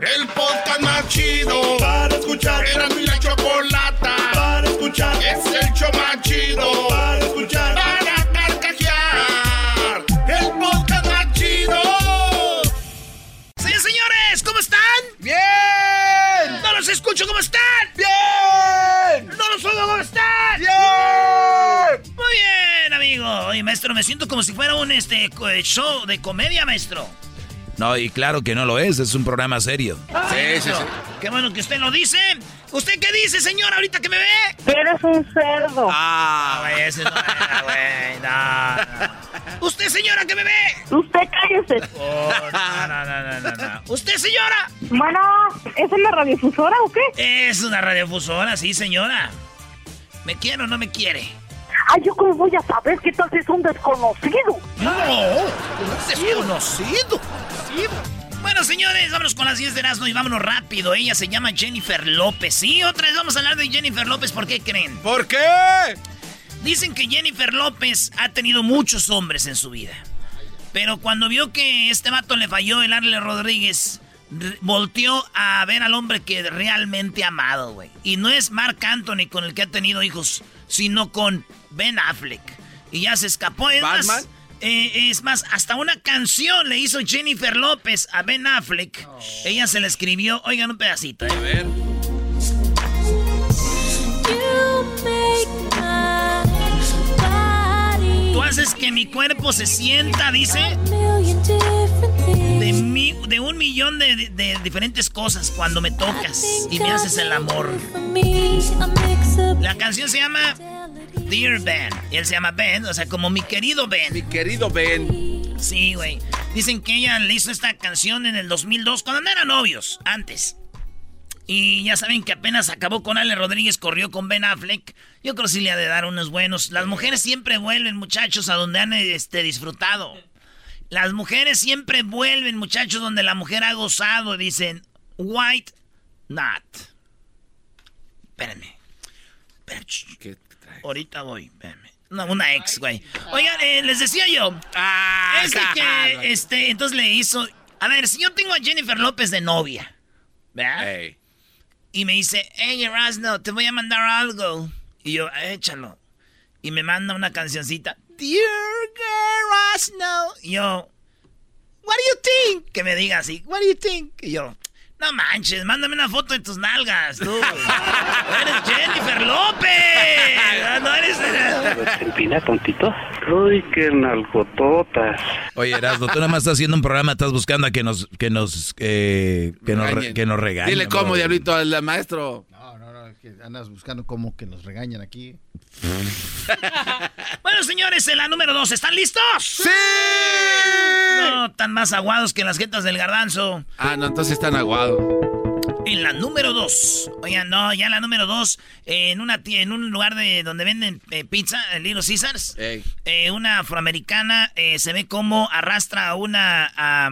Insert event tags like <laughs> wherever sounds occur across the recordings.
El podcast más chido para escuchar. Era mi la chocolata para escuchar. Es el show más chido para escuchar. Para carcajear. El podcast más chido. Señores, señores, ¿cómo están? ¡Bien! No los escucho, ¿cómo están? ¡Bien! No los oigo, ¿cómo están? ¡Bien! Muy bien, amigo. Oye, maestro, me siento como si fuera un este show de comedia, maestro. No, y claro que no lo es, es un programa serio. Sí, sí, sí. Qué bueno que usted lo dice. ¿Usted qué dice, señor, ahorita que me ve? Eres un cerdo. Ah, güey, ese no era, güey. No, no. ¿Usted, señora, que me ve? Usted cállese. Oh, no, no, no, no, no, no. ¿Usted, señora? Bueno, ¿es en la radiodifusora o qué? Es una radiofusora, sí, señora. ¿Me quiere o no me quiere? Ay, ¿yo cómo voy a saber que tal es un desconocido? No, desconocido. Bueno, señores, vámonos con las 10 de Erasmo y vámonos rápido. Ella se llama Jennifer López. Sí, otra vez vamos a hablar de Jennifer López. ¿Por qué creen? ¿Por qué? Dicen que Jennifer López ha tenido muchos hombres en su vida. Pero cuando vio que este vato le falló, el Arle Rodríguez, volteó a ver al hombre que realmente ha amado, güey. Y no es Mark Anthony con el que ha tenido hijos, sino con Ben Affleck. Y ya se escapó. Es más, eh, es más, hasta una canción le hizo Jennifer López a Ben Affleck. Ella se la escribió. Oigan un pedacito, A eh. ver. Tú haces que mi cuerpo se sienta, dice. De, mi- de un millón de, de- de diferentes cosas cuando me tocas y me haces el amor. La canción se llama Dear Ben. Y él se llama Ben, o sea, como mi querido Ben. Mi querido Ben. Sí, güey. Dicen que ella le hizo esta canción en el 2002, cuando no eran novios, antes. Y ya saben que apenas acabó con Ale Rodríguez, corrió con Ben Affleck. Yo creo que sí le ha de dar unos buenos. Las mujeres siempre vuelven, muchachos, a donde han este, disfrutado. Las mujeres siempre vuelven, muchachos, donde la mujer ha gozado. Dicen, white not. Espérenme. Ch- ¿Qué? Ahorita voy. No, una ex, güey. Oigan, eh, les decía yo. Ah, Es de que, este, entonces le hizo. A ver, si yo tengo a Jennifer López de novia, ¿verdad? Y me dice, hey, Erasno, te voy a mandar algo. Y yo, échalo. Y me manda una cancioncita. Dear Erasno. Y yo, what do you think? Que me diga así, what do you think? Y yo, no manches, mándame una foto de tus nalgas, tú. <laughs> eres Jennifer López. <laughs> No eres... empina tontito? Uy, qué nalgototas. Oye, Erasmo, tú nada más estás haciendo un programa, estás buscando a que nos, que nos, eh, que nos, que nos regañen. Dile cómo, diablito, al maestro. No, que andas buscando como que nos regañan aquí. <laughs> Bueno, señores, en la número dos, ¿están listos? ¡Sí! No, tan más aguados que las jetas del garbanzo. Ah, no, entonces están aguado. En la número dos. Oigan, no, ya en la número dos, eh, en, una, en un lugar de donde venden eh, pizza, el Little Caesars, eh, una afroamericana eh, se ve como arrastra a una, a,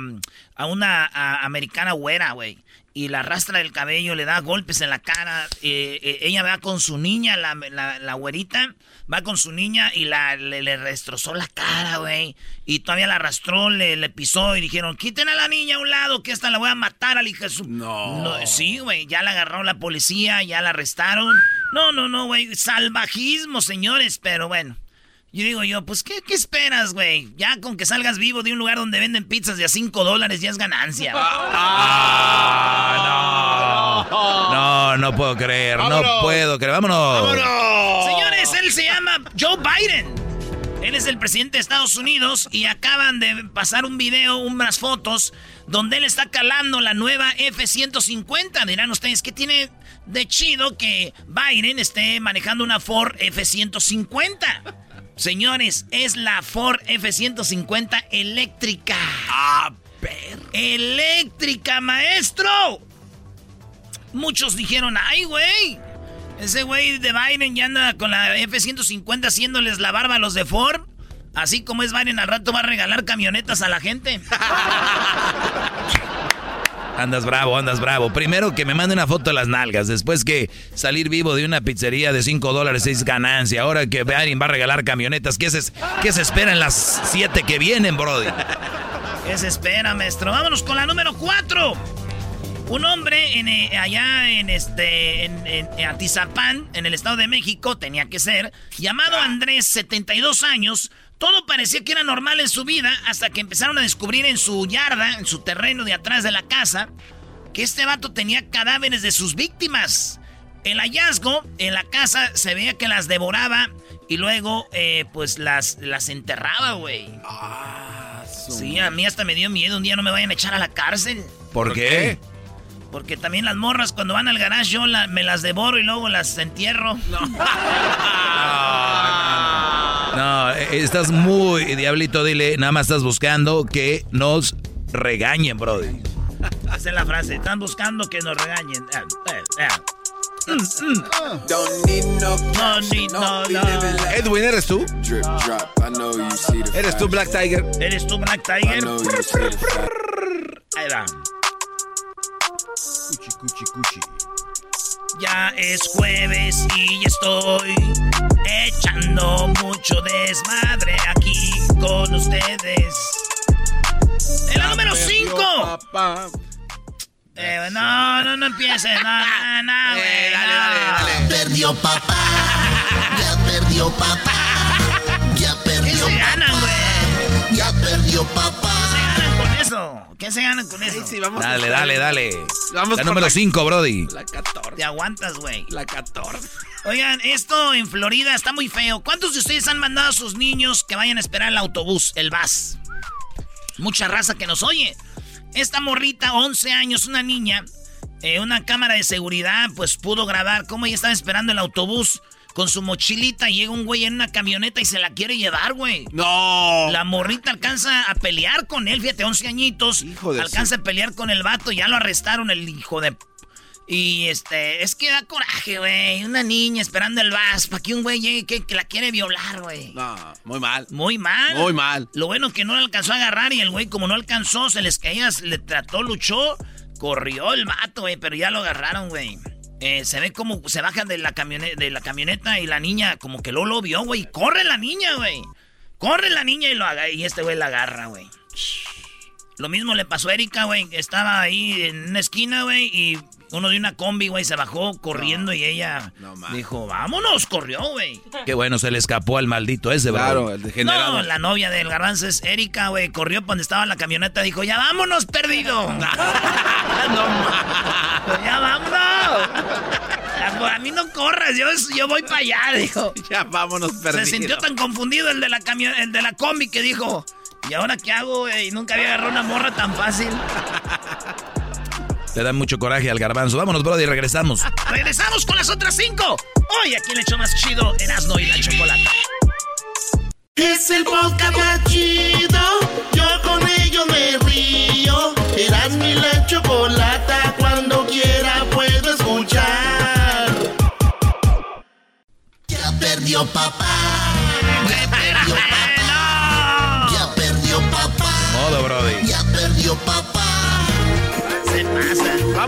a una a- americana güera, güey. Y la arrastra del cabello, le da golpes en la cara. eh, eh, ella va con su niña, la, la, la güerita, va con su niña y la, le, le destrozó la cara, güey. Y todavía la arrastró, le, le pisó y dijeron, quiten a la niña a un lado, que esta la voy a matar al hija de su... No. Sí, güey, ya la agarró la policía, ya la arrestaron. No, no, no, güey, salvajismo, señores, pero bueno. Yo digo yo, pues, ¿qué, qué esperas, güey? Ya con que salgas vivo de un lugar donde venden pizzas de a 5 dólares ya es ganancia. Ah, No, no puedo creer, no puedo creer. Vámonos. ¡Vámonos! Señores, él se llama Joe Biden. Él es el presidente de Estados Unidos y acaban de pasar un video, unas fotos, donde él está calando la nueva F-150. Dirán ustedes, ¿qué tiene de chido que Biden esté manejando una Ford F-150? Señores, es la Ford F-150 eléctrica. ¡Ah, ¡Eléctrica, maestro! Muchos dijeron, ¡ay, güey! Ese güey de Biden ya anda con la F-150 haciéndoles la barba a los de Ford. Así como es Biden, al rato va a regalar camionetas a la gente. <laughs> Andas bravo, andas bravo. Primero que me mande una foto de las nalgas. Después que salir vivo de una pizzería de 5 dólares es ganancia. Ahora que Biden va a regalar camionetas. ¿Qué se, qué se espera en las 7 que vienen, Brody? ¿Qué se espera, maestro? Vámonos con la número 4. Un hombre en, eh, allá en este en- en Atizapán, en el Estado de México, tenía que ser, llamado Andrés, 72 años. Todo parecía que era normal en su vida hasta que empezaron a descubrir en su yarda, en su terreno de atrás de la casa, que este vato tenía cadáveres de sus víctimas. El hallazgo en la casa se veía que las devoraba y luego eh, pues las, las enterraba, güey. Sí, a mí hasta me dio miedo. Un día no me vayan a echar a la cárcel. ¿Por qué? Porque también las morras cuando van al garage yo la- me las devoro y luego las entierro. No, <laughs> eh, estás muy diablito, dile, nada más estás buscando que nos regañen, Brody. Esa es la frase. Están buscando que nos regañen. Mm. No need no. Edwin, ¿eres tú? ¿Eres tú, Black Tiger? ¿Eres tú, Black Tiger? Ahí va. Cuchi, cuchi, cuchi. Ya es jueves y ya estoy echando mucho desmadre aquí con ustedes. En la número 5. Eh, no, no, no empieces. No, no, no, <laughs> güey. no. Perdió papá. Ya perdió papá. Ya ¿Qué perdió güey? Ya perdió papá. ¿Qué se ganan con eso? Sí, vamos Dale, a- dale, dale. Vamos la número la- 5, Brody. La 14. Te aguantas, güey. La 14. Oigan, esto en Florida está muy feo. ¿Cuántos de ustedes han mandado a sus niños que vayan a esperar el autobús, el bus? Mucha raza que nos oye. Esta morrita, 11 años, una niña, eh, una cámara de seguridad, pues pudo grabar cómo ella estaba esperando el autobús con su mochilita. y Llega un güey en una camioneta y se la quiere llevar, güey. No. La morrita alcanza a pelear con él, fíjate, 11 añitos. Hijo de alcanza a pelear con el vato, ya lo arrestaron el hijo de... Y este, es que da coraje, güey. Una niña esperando el bus para que un güey llegue que, que la quiere violar, güey. No, muy mal. Muy mal. Muy mal. Lo bueno que no le alcanzó a agarrar y el güey, como no alcanzó, se les caía, le trató, luchó, corrió el vato, güey, pero ya lo agarraron, güey. Eh, se ve como se bajan de la, camioneta, y la niña como que lo lo vio, güey. Corre la niña, güey. Corre la niña y lo y este güey la agarra, güey. Lo mismo le pasó a Erika, güey. Estaba ahí en una esquina, güey, y uno de una combi, güey, se bajó corriendo y ella No, dijo, vámonos, corrió, güey. <laughs> Qué bueno, se le escapó al maldito ese, Claro, Brody. el degenerado. No, la novia del garbanzo es Erika, güey. Corrió por donde estaba la camioneta. Dijo, ya vámonos, perdido. <laughs> ya vámonos. A, mí no corras, yo, yo voy para allá, dijo. <laughs> Ya vámonos perdidos. Se sintió tan confundido el de la camión, el de la combi que dijo, ¿y ahora qué hago, güey? Nunca había agarrado una morra tan fácil. Te da mucho coraje al garbanzo. Vámonos, Brody, regresamos. Regresamos con las otras cinco. Hoy aquí le echo más chido Erasmo y la chocolata. Es el podcast más chido. Yo con ello me río. Eras mi la chocolata. Cuando quiera puedo escuchar. Ya perdió papá.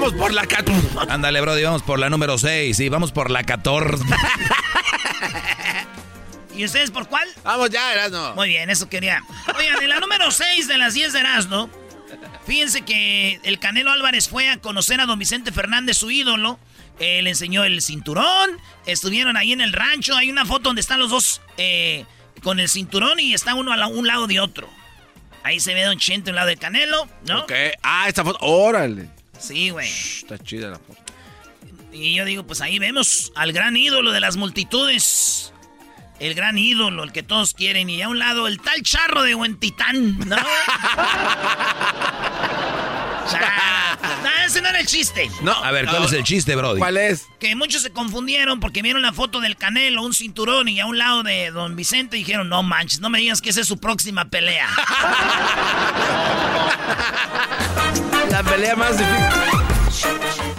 Vamos por la 14. Ándale, Brody, vamos por la número 6. Sí, vamos por la 14. ¿Y ustedes por cuál? Vamos ya, Erasno. Muy bien, eso quería. Oigan, en la número 6 de las 10 de Erasmo, fíjense que el Canelo Álvarez fue a conocer a don Vicente Fernández, su ídolo. Eh, le enseñó el cinturón. Estuvieron ahí en el rancho. Hay una foto donde están los dos eh, con el cinturón y está uno a la- un lado de otro. Ahí se ve Don Chente a un lado de Canelo, ¿no? Ok. Ah, esta foto. Órale. Sí, güey. Está chida la foto. Y yo digo, pues ahí vemos al gran ídolo de las multitudes. El gran ídolo, el que todos quieren. Y a un lado, el tal charro de Huentitán, ¿no? <laughs> O sea, no, ese no era el chiste. No, a ver, ¿cuál es el chiste, Brody? ¿Cuál es? Que muchos se confundieron porque vieron la foto del Canelo, un cinturón, y a un lado de Don Vicente dijeron, no manches, no me digas que esa es su próxima pelea. <laughs> La pelea más difícil.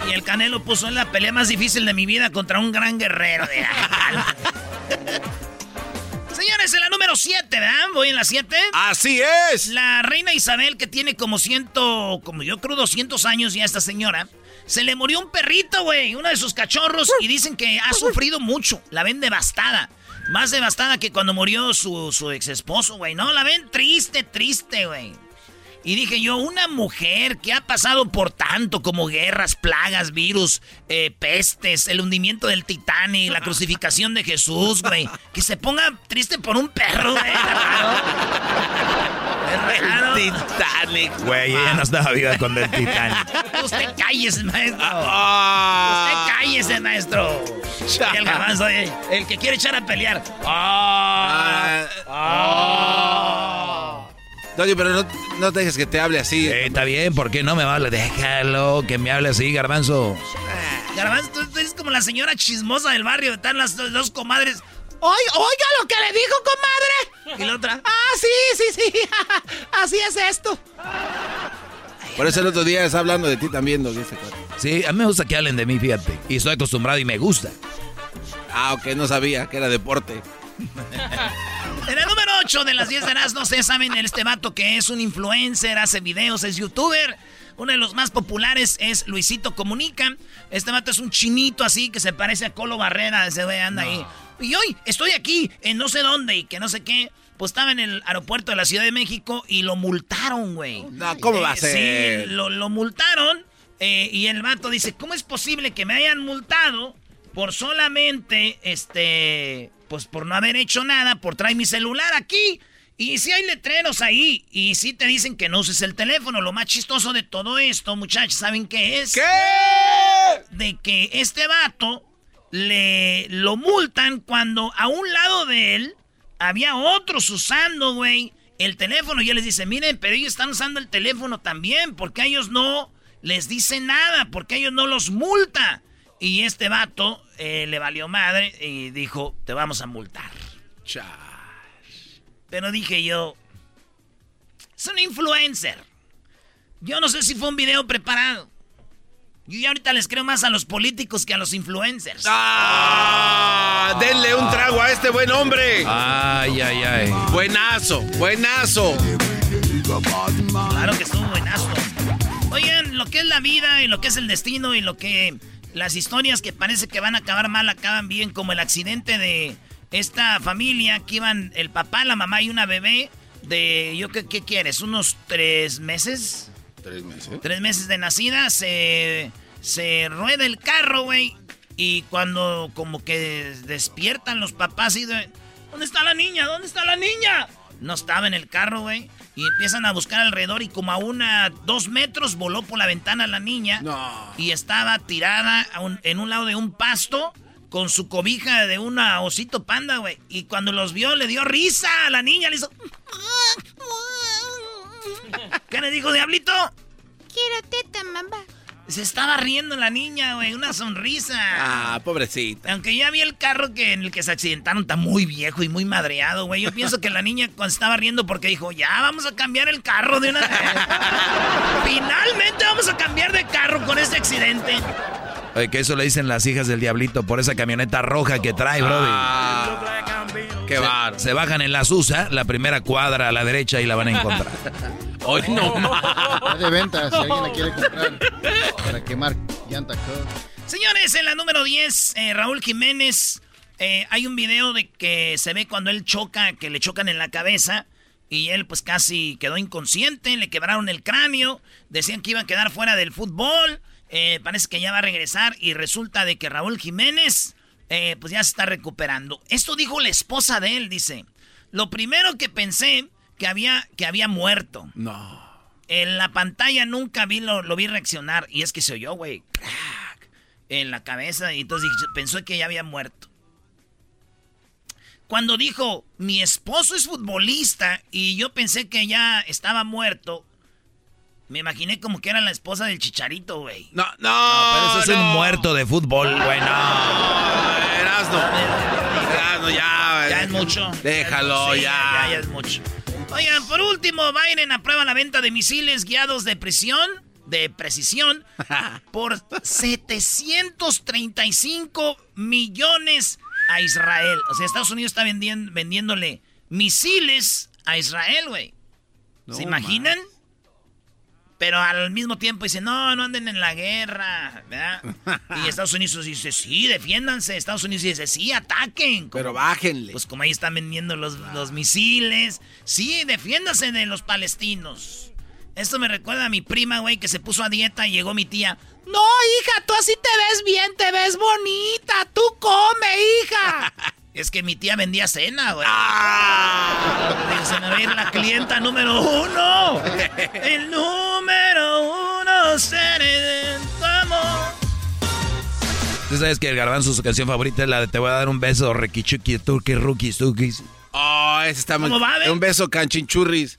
Y el Canelo puso en la pelea más difícil de mi vida contra un gran guerrero. De... <laughs> Señores, en la número 7, ¿verdad? Voy en la 7. Así es. La reina Isabel, que tiene como ciento, como yo creo 200 años ya esta señora, se le murió un perrito, güey, uno de sus cachorros, y dicen que ha sufrido mucho. La ven devastada. Más devastada que cuando murió su, su ex esposo, güey. No, la ven triste, triste, güey. Y dije yo, una mujer que ha pasado por tanto como guerras, plagas, virus, eh, pestes, el hundimiento del Titanic, la crucificación de Jesús, güey. Que se ponga triste por un perro, güey. Raro. Titanic. Güey, ella no estaba viva con el Titanic. Usted cállese, maestro. Ah. Usted cállese, maestro. Y el garbanzo, eh, el que quiere echar a pelear. Ah, ah. Oye, pero no, no dejes que te hable así. Eh, está bien, ¿por qué no me hable? Déjalo, que me hable así, garbanzo. Garbanzo, tú, tú eres como la señora chismosa del barrio. Están las dos, dos comadres. Oiga, oiga lo que le dijo, comadre. Y la otra. Ah, sí, sí, sí. <laughs> Así es esto. Por eso el otro día está hablando de ti también, dice. Sí, a mí me gusta que hablen de mí, fíjate. Y estoy acostumbrado y me gusta. Ah, ok, no sabía que era deporte. En el número 8 de las 10 de las, no sé, saben este vato que es un influencer, hace videos, es youtuber. Uno de los más populares es Luisito Comunica. Este vato es un chinito así que se parece a Colo Barrera. Ese güey anda ahí. Y hoy estoy aquí en no sé dónde y que no sé qué. Pues estaba en el aeropuerto de la Ciudad de México y lo multaron, güey. No, ¿cómo va a Eh, ser? Sí, lo, lo multaron. eh, y el vato dice, ¿cómo es posible que me hayan multado por solamente, este, pues por no haber hecho nada, por traer mi celular aquí? Y si hay letreros ahí, y si te dicen que no uses el teléfono, lo más chistoso de todo esto, muchachos, ¿saben qué es? ¿Qué? De que este vato le lo multan cuando a un lado de él había otros usando, güey, el teléfono. Y él les dice, miren, pero ellos están usando el teléfono también, porque a ellos no les dice nada, porque a ellos no los multa. Y este vato eh, le valió madre y dijo, te vamos a multar. Pero dije yo, es un influencer. Yo no sé si fue un video preparado. Yo ya ahorita les creo más a los políticos que a los influencers. ¡Ah! Denle un trago a este buen hombre. Ay, ay, ay. Buenazo, buenazo. Claro que estuvo buenazo. Oigan, lo que es la vida y lo que es el destino y lo que las historias que parece que van a acabar mal acaban bien, como el accidente de esta familia que iban el papá, la mamá y una bebé de, yo qué, qué quieres, unos tres meses, Tres meses. tres meses de nacida, se, se rueda el carro, güey, y cuando como que despiertan los papás y de, ¿dónde está la niña? ¿Dónde está la niña? No estaba en el carro, güey. Y empiezan a buscar alrededor y como a una, dos metros voló por la ventana la niña. No. Y estaba tirada a un- en un lado de un pasto con su cobija de una osito panda, güey. Y cuando los vio le dio risa a la niña, le hizo... <laughs> ¿Qué le dijo, Diablito? Quiero teta, mamá. Se estaba riendo la niña, güey, una sonrisa. Ah, pobrecita. Aunque ya vi el carro que en el que se accidentaron, está muy viejo y muy madreado, güey. Yo pienso que la niña cuando estaba riendo porque dijo, ya vamos a cambiar el carro de una vez. <laughs> Finalmente vamos a cambiar de carro con este accidente. Oye, que eso le dicen las hijas del diablito por esa camioneta roja que trae, brody. Ah, qué Se- bajan en la Susa, la primera cuadra a la derecha y la van a encontrar. <laughs> Hoy no <laughs> más. Está de venta si alguien la quiere comprar para quemar llanta acá. Señores, en la número 10, eh, Raúl Jiménez, eh, hay un video de que se ve cuando él choca, que le chocan en la cabeza. Y él pues casi quedó inconsciente, le quebraron el cráneo, decían que iba a quedar fuera del fútbol, eh, parece que ya va a regresar y resulta de que Raúl Jiménez eh, pues ya se está recuperando. Esto dijo la esposa de él, dice, lo primero que pensé que había, que había muerto. No. En la pantalla nunca vi lo, lo vi reaccionar y es que se oyó, güey. en la cabeza y entonces pensó que ya había muerto. Cuando dijo, mi esposo es futbolista y yo pensé que ya estaba muerto, me imaginé como que era la esposa del chicharito, güey. No, no, pero eso es un muerto de fútbol, güey, no. Erasno, ya. Ya es mucho. Déjalo, Sí, ya. ya. Ya es mucho. Oigan, por último, Biden aprueba la venta de misiles guiados de presión, de precisión, <laughs> por 735 millones a Israel. O sea, Estados Unidos está vendien- vendiéndole misiles a Israel, güey. ¿Se imaginan? Pero al mismo tiempo dice, no, no anden en la guerra, ¿verdad? Y <laughs> Estados Unidos dice, sí, defiéndanse. Estados Unidos dice, sí, ataquen. Pero bájenle. Pues como ahí están vendiendo los, los misiles. Sí, defiéndase de los palestinos. Esto me recuerda a mi prima, güey, que se puso a dieta y llegó mi tía. No, hija, tú así te ves bien, te ves bonita. Tú come, hija. <laughs> es que mi tía vendía cena, güey. Digo, se me va a ir la clienta número uno. El número uno seré de tu amor. Tú sabes que el garbanzo, su canción favorita es la de Te voy a dar un beso, requichuki, turki, rookies, tukis. Oh, ese está muy... ¿Cómo va, ve? Un beso, canchinchurris.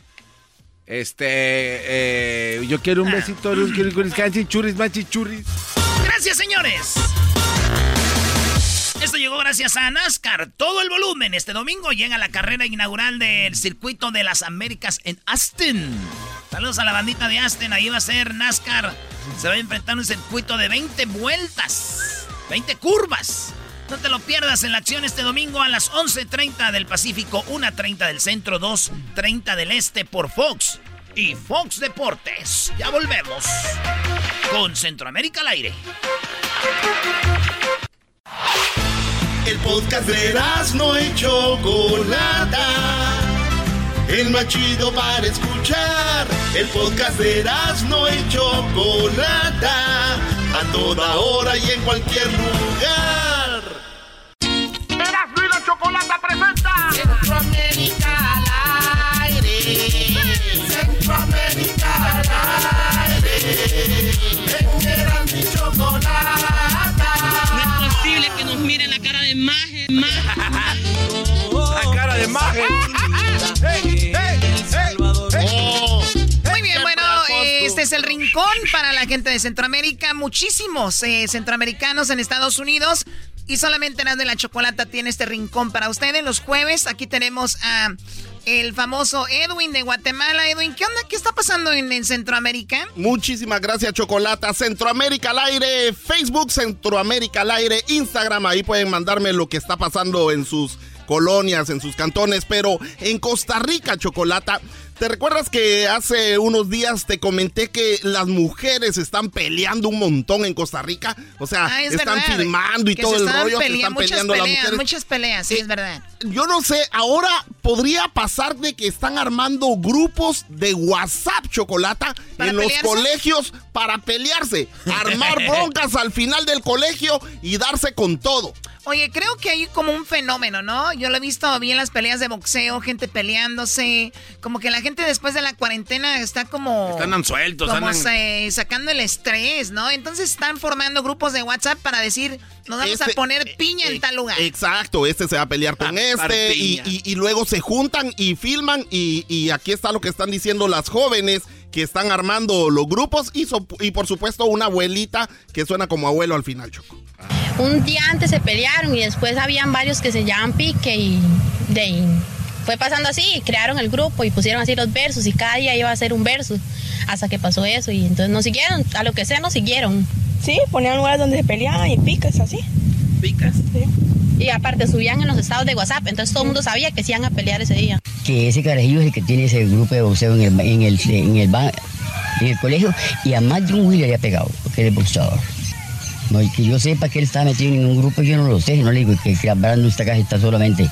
Este, eh, yo quiero un besito, los canchinchurris, machichurris. Gracias, señores. Esto llegó gracias a NASCAR. Todo el volumen. Este domingo llega la carrera inaugural del circuito de las Américas en Aston. Saludos a la bandita de Aston. Ahí va a ser NASCAR. Se va a enfrentar un circuito de 20 vueltas. 20 curvas. No te lo pierdas en la acción este domingo a las 11.30 del Pacífico, 1.30 del Centro, 2.30 del Este por Fox y Fox Deportes. Ya volvemos con Centroamérica al aire. El podcast de no y Chocolata. El más chido para escuchar. El podcast de no y Chocolata. A toda hora y en cualquier lugar. Erasmo y la Chocolata presenta. Centroamérica este es el rincón para la gente de Centroamérica. Muchísimos eh, centroamericanos en Estados Unidos. Y solamente Erasmo de la Chocolata tiene este rincón para ustedes. Los jueves aquí tenemos a el famoso Edwin de Guatemala. Edwin, ¿qué onda? ¿Qué está pasando en Centroamérica? Muchísimas gracias, Chocolata. Centroamérica al aire, Facebook Centroamérica al aire, Instagram. Ahí pueden mandarme lo que está pasando en sus colonias, en sus cantones. Pero en Costa Rica, Chocolata. ¿Te recuerdas que hace unos días te comenté que las mujeres están peleando un montón en Costa Rica? O sea, Ah, es están verdad, filmando y que todo el rollo que están peleando las peleas, mujeres. Muchas peleas, sí, es verdad. Yo no sé, ahora podría pasar de que están armando grupos de WhatsApp chocolata ¿Para en los colegios para pelearse, armar <laughs> broncas al final del colegio y darse con todo. Oye, creo que hay como un fenómeno, ¿no? Yo lo he visto bien en las peleas de boxeo, gente peleándose, como que la gente después de la cuarentena está como... Están sueltos, como andan- se- sacando el estrés, ¿no? Entonces están formando grupos de WhatsApp para decir, nos vamos a Este- poner piña en tal lugar. Exacto, este se va a pelear con este y, y- y luego se juntan y filman y, y aquí está lo que están diciendo las jóvenes que están armando los grupos y, so- y por supuesto una abuelita que suena como abuelo al final, Choco. Un día antes se pelearon y después habían varios que se llaman pique y de ahí fue pasando así, crearon el grupo y pusieron así los versos y cada día iba a ser un verso hasta que pasó eso y entonces no siguieron, a lo que sea no siguieron. Sí, ponían lugares donde se peleaban y picas así. ¿Picas? Y aparte subían en los estados de WhatsApp, entonces todo el mundo sabía que se iban a pelear ese día. que ese carajillo es el que tiene ese grupo de boxeo en el, en el, en el, ba- en el colegio y a más de un güey le había pegado, porque él es boxeador. No, y que yo sepa que él estaba metido en un grupo, yo no lo sé, no le digo que, que Brandon esta casa está solamente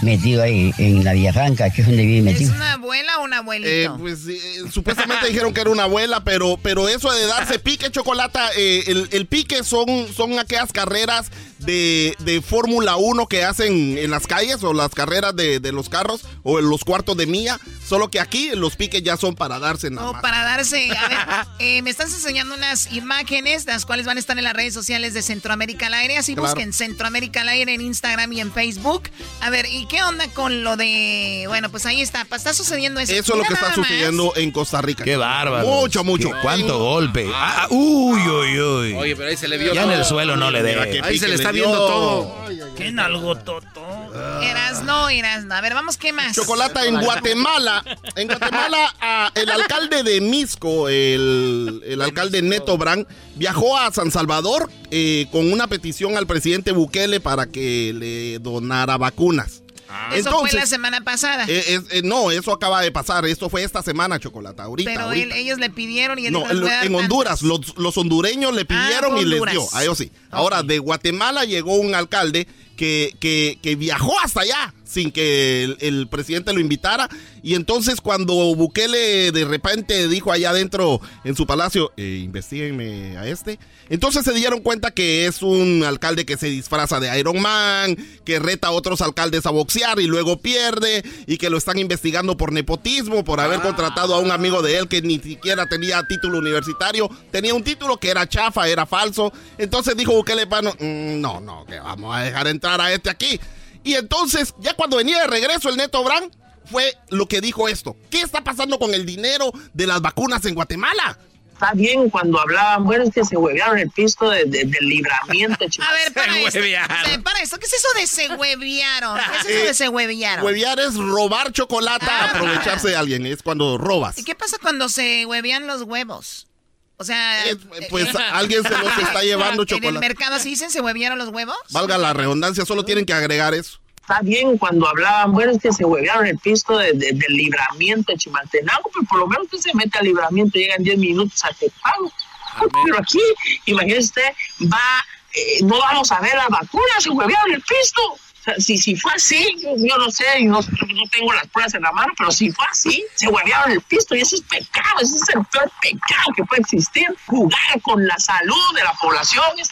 metido ahí en la Villafranca, que es donde vive ¿Es metido. una abuela o un abuelito? Eh, pues eh, supuestamente dijeron que era una abuela, pero, pero eso de darse pique chocolate, eh, el, el pique son, son aquellas carreras de, de Fórmula 1 que hacen en las calles o las carreras de, de los carros o en los cuartos de milla. Solo que aquí los piques ya son para darse nada O más. para darse. A ver, <laughs> eh, me estás enseñando unas imágenes, las cuales van a estar en las redes sociales de Centroamérica al aire. Así Claro. busquen Centroamérica al aire en Instagram y en Facebook. A ver, ¿y qué onda con lo de.? Bueno, pues ahí está. Está sucediendo eso. Eso es lo que está más. sucediendo en Costa Rica. Qué bárbaro. Mucho, mucho. ¿Cuánto golpe? Ah, ah, uy, uy, uy. Oye, pero ahí se le vio Ya en el suelo no le dé. Ahí se le está dio. viendo todo. ¿Qué nalgototo? Eras no, eras no. A ver, vamos, ¿qué más? Chocolata en Guatemala. En Guatemala, ah, el alcalde de Misco, el, el alcalde Neto Brand, viajó a San Salvador eh, con una petición al presidente Bukele para que le donara vacunas. Eso fue la semana pasada. eh, eh, no, eso acaba de pasar. Esto fue esta semana, Chocolata. Ahorita, pero ahorita. él- ellos le pidieron y él No, dijo, "Les en, voy a dar en tantos". Honduras, los, los hondureños le pidieron fue y les dio, a ellos sí. Ahora, de Guatemala llegó un alcalde que, que, que viajó hasta allá sin que el, el presidente lo invitara. Y entonces cuando Bukele de repente dijo allá adentro en su palacio, eh, investiguenme a este, entonces se dieron cuenta que es un alcalde que se disfraza de Iron Man, que reta a otros alcaldes a boxear y luego pierde, y que lo están investigando por nepotismo, por haber contratado a un amigo de él que ni siquiera tenía título universitario, tenía un título que era chafa, era falso. Entonces dijo Bukele, pano, "Mm, no, no, que vamos a dejar entrar a este aquí. Y entonces, ya cuando venía de regreso el Neto Brand, fue lo que dijo esto. ¿Qué está pasando con el dinero de las vacunas en Guatemala? Está bien cuando hablaban, bueno, es que se huevearon el pisto de- de- del libramiento, <laughs> chicos. A ver, para esto, se- para esto, ¿qué es eso de se huevearon? ¿Qué es eso de se huevearon? Huevear es robar chocolate, Ah. aprovecharse de alguien, es cuando robas. ¿Y qué pasa cuando se huevean los huevos? O sea, pues, alguien se los está <laughs> llevando ¿En el chocolate. mercado así dicen se huevearon los huevos? Valga la redundancia, solo tienen que agregar eso. Está bien cuando hablaban, bueno, es que se huevearon el pisto de- de- del libramiento de Chimaltenango, pero por lo menos usted se mete al libramiento, llegan 10 minutos a Tepalo. Pero aquí, imagínese usted, va, eh, no vamos a ver las vacunas, se huevearon el pisto. Si, si fue así, yo, yo no sé, y no, no tengo las pruebas en la mano, pero si fue así, se huevearon el pisto y ese es pecado, ese es el peor pecado que puede existir. Jugar con la salud de la población es,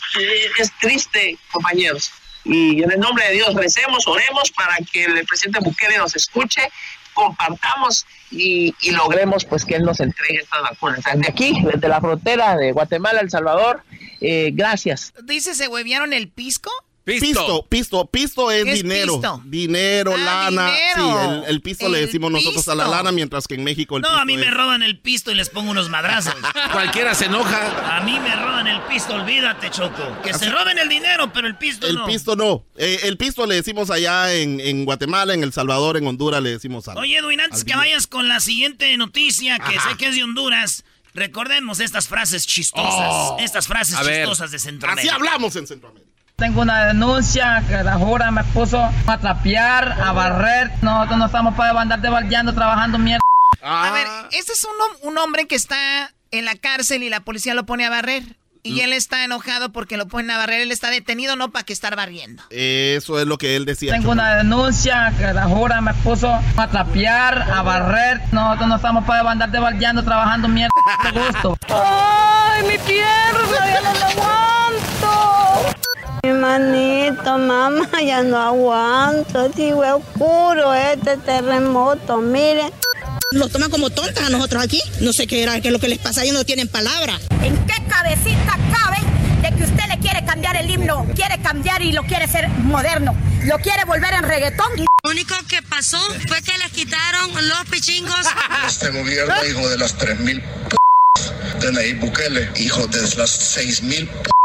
es triste, compañeros. Y en el nombre de Dios recemos, oremos para que el presidente Bukele nos escuche, compartamos y, y logremos pues que él nos entregue estas vacunas. Desde aquí, desde la frontera de Guatemala, El Salvador, eh, gracias. ¿Dice se huevearon el pisco? Pisto, pisto, pisto es ¿Qué es dinero. pisto? Dinero, Ah, lana. dinero. Sí, el, el pisto le El decimos nosotros a la lana, mientras que en México el No, pisto a mí es- me roban el pisto y les pongo unos madrazos. <laughs> Cualquiera se enoja. A mí me roban el pisto, olvídate, Choco. Que se roben el dinero, pero el pisto El no. pisto no. Eh, el pisto le decimos allá en, en Guatemala, en El Salvador, en Honduras le decimos al. Oye, Edwin, antes que vayas con la siguiente noticia, que Ajá. sé que es de Honduras, recordemos estas frases chistosas. Oh. Estas frases A ver. chistosas de Centroamérica. Así hablamos en Centroamérica. Tengo una denuncia que la jura me puso a trapear, a barrer. Nosotros no estamos para andar de baldeando, trabajando mierda. A ver, este es un, un hombre que está en la cárcel y la policía lo pone a barrer. Y él está enojado porque lo ponen a barrer. Él está detenido no para que estar barriendo. Eso es lo que él decía. Tengo una denuncia que la jura me puso a trapear, a barrer. Nosotros no estamos para andar de baldeando, trabajando mierda. <laughs> De gusto. ¡Ay, mi pierna! ¡Ya no la aguanto! Mi manito, mamá, <laughs> ya no aguanto. Digo, es oscuro este terremoto, miren. Nos toman como tontas a nosotros aquí. No sé qué era, qué es lo que les pasa, ellos no tienen palabra. ¿En qué cabecita cabe de que usted le quiere cambiar el himno? Quiere cambiar y lo quiere hacer moderno. Lo quiere volver en reggaetón. Lo único que pasó fue que les quitaron los pichingos. <laughs> Este gobierno, hijo de las 3.000 p de Nayib Bukele, hijo de las 6.000 p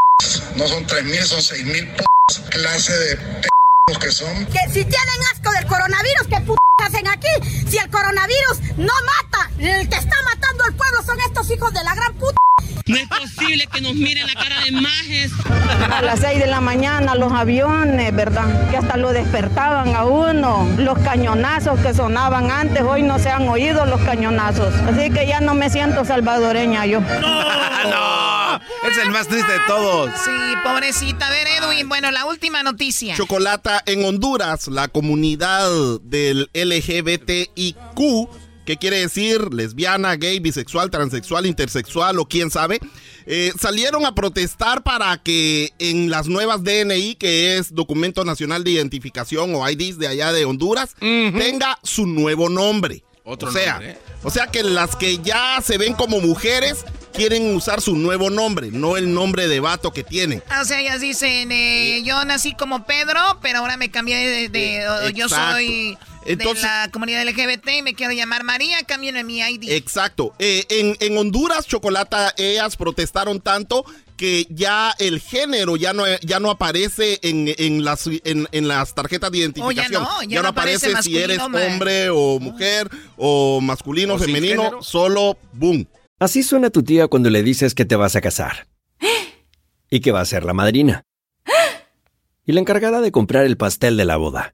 no son 3.000, son 6.000 p clase de p que son. Que si tienen asco del coronavirus, ¿qué p hacen aquí? Si el coronavirus no mata, el que está matando al pueblo son estos hijos de la gran puta. No es posible que nos miren la cara de majes. A las 6 de la mañana los aviones, ¿verdad? Que hasta lo despertaban a uno. Los cañonazos que sonaban antes, hoy no se han oído los cañonazos. Así que ya no me siento salvadoreña yo. no, <laughs> es el más triste de todos. Sí, pobrecita. A ver, Edwin, bueno, la última noticia. Chocolata en Honduras, la comunidad del LGBTIQ, ¿Qué quiere decir? Lesbiana, gay, bisexual, transexual, intersexual o quién sabe. Eh, salieron a protestar para que en las nuevas DNI, que es Documento Nacional de Identificación o IDs de allá de Honduras, tenga su nuevo nombre. Otro o sea, nombre, ¿eh? o sea que las que ya se ven como mujeres quieren usar su nuevo nombre, no el nombre de vato que tienen. Ah, O sea, ellas dicen, eh, yo nací como Pedro, pero ahora me cambié de... de- o yo soy Entonces- de la comunidad LGBT y me quiero llamar María, cambien en mi ID. Exacto. Eh, en, en Honduras, Chocolata, ellas protestaron tanto que ya el género ya no, ya no aparece en, en las, en, en las tarjetas de identificación. no, ya no aparece si eres hombre o mujer o masculino, O femenino, solo boom. Así suena tu tía cuando le dices que te vas a casar. <gasps> Y que va a ser la madrina. <gasps> Y la encargada de comprar el pastel de la boda.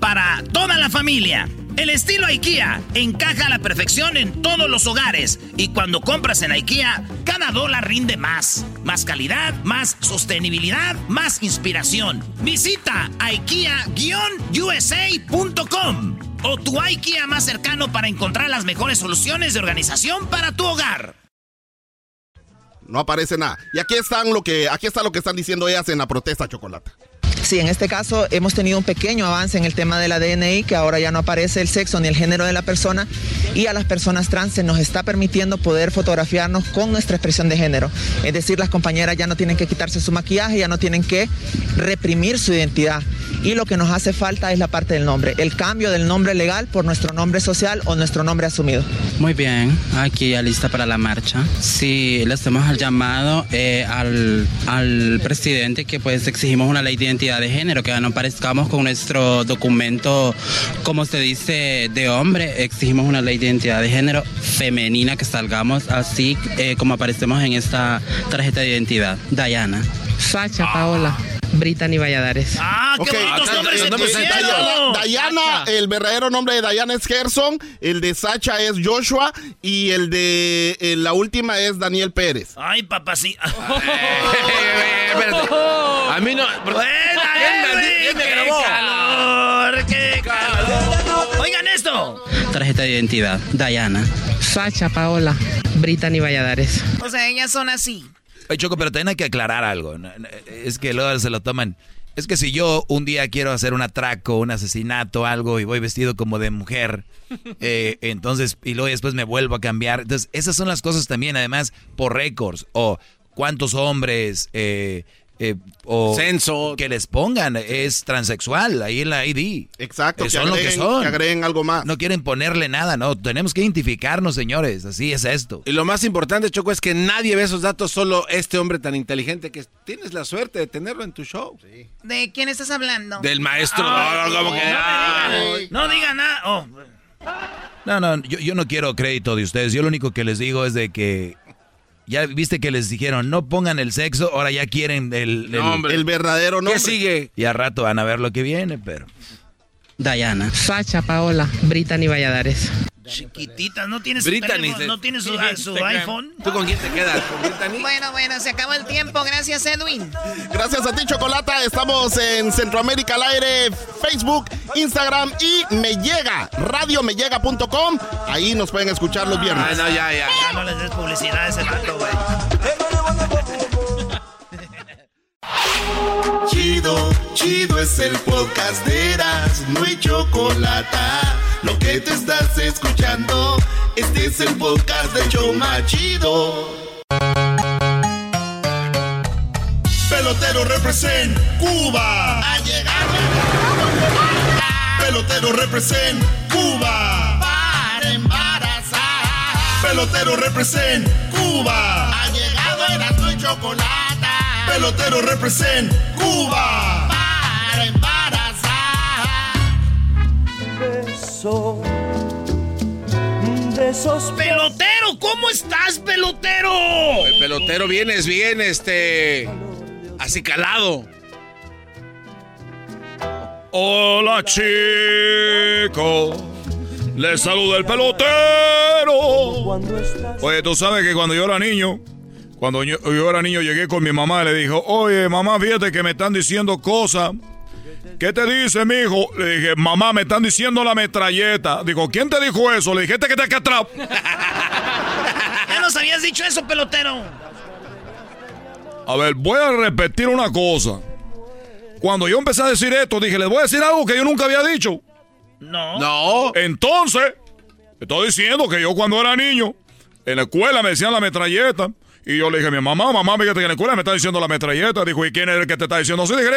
para toda la familia. El estilo IKEA encaja a la perfección en todos los hogares y cuando compras en IKEA, cada dólar rinde más. Más calidad, más sostenibilidad, más inspiración. Visita IKEA-USA.com o tu IKEA más cercano para encontrar las mejores soluciones de organización para tu hogar. No aparece nada. Y aquí están lo que, aquí está lo que están diciendo ellas en la protesta, Chocolata. Sí, en este caso hemos tenido un pequeño avance en el tema de la DNI, que ahora ya no aparece el sexo ni el género de la persona, y a las personas trans se nos está permitiendo poder fotografiarnos con nuestra expresión de género. Es decir, las compañeras ya no tienen que quitarse su maquillaje, ya no tienen que reprimir su identidad. Y lo que nos hace falta es la parte del nombre, el cambio del nombre legal por nuestro nombre social o nuestro nombre asumido. Muy bien, aquí ya lista para la marcha. Sí, le hacemos al llamado eh, al, al presidente que pues exigimos una ley de identidad de género, que no parezcamos con nuestro documento, como se dice, de hombre, exigimos una ley de identidad de género femenina, que salgamos así eh, como aparecemos en esta tarjeta de identidad. Dayana. Sacha, Paola, Brittany Valladares. ¡Ah, Ok, eh, eh, Dayana, Dayana, el verdadero nombre de Dayana es Gerson, el de Sacha es Joshua y el de eh, la última es Daniel Pérez. Ay, papacito. <laughs> A mí no. ¿Quién me grabó? calor, qué calor. Oigan esto. Tarjeta de identidad. Dayana. Sacha, Paola, Brittany Valladares. O sea, ellas son así. Oye, Choco, pero también hay que aclarar algo. Es que luego se lo toman. Es que si yo un día quiero hacer un atraco, un asesinato, algo, y voy vestido como de mujer, eh, entonces, y luego después me vuelvo a cambiar. Entonces, esas son las cosas también, además, por récords, o cuántos hombres, eh, eh, o Censo. que les pongan, es transexual, ahí en la ID. Exacto, que son lo que son. que agreguen algo más. No quieren ponerle nada, no, tenemos que identificarnos, señores, así es esto. Y lo más importante, Choco, es que nadie ve esos datos, solo este hombre tan inteligente que tienes la suerte de tenerlo en tu show. ¿De quién estás hablando? Del maestro. No, como que- Ay. No diga nada. Oh. No, no, yo, yo no quiero crédito de ustedes. Yo lo único que les digo es de que ya viste que les dijeron no pongan el sexo, ahora ya quieren el, el, el verdadero nombre. ¿Qué sigue? Y a rato van a ver lo que viene, pero Diana. Sacha Paola, Brittany Valladares. Chiquitita, ¿no tienes su, Brittany, teléfono? se- ¿No tienes su, su Instagram. iPhone? ¿Tú con quién te quedas? ¿Con Brittany? Bueno, bueno, se acabó el tiempo. Gracias, Edwin. Gracias a ti, Chocolata. Estamos en Centroamérica al aire, Facebook, Instagram y me llega, radiomellega.com. Ahí nos pueden escuchar los viernes. Ay, no, ya, ya. Ya no les des publicidad a ese rato, güey. Chido, chido es el podcast de Eras, no hay chocolate. Lo que te estás escuchando, este es el podcast de Choma Chido. Pelotero represent Cuba. Ha llegado. Pelotero represent Cuba. Para embarazar. Pelotero represent Cuba. Ha llegado Erasmo y Chocolate. Pelotero represent Cuba. Para embarazar. Beso de esos ¡Pelotero! ¿Cómo estás, pelotero? El pelotero vienes bien, este. Así calado. Hola chicos, les saluda el pelotero. Oye, tú sabes que cuando yo era niño, cuando yo, yo era niño llegué con mi mamá y le dijo, oye mamá, fíjate que me están diciendo cosas. ¿Qué te dice, mijo? Le dije, mamá, me están diciendo la metralleta. Digo, ¿quién te dijo eso? Le dije, este que te acá atrás. <laughs> Ya nos habías dicho eso, pelotero. A ver, voy a repetir una cosa. Cuando yo empecé a decir esto, dije, les voy a decir algo que yo nunca había dicho. No. No. Entonces, estoy diciendo que yo cuando era niño, en la escuela me decían la metralleta. Y yo le dije a mi mamá, mamá, fíjate que en la escuela me está diciendo la metralleta. Dijo, ¿y quién es el que te está diciendo así? Dije, <laughs>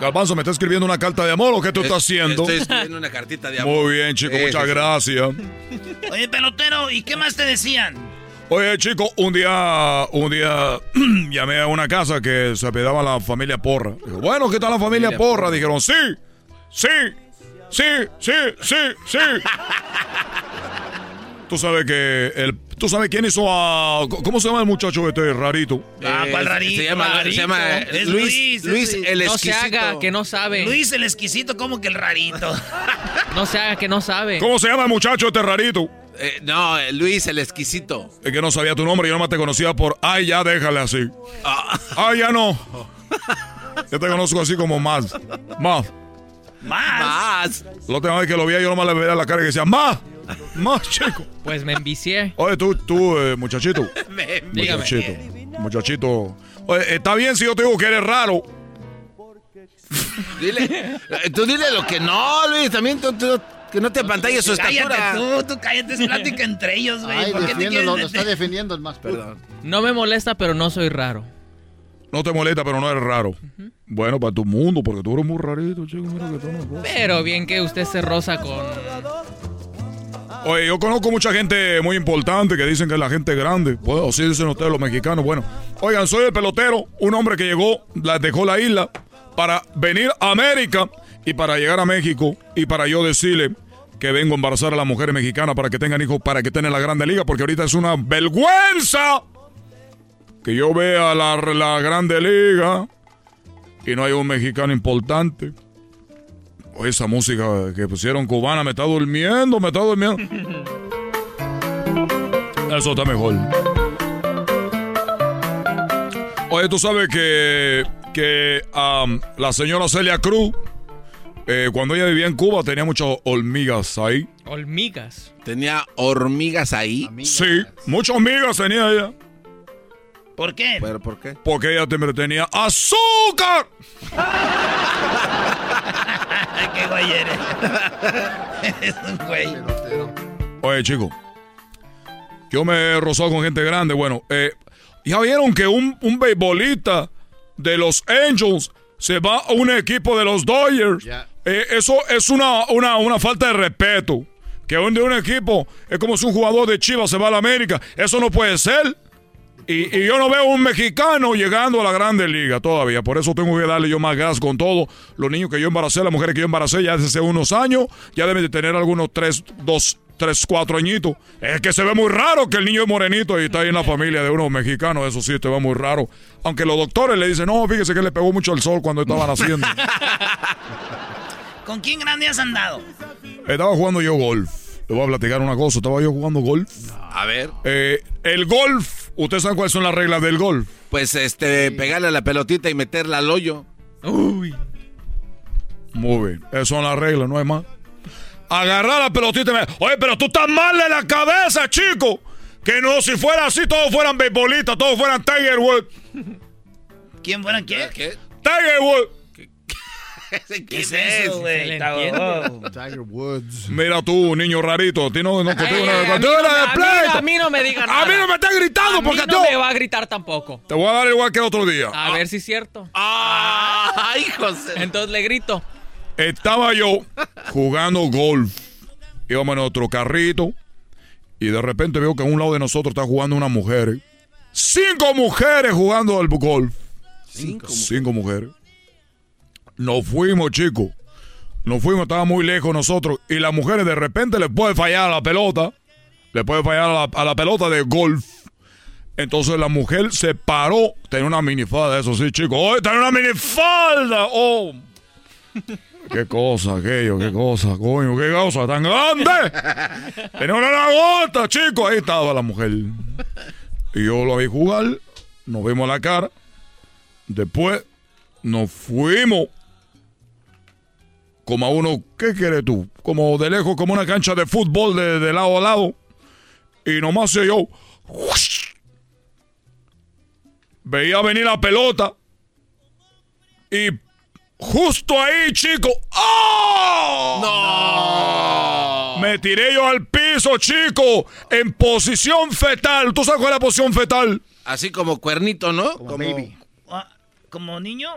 Galbanzo, ¿me está escribiendo una carta de amor o qué tú estás haciendo? Estoy escribiendo una cartita de amor. Muy bien, chico, Sí, muchas sí, sí. gracias. Oye, pelotero, ¿y qué más te decían? Oye, chico, un día, un día <clears throat> llamé a una casa que se apellidaba la familia Porra. Digo, bueno, ¿qué tal la familia Familia Porra? Porra. Dijeron, sí, sí, sí, sí, sí, sí. <laughs> Tú sabes que el, tú sabes quién hizo a, ¿cómo se llama el muchacho este rarito? Ah, ¿cuál Eh, rarito? Se llama, se Rarito. llama Es Luis, Luis, el No se exquisito. haga que no sabe. Luis el exquisito, como que el rarito. <laughs> No se haga que no sabe. ¿Cómo se llama el muchacho este rarito? Eh, no, eh, Luis el exquisito. Es que no sabía tu nombre, yo nomás te conocía por, ay, ya déjale así. Ah. Ay, ya no. Yo te conozco así como más, más. Más. Más. La última vez que lo vi, yo nomás le veía la cara y decía, más, más, chico. Pues me envicié. Oye, tú, tú, eh, muchachito. <laughs> Dígame. Muchachito. Muchachito. Oye, está bien si yo te digo que eres raro. Dile, eh, tú dile lo que no, Luis. También tú, tú- que no te apantalles su estatura. Cállate tú, tú cállate, es plática entre ellos, güey. Ay, ¿Por qué te defiéndelo, lo está defendiendo el más Perdón. No me molesta, pero no soy raro. No te molesta, pero no eres raro. Bueno, para tu mundo, porque tú eres muy rarito, chico. Mira que tú no Pero bien que usted se roza con... Oye, yo conozco mucha gente muy importante que dicen que es la gente grande. Pues, o sí dicen ustedes los mexicanos. Bueno, oigan, soy el pelotero, un hombre que llegó, dejó la isla para venir a América y para llegar a México y para yo decirle que vengo a embarazar a las mujeres mexicanas para que tengan hijos, para que estén en la grande liga, porque ahorita es una vergüenza que yo vea la, la grande liga y no hay un mexicano importante. Oye, esa música que pusieron cubana me está durmiendo, me está durmiendo. <laughs> Eso está mejor. Oye, tú sabes que, que am, la señora Celia Cruz, eh, cuando ella vivía en Cuba, tenía muchas hormigas ahí. Hormigas. Tenía hormigas ahí. Sí, muchas hormigas tenía ella. ¿Por qué? ¿Pero por qué? Porque ella tenía azúcar. <laughs> Ay, qué güey eres. <laughs> Eres un güey. Oye, chico. Yo me he rozado con gente grande. Bueno, eh, ya vieron que un, un beisbolista de los Angels se va a un equipo de los Dodgers. Eh, eso es una, una, una falta de respeto. Que un de un equipo es como si un jugador de Chivas se va a la América. Eso no puede ser. Y, y yo no veo un mexicano llegando a la grande liga todavía. Por eso tengo que darle yo más gas con todo. Los niños que yo embaracé, las mujeres que yo embaracé ya desde hace unos años, ya deben de tener algunos tres, dos, tres, cuatro añitos. Es que se ve muy raro que el niño es morenito y está ahí en la familia de unos mexicanos. Eso sí, te ve muy raro. Aunque los doctores le dicen, no, fíjese que le pegó mucho el sol cuando estaban haciendo. <laughs> ¿Con quién grande has andado? Estaba jugando yo golf. Le voy a platicar una cosa. Estaba yo jugando golf. A ver. Eh, el golf. ¿Ustedes saben cuáles son las reglas del golf? Pues este, pegarle a la pelotita y meterla al hoyo. Uy. Muy bien. Esas son las reglas, no hay más. Agarrar la pelotita y me... Oye, pero tú estás mal de la cabeza, chico. Que no, si fuera así, todos fueran beisbolistas, todos fueran Tiger Woods. ¿Quién fuera quién? ¿Qué? Tiger Woods. ¿Qué es eso, güey? Tiger Woods. Mira tú, niño rarito. A ti no, no Ay, contigo ay, nada. a, mí Contigo no, nada de a mí- pleito. a mí no me digan nada. A mí no me estás gritando A mí porque no tú. me va a gritar tampoco. Te voy a dar igual que el otro día. A ver si es cierto. ¡Ay, José! Entonces le grito. Estaba yo jugando golf. Íbamos en otro carrito. Y de repente veo que a un lado de nosotros está jugando una mujer. Cinco mujeres jugando al golf. Cinco Cinco mujeres. Nos fuimos, chicos. Nos fuimos, estaba muy lejos nosotros. Y las mujeres de repente les puede fallar a la pelota. Le puede fallar a la, a la pelota de golf. Entonces la mujer se paró. Tenía una minifalda, eso sí, chicos. ¡Oh, tenía una minifalda! ¡Oh! <laughs> ¡Qué cosa, aquello! ¡Qué cosa, coño! ¡Qué cosa tan grande! Tenía una lagota, chicos. Ahí estaba la mujer. Y yo lo vi jugar. Nos vimos la cara. Después nos fuimos. Como a uno, ¿qué quieres tú? Como de lejos, como una cancha de fútbol de, de lado a lado. Y nomás se yo. Veía venir la pelota. Y justo ahí, chico. ¡Oh! Me tiré yo al piso, chico. En posición fetal. ¿Tú sabes cuál es la posición fetal? Así como cuernito, ¿no? Como, Ah, ¿Como niño?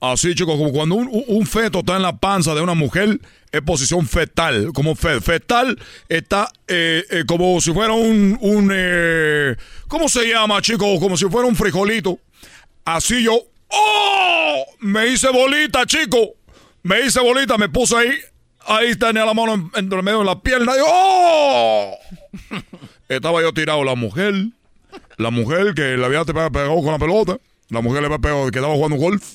Así, chicos, como cuando un, un- feto está en la panza de una mujer, es posición fetal. Como fe- fetal está eh, eh, como si fuera un... un eh, ¿Cómo se llama, chicos? Como si fuera un frijolito. Así yo... ¡Oh! Me hice bolita, chico. Me hice bolita, me puse ahí. Ahí tenía la mano en- entre medio de la pierna. y ¡Oh! Estaba yo tirado. La mujer, la mujer que le había pegado con la pelota. La mujer le había que estaba jugando golf.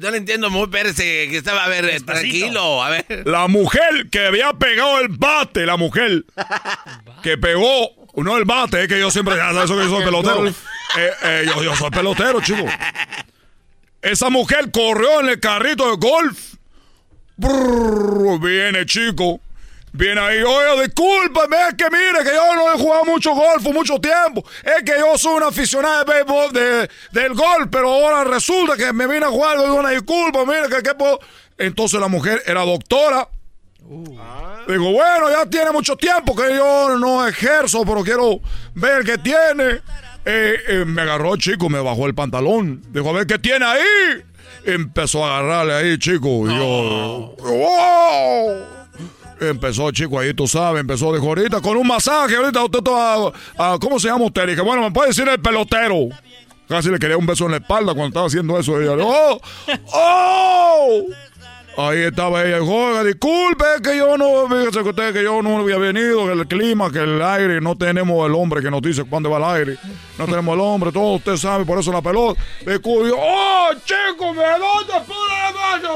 No le entiendo muy, espérese, que estaba, a ver, tranquilo, a ver. La mujer que había pegado el bate, la mujer que pegó, no el bate, es que yo siempre, ya sabes eso que yo soy pelotero. Eh, eh, yo, yo soy pelotero, chico. Esa mujer corrió en el carrito de golf. Brrr, viene, chico. Viene ahí, oye, discúlpame, es que mire que yo no he jugado mucho golf mucho tiempo. Es que yo soy un aficionado de béisbol, de, del golf, pero ahora resulta que me vine a jugar, le doy una disculpa, mire que qué puedo. Entonces la mujer era doctora. Digo, bueno, ya tiene mucho tiempo que yo no ejerzo, pero quiero ver qué tiene. Eh, eh, me agarró, chico, me bajó el pantalón. Dijo, a ver qué tiene ahí. Empezó a agarrarle ahí, chico. Y yo, ¡wow! Empezó, chico, ahí tú sabes, empezó, dijo, ahorita con un masaje, ahorita usted está, ah, ¿cómo se llama usted? Dije, bueno, me puede decir el pelotero. Casi le quería un beso en la espalda cuando estaba haciendo eso. Ella, ¡oh! ¡Oh! Ahí estaba ella, "Oiga, disculpe que yo no, fíjese que usted que yo no había venido, que el clima, que el aire, no tenemos el hombre que nos dice cuándo va el aire, no tenemos el hombre, todo usted sabe, por eso la pelota. Disculpe, ¡oh, chico, me dónde la mano!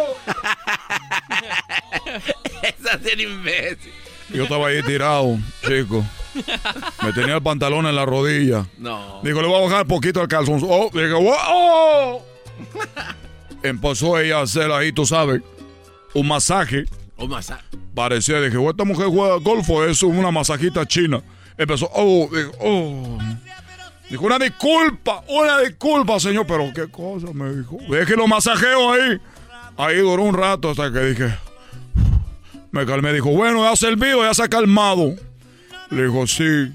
<laughs> <laughs> Esa es imbécil. Yo estaba ahí tirado, chico. Me tenía el pantalón en la rodilla. No. Digo, le voy a bajar poquito el calzón. Oh, digo, ¡oh! <laughs> Empezó ella a hacer ahí, tú sabes, un masaje. Un masaje. Parecía, dije, "Oh, esta mujer juega golf o es una masajita china. Empezó, oh, dijo, oh. Dijo, una disculpa, una disculpa, señor, pero qué cosa me dijo. Es que lo masajeo ahí. Ahí duró un rato hasta que dije, me calmé. Dijo, bueno, ya ha servido, ya se ha calmado. Le dijo, sí.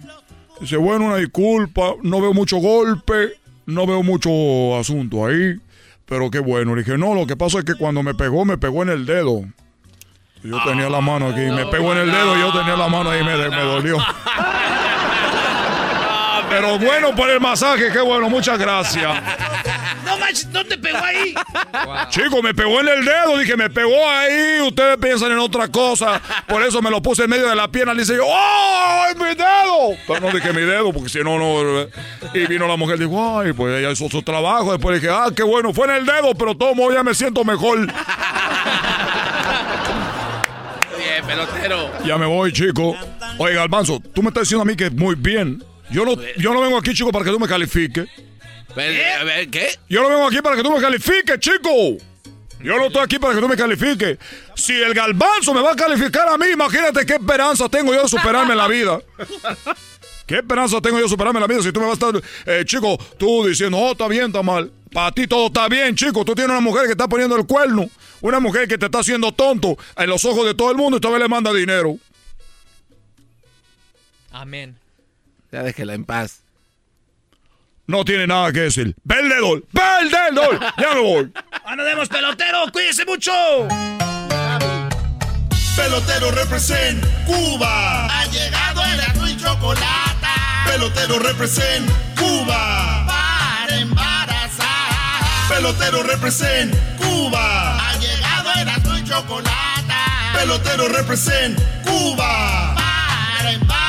Dice, bueno, una disculpa, no veo mucho golpe, no veo mucho asunto ahí. Pero qué bueno. Le dije, no, lo que pasa es que cuando me pegó, me pegó en el dedo. Yo tenía la mano aquí, me pegó en el dedo y yo tenía la mano ahí, me, me dolió. <laughs> Pero bueno por el masaje, qué bueno, muchas gracias. ¡No manches, te pegó ahí. <laughs> Chico, me pegó en el dedo, dije, me pegó ahí, ustedes piensan en otra cosa. Por eso me lo puse en medio de la pierna, le dice yo, ¡oh, es mi dedo! Pero no dije mi dedo, porque si no, no. Y vino la mujer y dijo, ay, pues ella hizo su trabajo. Después dije, ah, qué bueno, fue en el dedo, pero todo ya me siento mejor. Bien, pelotero. Ya me voy, chico. Oye, Galbanzo, tú me estás diciendo a mí que muy bien. Yo no, yo no vengo aquí, chico, para que tú me califiques. A ver, ¿qué? Yo no vengo aquí para que tú me califiques, chico. Yo no estoy aquí para que tú me califiques. Si el galbanzo me va a calificar a mí, imagínate qué esperanza tengo yo de superarme en la vida. ¿Qué esperanza tengo yo de superarme en la vida si tú me vas a estar, eh, chico, tú diciendo, oh, está bien, está mal? Para ti todo está bien, chico. Tú tienes una mujer que está poniendo el cuerno. Una mujer que te está haciendo tonto en los ojos de todo el mundo y todavía le manda dinero. Amén. Ya déjela en paz. No tiene nada que decir. ¡Ve el dedo! ¡Ve el dedo! ¡Ya me voy! ¡Ah, nos vemos, pelotero! ¡Cuídese mucho! Pelotero represent Cuba. Ha llegado el y chocolate. Pelotero represent Cuba. Para embarazar. Pelotero represent Cuba. Ha llegado el y chocolate. Pelotero represent Cuba. Para embarazar.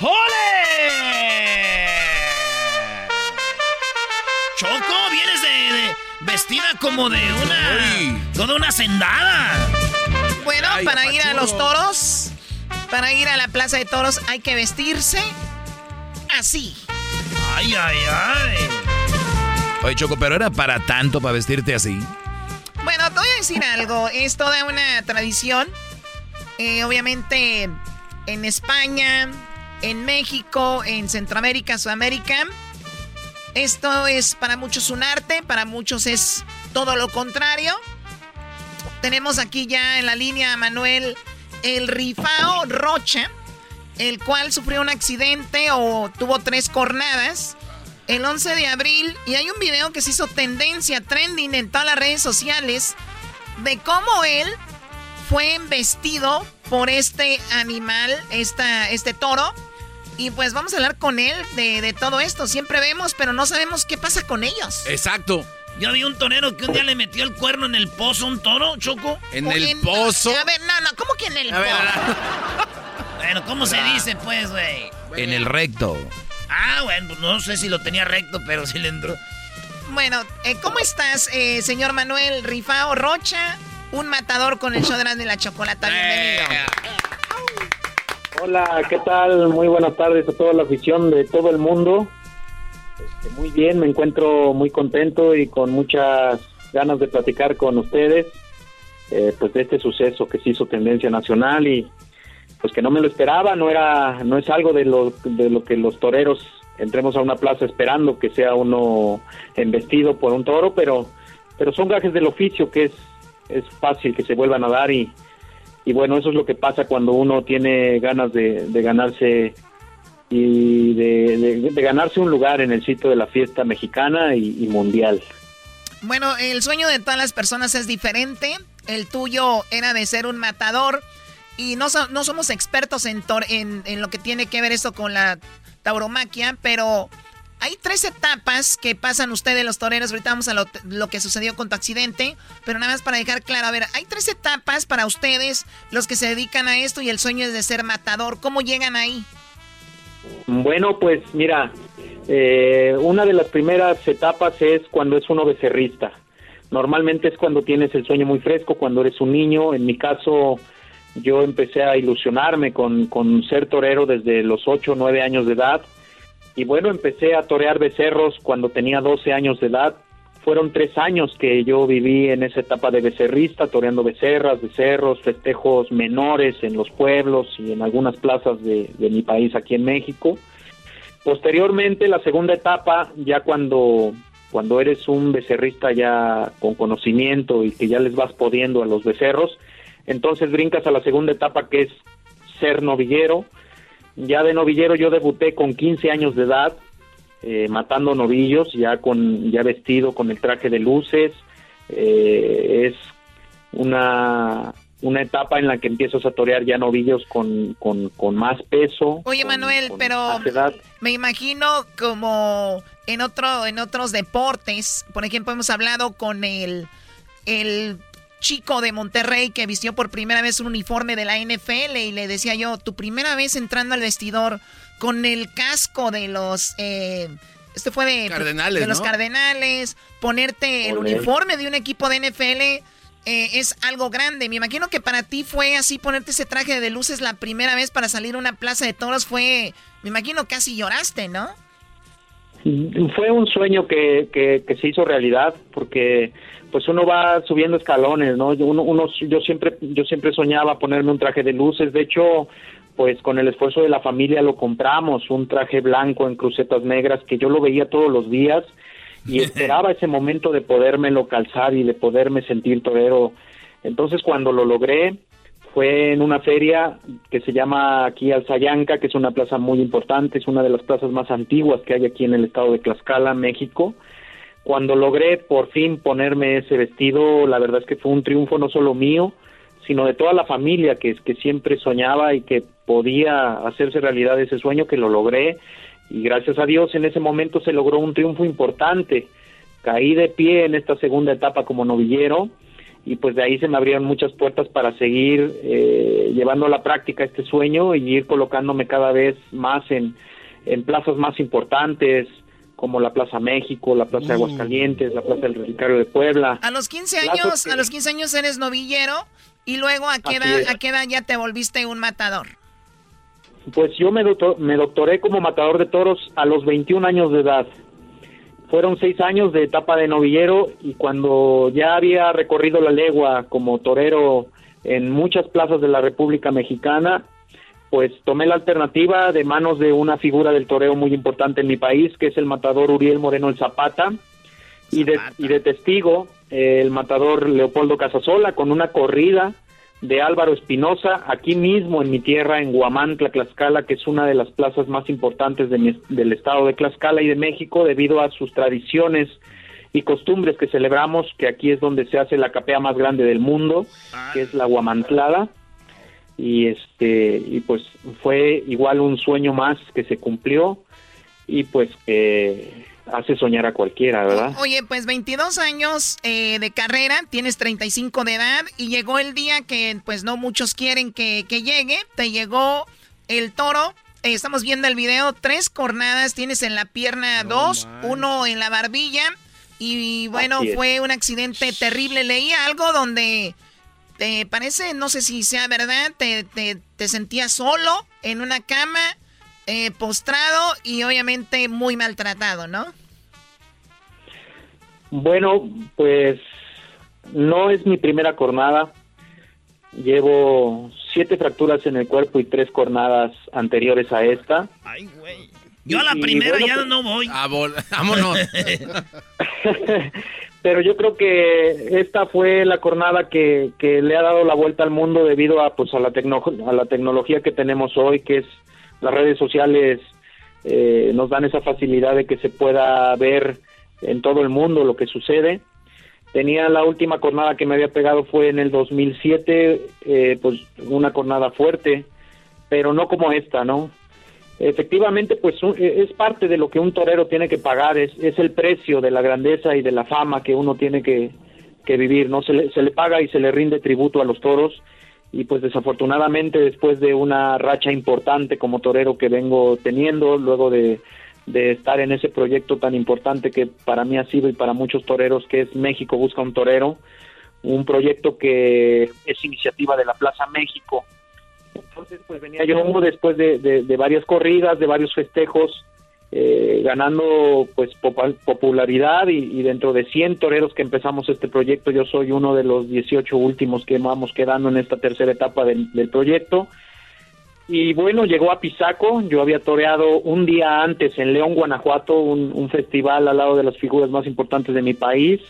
¡Jole! Choco, vienes de, de- vestida como de una toda una sendada. Bueno, Ay, para ir a los toros, para ir a la plaza de toros hay que vestirse así. Ay, ay, ay. Oye, Choco, pero era para tanto para vestirte así. Bueno, te voy a decir algo. Es toda una tradición. Eh, obviamente en España, en México, en Centroamérica, Sudamérica. Esto es para muchos un arte, para muchos es todo lo contrario. Tenemos aquí ya en la línea a Manuel el Rifao Rocha, el cual sufrió un accidente o tuvo tres cornadas el 11 de abril y hay un video que se hizo tendencia, trending en todas las redes sociales de cómo él fue embestido por este animal, esta, este toro. Y pues vamos a hablar con él de, de todo esto. Siempre vemos, pero no sabemos qué pasa con ellos. Exacto. Yo vi un torero que un día le metió el cuerno en el pozo a un toro, Choco. En O el en- pozo. A ver, no, no, ¿cómo que en el A ver, pozo? <laughs> Bueno, ¿cómo se dice, pues, güey? En el recto. Ah, bueno, pues no sé si lo tenía recto, pero sí le entró. Bueno, eh, ¿cómo estás, eh, señor Manuel Rifao Rocha? Un matador con el show de la Chocolata. Bienvenido. Hola, ¿qué tal? Muy buenas tardes a toda la afición de todo el mundo. Este, muy bien, me encuentro muy contento y con muchas ganas de platicar con ustedes, eh, pues de este suceso que se hizo tendencia nacional y pues que no me lo esperaba, no era, no es algo de lo, de lo que los toreros entremos a una plaza esperando que sea uno embestido por un toro, pero, pero son gajes del oficio que es, es fácil que se vuelvan a dar y, y bueno, eso es lo que pasa cuando uno tiene ganas de, ganarse y de ganarse un lugar en el sitio de la fiesta mexicana y, y mundial. Bueno, el sueño de todas las personas es diferente. El tuyo era de ser un matador. Y no, so- no somos expertos en, tor- en, en lo que tiene que ver esto con la tauromaquia, pero hay tres etapas que pasan ustedes los toreros. Ahorita vamos a lo, que sucedió con tu accidente, pero nada más para dejar claro, a ver, hay tres etapas para ustedes, los que se dedican a esto y el sueño es de ser matador. ¿Cómo llegan ahí? Bueno, pues mira, eh, una de las primeras etapas es cuando es uno becerrista. Normalmente es cuando tienes el sueño muy fresco, cuando eres un niño. En mi caso, yo empecé a ilusionarme con, con ser torero desde los 8 o 9 años de edad. Y bueno, empecé a torear becerros cuando tenía 12 años de edad. Fueron tres años que yo viví en esa etapa de becerrista, toreando becerras, becerros, festejos menores en los pueblos y en algunas plazas de, de mi país aquí en México. Posteriormente, la segunda etapa, ya cuando, cuando eres un becerrista ya con conocimiento y que ya les vas podiendo a los becerros, entonces brincas a la segunda etapa que es ser novillero. Ya de novillero yo debuté con 15 años de edad, eh, matando novillos, ya con ya vestido con el traje de luces. Eh, es una, una etapa en la que empiezas a torear ya novillos con, con, con más peso. Oye, con- Manuel, con pero me imagino como en otro en otros deportes, por ejemplo, hemos hablado con el el chico de Monterrey que vistió por primera vez un uniforme de la NFL y le decía yo, tu primera vez entrando al vestidor con el casco de los eh, este fue de, Cardenales, de los ¿no? Cardenales, ponerte el uniforme de un equipo de NFL eh, es algo grande. Me imagino que para ti fue así ponerte ese traje de luces la primera vez para salir a una plaza de toros fue, me imagino casi lloraste, ¿no? Fue un sueño que, que, que se hizo realidad porque pues uno va subiendo escalones, ¿no? Yo- Uno, uno- yo siempre yo siempre soñaba ponerme un traje de luces, de hecho pues con el esfuerzo de la familia lo compramos, un traje blanco en crucetas negras que yo lo veía todos los días y <laughs> esperaba ese momento de podérmelo calzar y de poderme sentir torero. Entonces cuando lo logré fue en una feria que se llama aquí Alzayanca, que es una plaza muy importante, es una de las plazas más antiguas que hay aquí en el estado de Tlaxcala, México. Cuando logré por fin ponerme ese vestido, la verdad es que fue un triunfo no solo mío, sino de toda la familia que, que siempre soñaba y que podía hacerse realidad ese sueño, que lo logré. Y gracias a Dios en ese momento se logró un triunfo importante. Caí de pie en esta segunda etapa como novillero y pues de ahí se me abrieron muchas puertas para seguir eh, llevando a la práctica este sueño y ir colocándome cada vez más en, en plazas más importantes como la Plaza México, la Plaza de Aguascalientes, la Plaza del Relicario de Puebla. A los 15 Plazas años, que- a los 15 años eres novillero y luego a qué edad, a qué edad ya te volviste un matador. Pues yo me, doctor- me doctoré como matador de toros a los 21 años de edad. Fueron seis años de etapa de novillero y cuando ya había recorrido la legua como torero en muchas plazas de la República Mexicana, pues tomé la alternativa de manos de una figura del toreo muy importante en mi país, que es el matador Uriel Moreno el Zapata, y de, y de testigo eh, el matador Leopoldo Casasola con una corrida de Álvaro Espinosa aquí mismo en mi tierra, en Huamantla, Tlaxcala, que es una de las plazas más importantes de mi- del estado de Tlaxcala y de México debido a sus tradiciones y costumbres que celebramos, que aquí es donde se hace la capea más grande del mundo, que es la Huamantlada. Y este y pues fue igual un sueño más que se cumplió y pues que hace soñar a cualquiera, ¿verdad? Oye, pues 22 años eh, de carrera, tienes 35 de edad y llegó el día que pues no muchos quieren que, que llegue, te llegó el toro. eh, estamos viendo el video, tres cornadas tienes en la pierna dos, uno en la barbilla y bueno, fue un accidente terrible. Leía algo donde te parece, no sé si sea verdad, te, te, te sentías solo en una cama, eh, postrado y obviamente muy maltratado, ¿no? Bueno, pues no es mi primera cornada. Llevo siete fracturas en el cuerpo y tres cornadas anteriores a esta. Yo a la Y- y primera bueno, ya pues- no voy. <laughs> Vámonos. <laughs> Pero yo creo que esta fue la cornada que, que le ha dado la vuelta al mundo debido a pues a la tecno- a la tecnología que tenemos hoy, que es las redes sociales eh, nos dan esa facilidad de que se pueda ver en todo el mundo lo que sucede. Tenía la última cornada que me había pegado fue en el 2007, eh, pues una cornada fuerte, pero no como esta, ¿no? Efectivamente, pues e- es parte de lo que un torero tiene que pagar, es, es el precio de la grandeza y de la fama que uno tiene que, que vivir, ¿no? Se le, se le paga y se le rinde tributo a los toros y pues desafortunadamente después de una racha importante como torero que vengo teniendo, luego de, de estar en ese proyecto tan importante que para mí ha sido y para muchos toreros que es México Busca un Torero, un proyecto que es iniciativa de la Plaza México, entonces, pues venía yo después de, de- de varias corridas, de varios festejos, eh, ganando pues popularidad y, y dentro de 100 toreros que empezamos este proyecto, yo soy uno de los 18 últimos que vamos quedando en esta tercera etapa del, del proyecto. Y bueno, llegó a Pisaco, yo había toreado un día antes en León, Guanajuato, un, un festival al lado de las figuras más importantes de mi país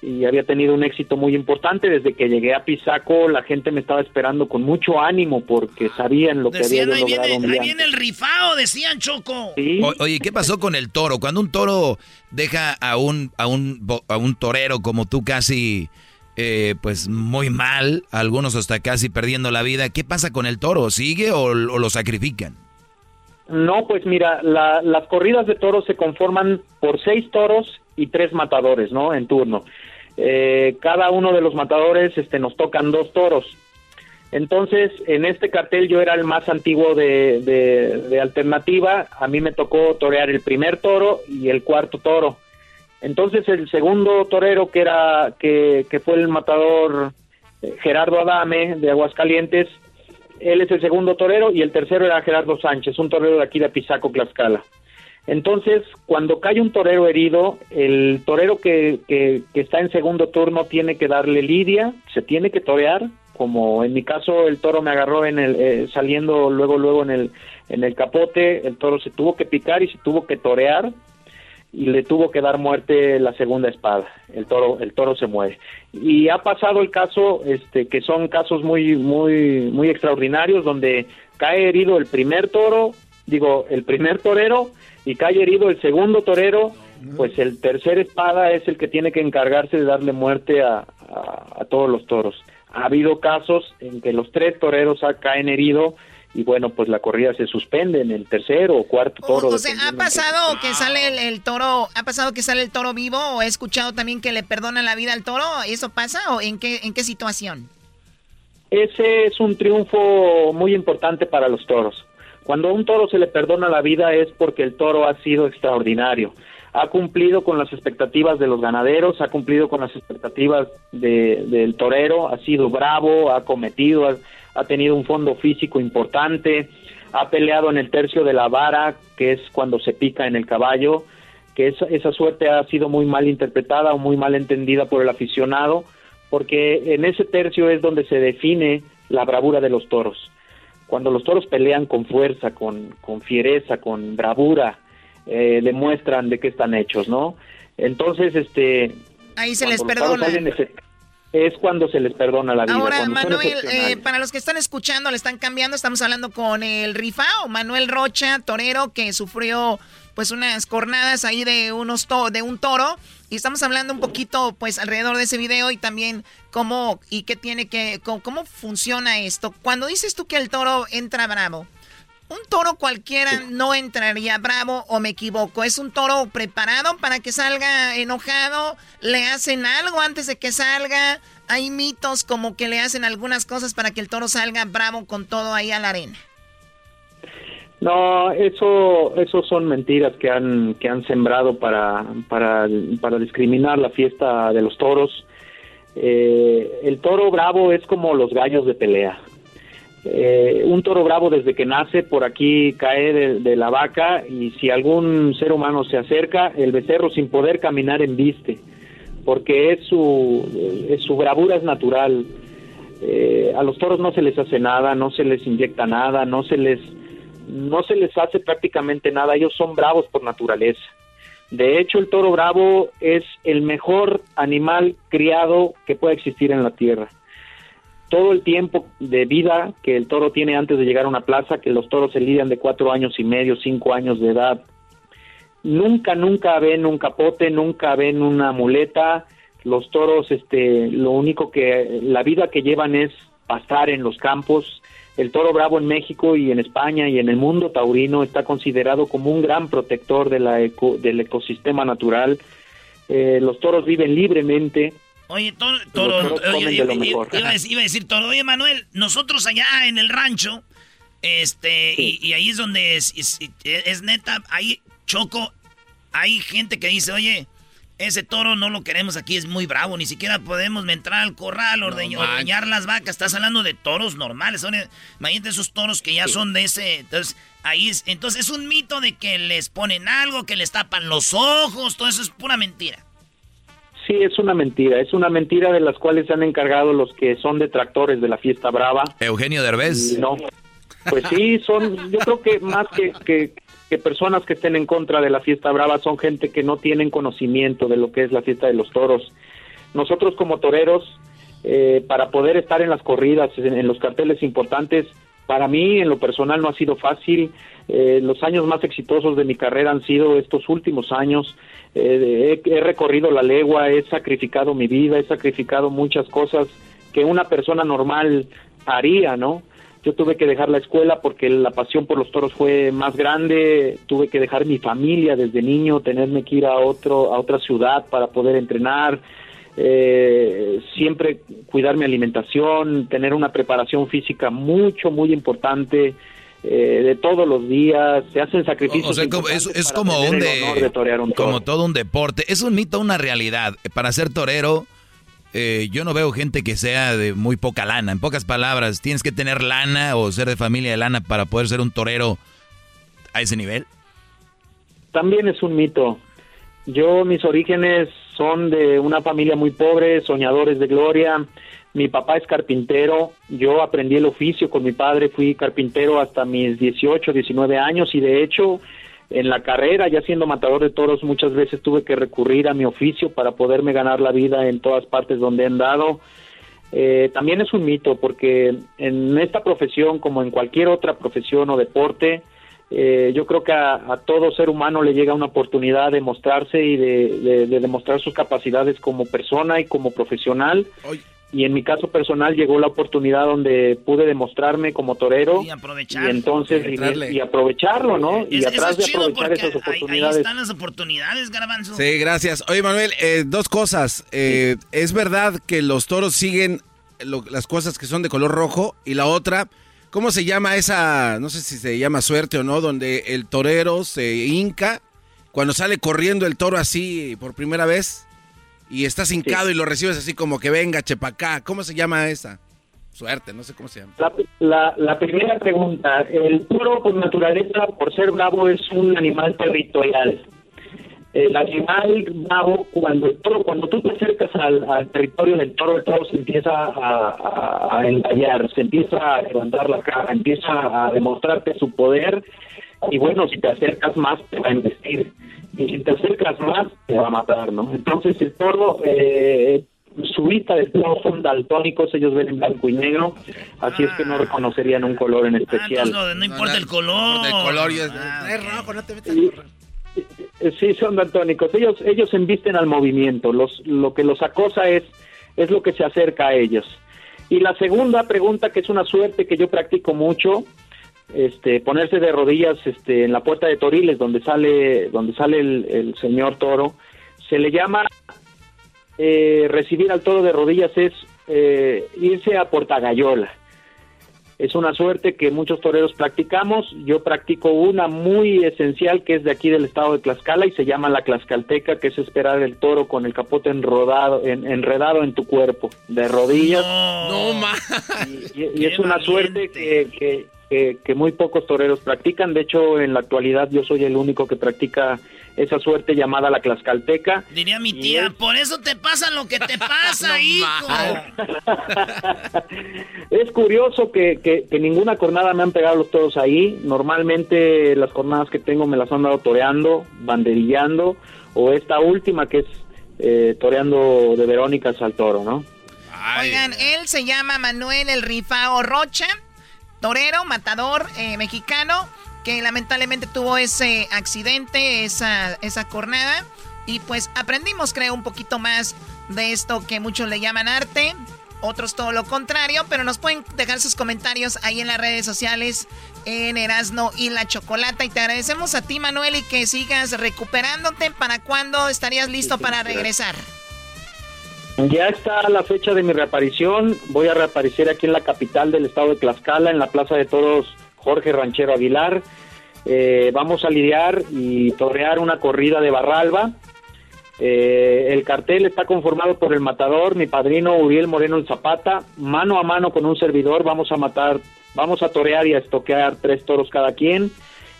y había tenido un éxito muy importante. Desde que llegué a Pisaco, la gente me estaba esperando con mucho ánimo porque sabían lo que había Decían, yo ahí logrado viene, ahí viene el rifao, decían Choco. O- oye, ¿qué pasó con el toro? Cuando un toro deja a un, a un, bo- a un torero como tú casi, eh, pues muy mal, algunos hasta casi perdiendo la vida, ¿qué pasa con el toro? ¿Sigue o, o lo sacrifican? No, pues mira, la- las corridas de toros se conforman por seis toros y tres matadores, ¿no? En turno. Eh, cada uno de los matadores este, nos tocan dos toros. Entonces, en este cartel yo era el más antiguo de, de- alternativa. A mí me tocó torear el primer toro y el cuarto toro. Entonces, el segundo torero, que, era, que, que fue el matador eh, Gerardo Adame de Aguascalientes, él es el segundo torero y el tercero era Gerardo Sánchez, un torero de aquí de Pisaco, Tlaxcala. Entonces, cuando cae un torero herido, el torero que, que, está en segundo turno tiene que darle lidia, se tiene que torear, como en mi caso el toro me agarró en el eh, saliendo luego luego en el en el capote, el toro se tuvo que picar y se tuvo que torear y le tuvo que dar muerte la segunda espada. El toro el toro se muere. Y ha pasado el caso este que son casos muy muy muy extraordinarios donde cae herido el primer toro, digo, el primer torero y cae herido el segundo torero, pues el tercer espada es el que tiene que encargarse de darle muerte a, a- a todos los toros. Ha habido casos en que los tres toreros caen heridos y bueno, pues la corrida se suspende en el tercero o cuarto toro. O sea, ¿ha pasado que sale el, el toro, ha pasado que sale el toro vivo o he escuchado también que le perdonan la vida al toro? ¿Eso pasa o en qué, en qué situación? Ese es un triunfo muy importante para los toros. Cuando a un toro se le perdona la vida es porque el toro ha sido extraordinario. Ha cumplido con las expectativas de los ganaderos, ha cumplido con las expectativas de- del torero, ha sido bravo, ha cometido, ha, ha tenido un fondo físico importante, ha peleado en el tercio de la vara, que es cuando se pica en el caballo, que esa, esa suerte ha sido muy mal interpretada o muy mal entendida por el aficionado, porque en ese tercio es donde se define la bravura de los toros. Cuando los toros pelean con fuerza, con, con fiereza, con bravura, eh, demuestran de qué están hechos, ¿no? Entonces, este... Ahí se les perdona. ese- es cuando se les perdona la vida. Ahora, Manuel, eh, para los que están escuchando, le están cambiando, estamos hablando con el rifao, Manuel Rocha, torero, que sufrió pues unas cornadas ahí de unos to- de un toro y estamos hablando un poquito pues alrededor de ese video y también cómo y qué tiene que cómo, cómo funciona esto. Cuando dices tú que el toro entra bravo, un toro cualquiera no entraría bravo o me equivoco. Es un toro preparado para que salga enojado. Le hacen algo antes de que salga. Hay mitos como que le hacen algunas cosas para que el toro salga bravo con todo ahí a la arena. No, eso, eso son mentiras que han, que han sembrado para, para, para discriminar la fiesta de los toros. Eh, el toro bravo es como los gallos de pelea. Eh, un toro bravo desde que nace por aquí cae de, la vaca y si algún ser humano se acerca, el becerro sin poder caminar embiste, porque es su, es su bravura es natural. Eh, a los toros no se les hace nada, no se les inyecta nada, no se les no se les hace prácticamente nada, ellos son bravos por naturaleza. De hecho, el toro bravo es el mejor animal criado que puede existir en la tierra. Todo el tiempo de vida que el toro tiene antes de llegar a una plaza, que los toros se lidian de cuatro años y medio, cinco años de edad, nunca, nunca ven un capote, nunca ven una muleta. Los toros, este, lo único que, la vida que llevan es pastar en los campos. El toro bravo en México y en España y en el mundo taurino está considerado como un gran protector de la eco- del ecosistema natural. Eh, los toros viven libremente. Oye, toro, toro, oye, iba- a decir, iba a decir toro. Oye, Manuel, nosotros allá en el rancho, este, y, y ahí es donde es, es- es neta, ahí choco, hay gente que dice, oye, ese toro no lo queremos aquí, es muy bravo, ni siquiera podemos entrar al corral, ordeñar las vacas, estás hablando de toros normales, son, imagínate esos toros que ya son de ese, entonces ahí es, entonces es un mito de que les ponen algo, que les tapan los ojos, todo eso es pura mentira. Sí, es una mentira, es una mentira de las cuales se han encargado los que son detractores de la fiesta brava. Eugenio Derbez. No, pues sí, son, yo creo que más que, que que personas que estén en contra de la fiesta brava son gente que no tienen conocimiento de lo que es la fiesta de los toros. Nosotros como toreros, eh, para poder estar en las corridas, en, los carteles importantes, para mí en lo personal no ha sido fácil. Eh, los años más exitosos de mi carrera han sido estos últimos años. Eh, he, he recorrido la legua, he sacrificado mi vida, he sacrificado muchas cosas que una persona normal haría, ¿no? Yo tuve que dejar la escuela porque la pasión por los toros fue más grande, tuve que dejar mi familia desde niño, tenerme que ir a, otro, a otra ciudad para poder entrenar, eh, siempre cuidar mi alimentación, tener una preparación física mucho, muy importante. Eh, de todos los días, se hacen sacrificios. es, como un, de, como todo un deporte, es un mito, una realidad. Para ser torero, eh, yo no veo gente que sea de muy poca lana. En pocas palabras, ¿tienes que tener lana o ser de familia de lana para poder ser un torero a ese nivel? También es un mito. Yo, mis orígenes son de una familia muy pobre, soñadores de gloria. Mi papá es carpintero. Yo aprendí el oficio con mi padre, fui carpintero hasta mis 18, 19 años y de hecho en la carrera, ya siendo matador de toros, muchas veces tuve que recurrir a mi oficio para poderme ganar la vida en todas partes donde he andado. Eh, también es un mito porque en esta profesión, como en cualquier otra profesión o deporte, eh, yo creo que a, todo ser humano le llega una oportunidad de mostrarse y de, de demostrar sus capacidades como persona y como profesional y en mi caso personal llegó la oportunidad donde pude demostrarme como torero y, aprovechar, y entonces y, aprovecharlo, ¿no? y atrás de aprovechar esas oportunidades. Ahí, están las oportunidades, Garbanzo. Sí, gracias. Oye, Manuel, eh, dos cosas. Eh, es verdad que los toros siguen las cosas que son de color rojo y la otra, ¿cómo se llama esa, no sé si se llama suerte o no, donde el torero se hinca cuando sale corriendo el toro así por primera vez? Y estás hincado y lo recibes así como que venga, chepacá. ¿Cómo se llama esa? Suerte, no sé cómo se llama. La, la, primera pregunta, el toro por naturaleza, por ser bravo, es un animal territorial. El animal bravo, cuando el toro, cuando tú te acercas al, territorio del toro, el toro se empieza a, a, a se empieza a levantar la cara, empieza a demostrarte su poder y bueno, si te acercas más te va a investir y si te acercas más te va a matar, ¿no? Entonces el toro, eh, su vista de toro son daltónicos, ellos ven en blanco y negro, así es que no reconocerían un color en especial. Ah, no, importa el color. el color es, ah, rojo, no te metas Sí, son daltónicos. Ellos, ellos embisten al movimiento. Los, lo que los acosa es, es lo que se acerca a ellos. Y la segunda pregunta, que es una suerte que yo practico mucho, este, ponerse de rodillas este, en la puerta de Toriles, donde sale, donde sale el, señor toro, se le llama eh, recibir al toro de rodillas es eh, irse a Portagayola. Es una suerte que muchos toreros practicamos. Yo practico una muy esencial que es de aquí del estado de Tlaxcala y se llama la Tlaxcalteca, que es esperar el toro con el capote enrodado, enredado en tu cuerpo, de rodillas. No, Y, es una suerte que, que, muy pocos toreros practican. De hecho, en la actualidad yo soy el único que practica esa suerte llamada la clascalteca. Diría mi tía, por eso te pasa lo que te <laughs> pasa, hijo. <laughs> es curioso que, que, ninguna jornada me han pegado los toros ahí. Normalmente las jornadas que tengo me las han dado toreando, banderillando, o esta última que es eh, toreando de Verónica al toro, ¿no? Oigan, él se llama Manuel El Rifao Rocha torero, matador eh, mexicano, que lamentablemente tuvo ese accidente, esa, esa jornada. Y pues aprendimos, creo, un poquito más de esto que muchos le llaman arte, otros todo lo contrario, pero nos pueden dejar sus comentarios ahí en las redes sociales, en Erasno y la Chocolata. Y te agradecemos a ti, Manuel, y que sigas recuperándote. ¿Para cuándo estarías listo para regresar? Ya está la fecha de mi reaparición. Voy a reaparecer aquí en la capital del estado de Tlaxcala, en la Plaza de Toros Jorge Ranchero Aguilar. Eh, vamos a lidiar y torrear una corrida de Barralba. Eh, el cartel está conformado por el matador, mi padrino Uriel Moreno el Zapata, mano a mano con un servidor, vamos a matar, vamos a torear y a estoquear tres toros cada quien.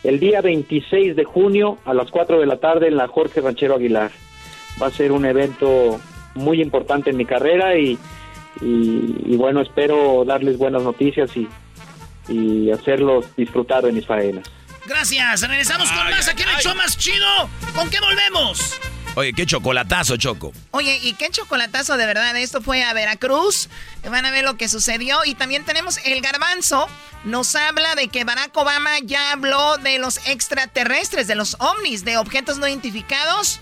El día 26 de junio a las 4 de la tarde en la Jorge Ranchero Aguilar. Va a ser un evento muy importante en mi carrera y, y, y bueno, espero darles buenas noticias y, y hacerlos disfrutar de mis faenas. Gracias. Regresamos con más aquí en el show más chido. ¿Con qué volvemos? Oye, qué chocolatazo, Choco. Oye, y qué chocolatazo de verdad. Esto fue a Veracruz. Van a ver lo que sucedió. Y también tenemos el garbanzo. Nos habla de que Barack Obama ya habló de los extraterrestres, de los ovnis, de objetos no identificados.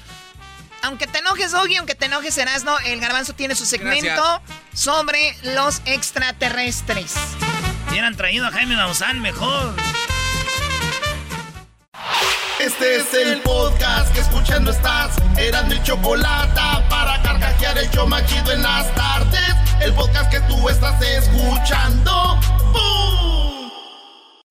Aunque te enojes, Doggy, aunque te enojes, Erasno, el garbanzo tiene su segmento Gracias. sobre los extraterrestres. Hubieran traído a Jaime Maussan mejor. Este es el podcast que escuchando estás. Eran mi chocolate para carcajear el show machido en las tardes. El podcast que tú estás escuchando. ¡Bum!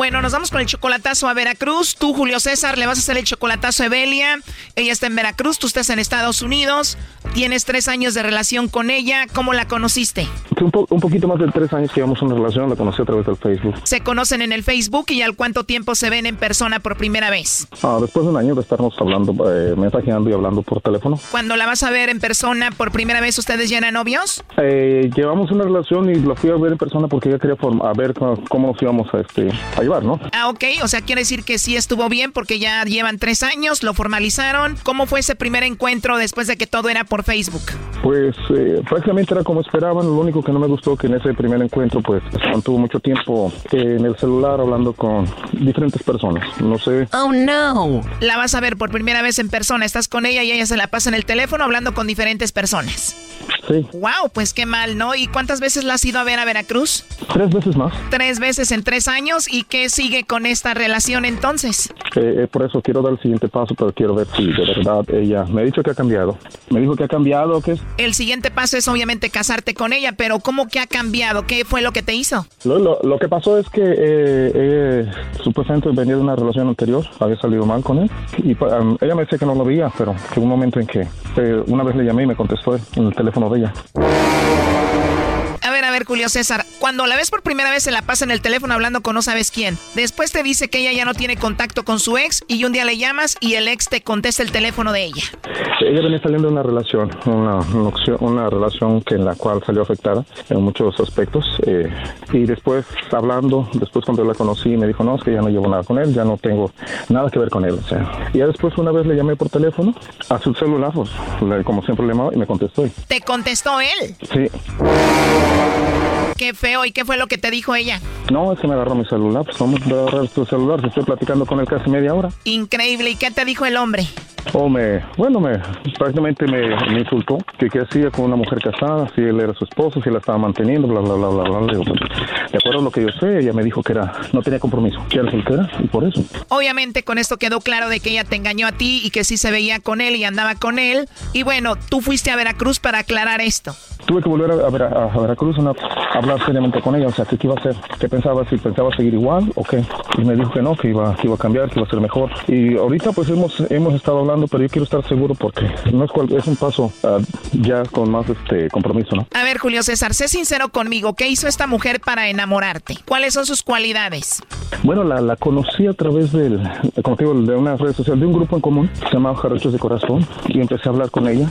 Bueno, nos vamos con el chocolatazo a Veracruz. Tú, Julio César, le vas a hacer el chocolatazo a Evelia. Ella está en Veracruz, tú estás en Estados Unidos. Tienes tres años de relación con ella. ¿Cómo la conociste? Un, po- un poquito más de tres años que llevamos una relación, la conocí a través del Facebook. Se conocen en el Facebook y al cuánto tiempo se ven en persona por primera vez. Ah, después de un año de estarnos hablando, eh, mensajeando y hablando por teléfono, Cuando la vas a ver en persona por primera vez, ¿ustedes ya eran novios? eh, llevamos una relación y la fui a ver en persona porque ella quería a ver cómo, cómo nos íbamos a, este, a llevar, ¿no? Ah, ok. O sea, quiere decir que sí estuvo bien porque ya llevan tres años, lo formalizaron. ¿Cómo fue ese primer encuentro después de que todo era por Facebook? Pues eh, prácticamente era como esperaban, lo único que no me gustó que en ese primer encuentro pues mantuvo mucho tiempo en el celular hablando con diferentes personas, no sé. Oh, no. La vas a ver por primera vez en persona. Estás con ella y ella se la pasa en el teléfono hablando con diferentes personas. Sí. Wow, pues qué mal, ¿no? ¿Y cuántas veces la has ido a ver a Veracruz? Tres veces más. Tres veces en tres años. ¿Y qué sigue con esta relación entonces? Eh, eh, por eso quiero dar el siguiente paso, pero quiero ver si de verdad ella me ha dicho que ha cambiado. Me dijo que ha cambiado, que es El siguiente paso es obviamente casarte con ella, pero ¿cómo que ha cambiado? ¿Qué fue lo que te hizo? Lo, lo- lo que pasó es que eh, eh, supuestamente venía de una relación anterior, había salido mal con él y ella me decía que no lo veía, pero que un momento en que eh, una vez le llamé y me contestó en el teléfono de ella. A ver, a ver, Julio César, cuando la ves por primera vez se la pasa en el teléfono hablando con no sabes quién. Después te dice que ella ya no tiene contacto con su ex y un día le llamas y el ex te contesta el teléfono de ella. Ella venía saliendo de una relación, una, una relación que en la cual salió afectada en muchos aspectos. eh, y después hablando, después cuando la conocí me dijo, no, es que ya no llevo nada con él, ya no tengo nada que ver con él. O sea, y ya después una vez le llamé por teléfono a su celular, pues, como siempre le llamaba y me contestó. ¿Te contestó él? sí, Qué feo. ¿Y qué fue lo que te dijo ella? no, es que me agarró mi celular, pues vamos a agarrar tu celular, si estoy platicando con él casi media hora. Increíble. ¿Y qué te dijo el hombre? O me, bueno, me prácticamente me, me insultó que qué hacía con una mujer casada, si él era su esposo, si la estaba manteniendo, bla, bla, bla, bla, bla. Digo, pues, de acuerdo a lo que yo sé, ella me dijo que era, no tenía compromiso, que era soltera y por eso. Obviamente con esto quedó claro de que ella te engañó a ti y que sí se veía con él y andaba con él. Y bueno, tú fuiste a Veracruz para aclarar esto. Tuve que volver a, a a Veracruz a, a hablar seriamente con ella, o sea, ¿qué, qué iba a hacer? ¿Qué pensaba? ¿Si pensaba seguir igual o qué? Y me dijo que no, que iba, que iba a cambiar, que iba a ser mejor. Y ahorita pues hemos, hemos estado hablando, pero yo quiero estar seguro porque no es, cual- es un paso ah, ya con más este compromiso, ¿no? A ver, Julio César, sé sincero conmigo. ¿Qué hizo esta mujer para enamorarte? ¿Cuáles son sus cualidades? Bueno, la, la conocí a través del, como te digo, de una red social, de un grupo en común, se llama Jarrochos de Corazón, y empecé a hablar con ella.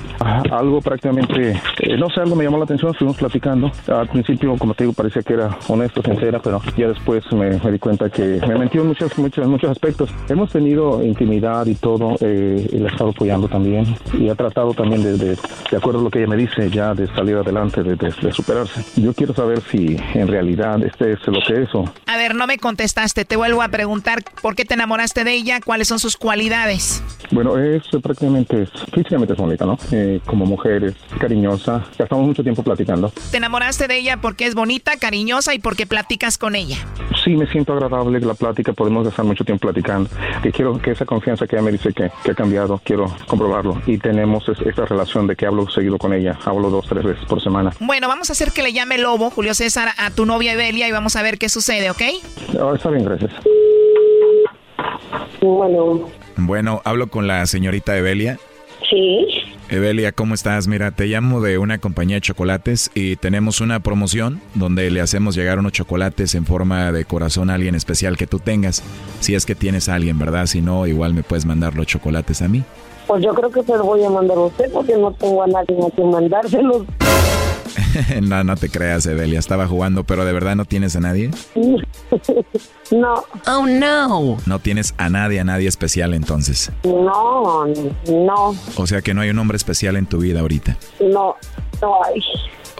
Algo prácticamente, eh, no sé, algo me llamó la atención, estuvimos platicando. Al principio como te digo, parecía que era honesto, sincera, pero ya después me, me di cuenta que me mentió en muchos, muchos, muchos aspectos. Hemos tenido intimidad y todo, eh, y la he estado apoyando también, y ha tratado también de, de, de acuerdo a lo que ella me dice, ya de salir adelante, de, de, de superarse. Yo quiero saber si en realidad este es lo que es o... A ver, no me contestaste, te vuelvo a preguntar, ¿por qué te enamoraste de ella? ¿Cuáles son sus cualidades? Bueno, es prácticamente, físicamente es bonita, ¿no? Eh, como mujer es cariñosa, gastamos mucho tiempo platicando. Te enamoraste de ella porque es bonita, cariñosa y porque platicas con ella. Sí, me siento agradable la plática, podemos gastar mucho tiempo platicando. Que quiero que esa confianza que ella me dice que, que ha cambiado, quiero comprobarlo. Y tenemos es- esta relación de que hablo seguido con ella, hablo dos, tres veces por semana. Bueno, vamos a hacer que le llame Lobo, Julio César, a tu novia Evelia y vamos a ver qué sucede, ¿ok? Ah, está bien, gracias. Bueno, Bueno, hablo con la señorita Evelia. Sí. Evelia, ¿cómo estás? Mira, te llamo de una compañía de chocolates y tenemos una promoción donde le hacemos llegar unos chocolates en forma de corazón a alguien especial que tú tengas. Si es que tienes a alguien, ¿verdad? Si no, igual me puedes mandar los chocolates a mí. Pues yo creo que se lo voy a mandar a usted porque no tengo a nadie a quien mandárselos. <laughs> no, no te creas, Evelia. Estaba jugando, pero ¿de verdad no tienes a nadie? <laughs> no. Oh, no. No tienes a nadie, a nadie especial entonces. No, no, O sea que no hay un hombre especial en tu vida ahorita. no, no hay.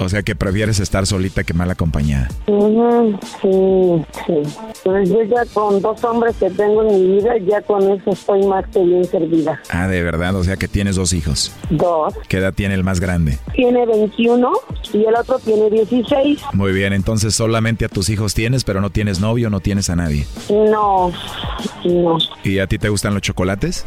O sea que prefieres estar solita que mal acompañada. Sí, sí. Pues yo ya con dos hombres que tengo en mi vida, ya con eso estoy más que bien servida. Ah, de verdad, o sea que tienes dos hijos. Dos. ¿Qué edad tiene el más grande? Tiene 21 y el otro tiene 16. Muy bien, entonces solamente a tus hijos tienes, pero no tienes novio, no tienes a nadie. No, no. ¿Y a ti te gustan los chocolates?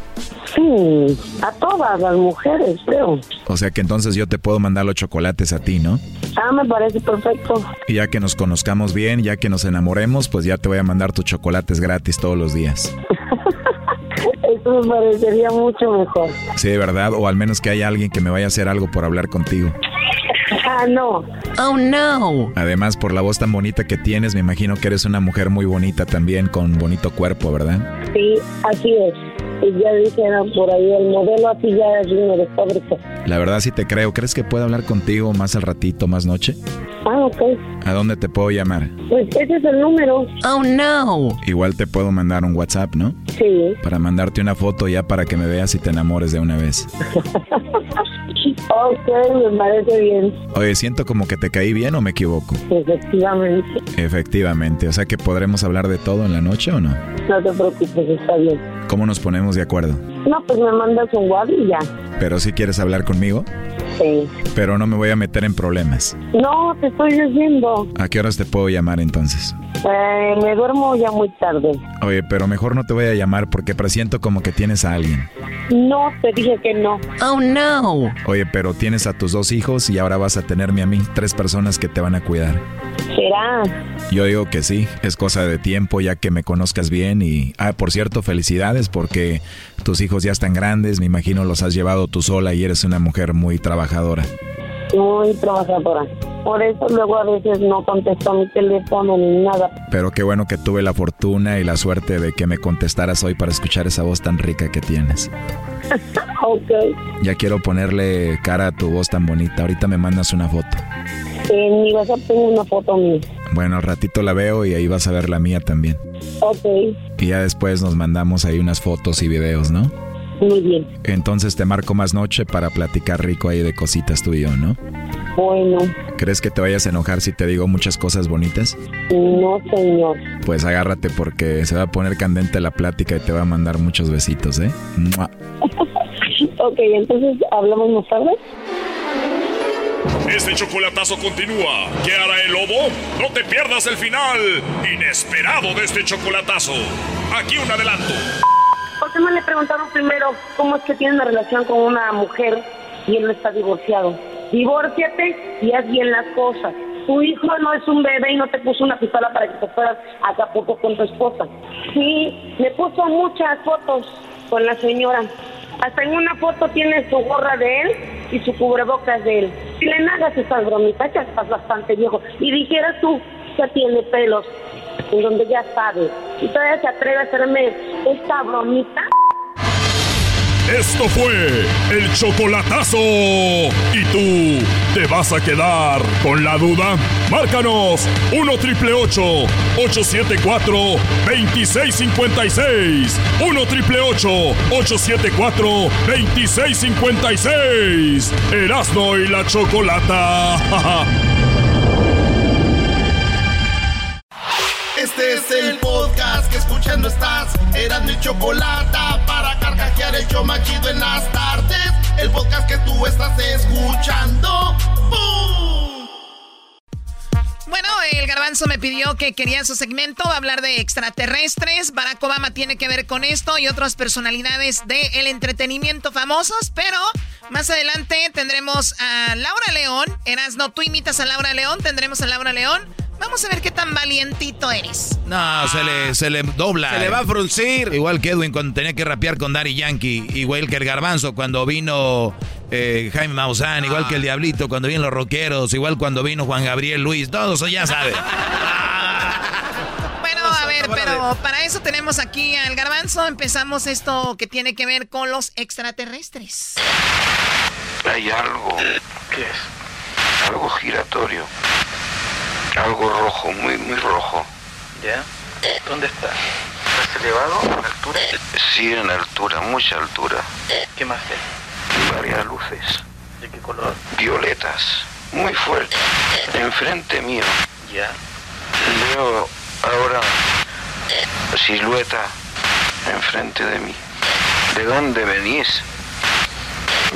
Sí, a todas las mujeres, creo. O sea que entonces yo te puedo mandar los chocolates a ti, ¿no? Ah, me parece perfecto. Y ya que nos conozcamos bien, ya que nos enamoremos, pues ya te voy a mandar tus chocolates gratis todos los días. <laughs> Eso me parecería mucho mejor. Sí, de verdad, o al menos que haya alguien que me vaya a hacer algo por hablar contigo. Ah, no. Oh, no. Además, por la voz tan bonita que tienes, me imagino que eres una mujer muy bonita también, con bonito cuerpo, ¿verdad? Sí, así es. Y ya dijeron por ahí, el modelo así ya vino de fábrica. La verdad sí te creo. ¿Crees que puedo hablar contigo más al ratito, más noche? Ah, ok. ¿A dónde te puedo llamar? Pues ese es el número. Oh, no. Igual te puedo mandar un WhatsApp, ¿no? Sí. Para mandarte una foto ya para que me veas y te enamores de una vez. <laughs> Ok, me parece bien. Oye, siento como que te caí bien o me equivoco. Efectivamente. Efectivamente, o sea que podremos hablar de todo en la noche o no? No te preocupes, está bien. ¿Cómo nos ponemos de acuerdo? No, pues me mandas un WhatsApp y ya. Pero si quieres hablar conmigo, Sí. pero no me voy a meter en problemas. No, te estoy diciendo. ¿A qué horas te puedo llamar entonces? Eh, me duermo ya muy tarde. Oye, pero mejor no te voy a llamar porque presiento como que tienes a alguien. No, te dije que no. Oh, no. Oye, pero tienes a tus dos hijos y ahora vas a tenerme a mí, tres personas que te van a cuidar. Será. Yo digo que sí, es cosa de tiempo ya que me conozcas bien y... Ah, por cierto, felicidades porque tus hijos ya están grandes, me imagino los has llevado tú sola y eres una mujer muy trabajadora. Muy trabajadora. Por eso luego a veces no contesto mi teléfono ni nada. Pero qué bueno que tuve la fortuna y la suerte de que me contestaras hoy para escuchar esa voz tan rica que tienes. <laughs> ok. Ya quiero ponerle cara a tu voz tan bonita. Ahorita me mandas una foto. En mi WhatsApp tengo una foto mía. Bueno, al ratito la veo y ahí vas a ver la mía también. Ok. Y ya después nos mandamos ahí unas fotos y videos, ¿no? Muy bien. Entonces te marco más noche para platicar rico ahí de cositas tú y yo, ¿no? Bueno. ¿Crees que te vayas a enojar si te digo muchas cosas bonitas? No, señor. Pues agárrate porque se va a poner candente la plática y te va a mandar muchos besitos, ¿eh? ¡Mua! <laughs> ok, entonces hablamos más tarde. Este chocolatazo continúa. ¿Qué hará el lobo? No te pierdas el final inesperado de este chocolatazo. Aquí un adelanto. ¿Por qué no le preguntaron primero cómo es que tiene una relación con una mujer y él no está divorciado? Divórciate y haz bien las cosas. Tu hijo no es un bebé y no te puso una pistola para que te fueras a Acapulco con tu esposa. Sí, me puso muchas fotos con la señora. Hasta en una foto tiene su gorra de él y su cubrebocas de él. Si le hagas esas bromitas, ya estás bastante viejo. Y dijeras tú, ya tiene pelos, en donde ya sabe. Y todavía se atreve a hacerme esta bromita. Esto fue el chocolatazo. ¿Y tú te vas a quedar con la duda? Márcanos 1 triple 874 2656. 1 triple 874 2656. Erasno y la chocolata. <laughs> Este es el podcast que escuchando estás. Eran mi chocolate para carcajear el show machido en las tardes. El podcast que tú estás escuchando. ¡Bum! Bueno, el garbanzo me pidió que quería su segmento, hablar de extraterrestres. Barack Obama tiene que ver con esto y otras personalidades del entretenimiento famosos, pero más adelante tendremos a Laura León. Erasno, tú imitas a Laura León, tendremos a Laura León. Vamos a ver qué tan valientito eres. No, se le, se le dobla. Se le va a fruncir. Igual que Edwin cuando tenía que rapear con Daddy Yankee. Igual que el Garbanzo cuando vino eh, Jaime Maussan. Igual que el Diablito cuando vino los rockeros. Igual cuando vino Juan Gabriel Luis. Todos eso ya sabe. <laughs> Bueno, a ver, pero para eso tenemos aquí al garbanzo. Empezamos esto que tiene que ver con los extraterrestres. Hay algo. ¿Qué es? Algo giratorio. Algo rojo, muy, muy rojo. ¿Ya? ¿Dónde está? ¿Estás elevado? ¿En altura? Sí, en altura, mucha altura. ¿Qué más hay? Varias luces. ¿De qué color? Violetas. Muy fuertes. Enfrente mío. ¿Ya? Veo ahora silueta enfrente de mí. ¿De dónde venís?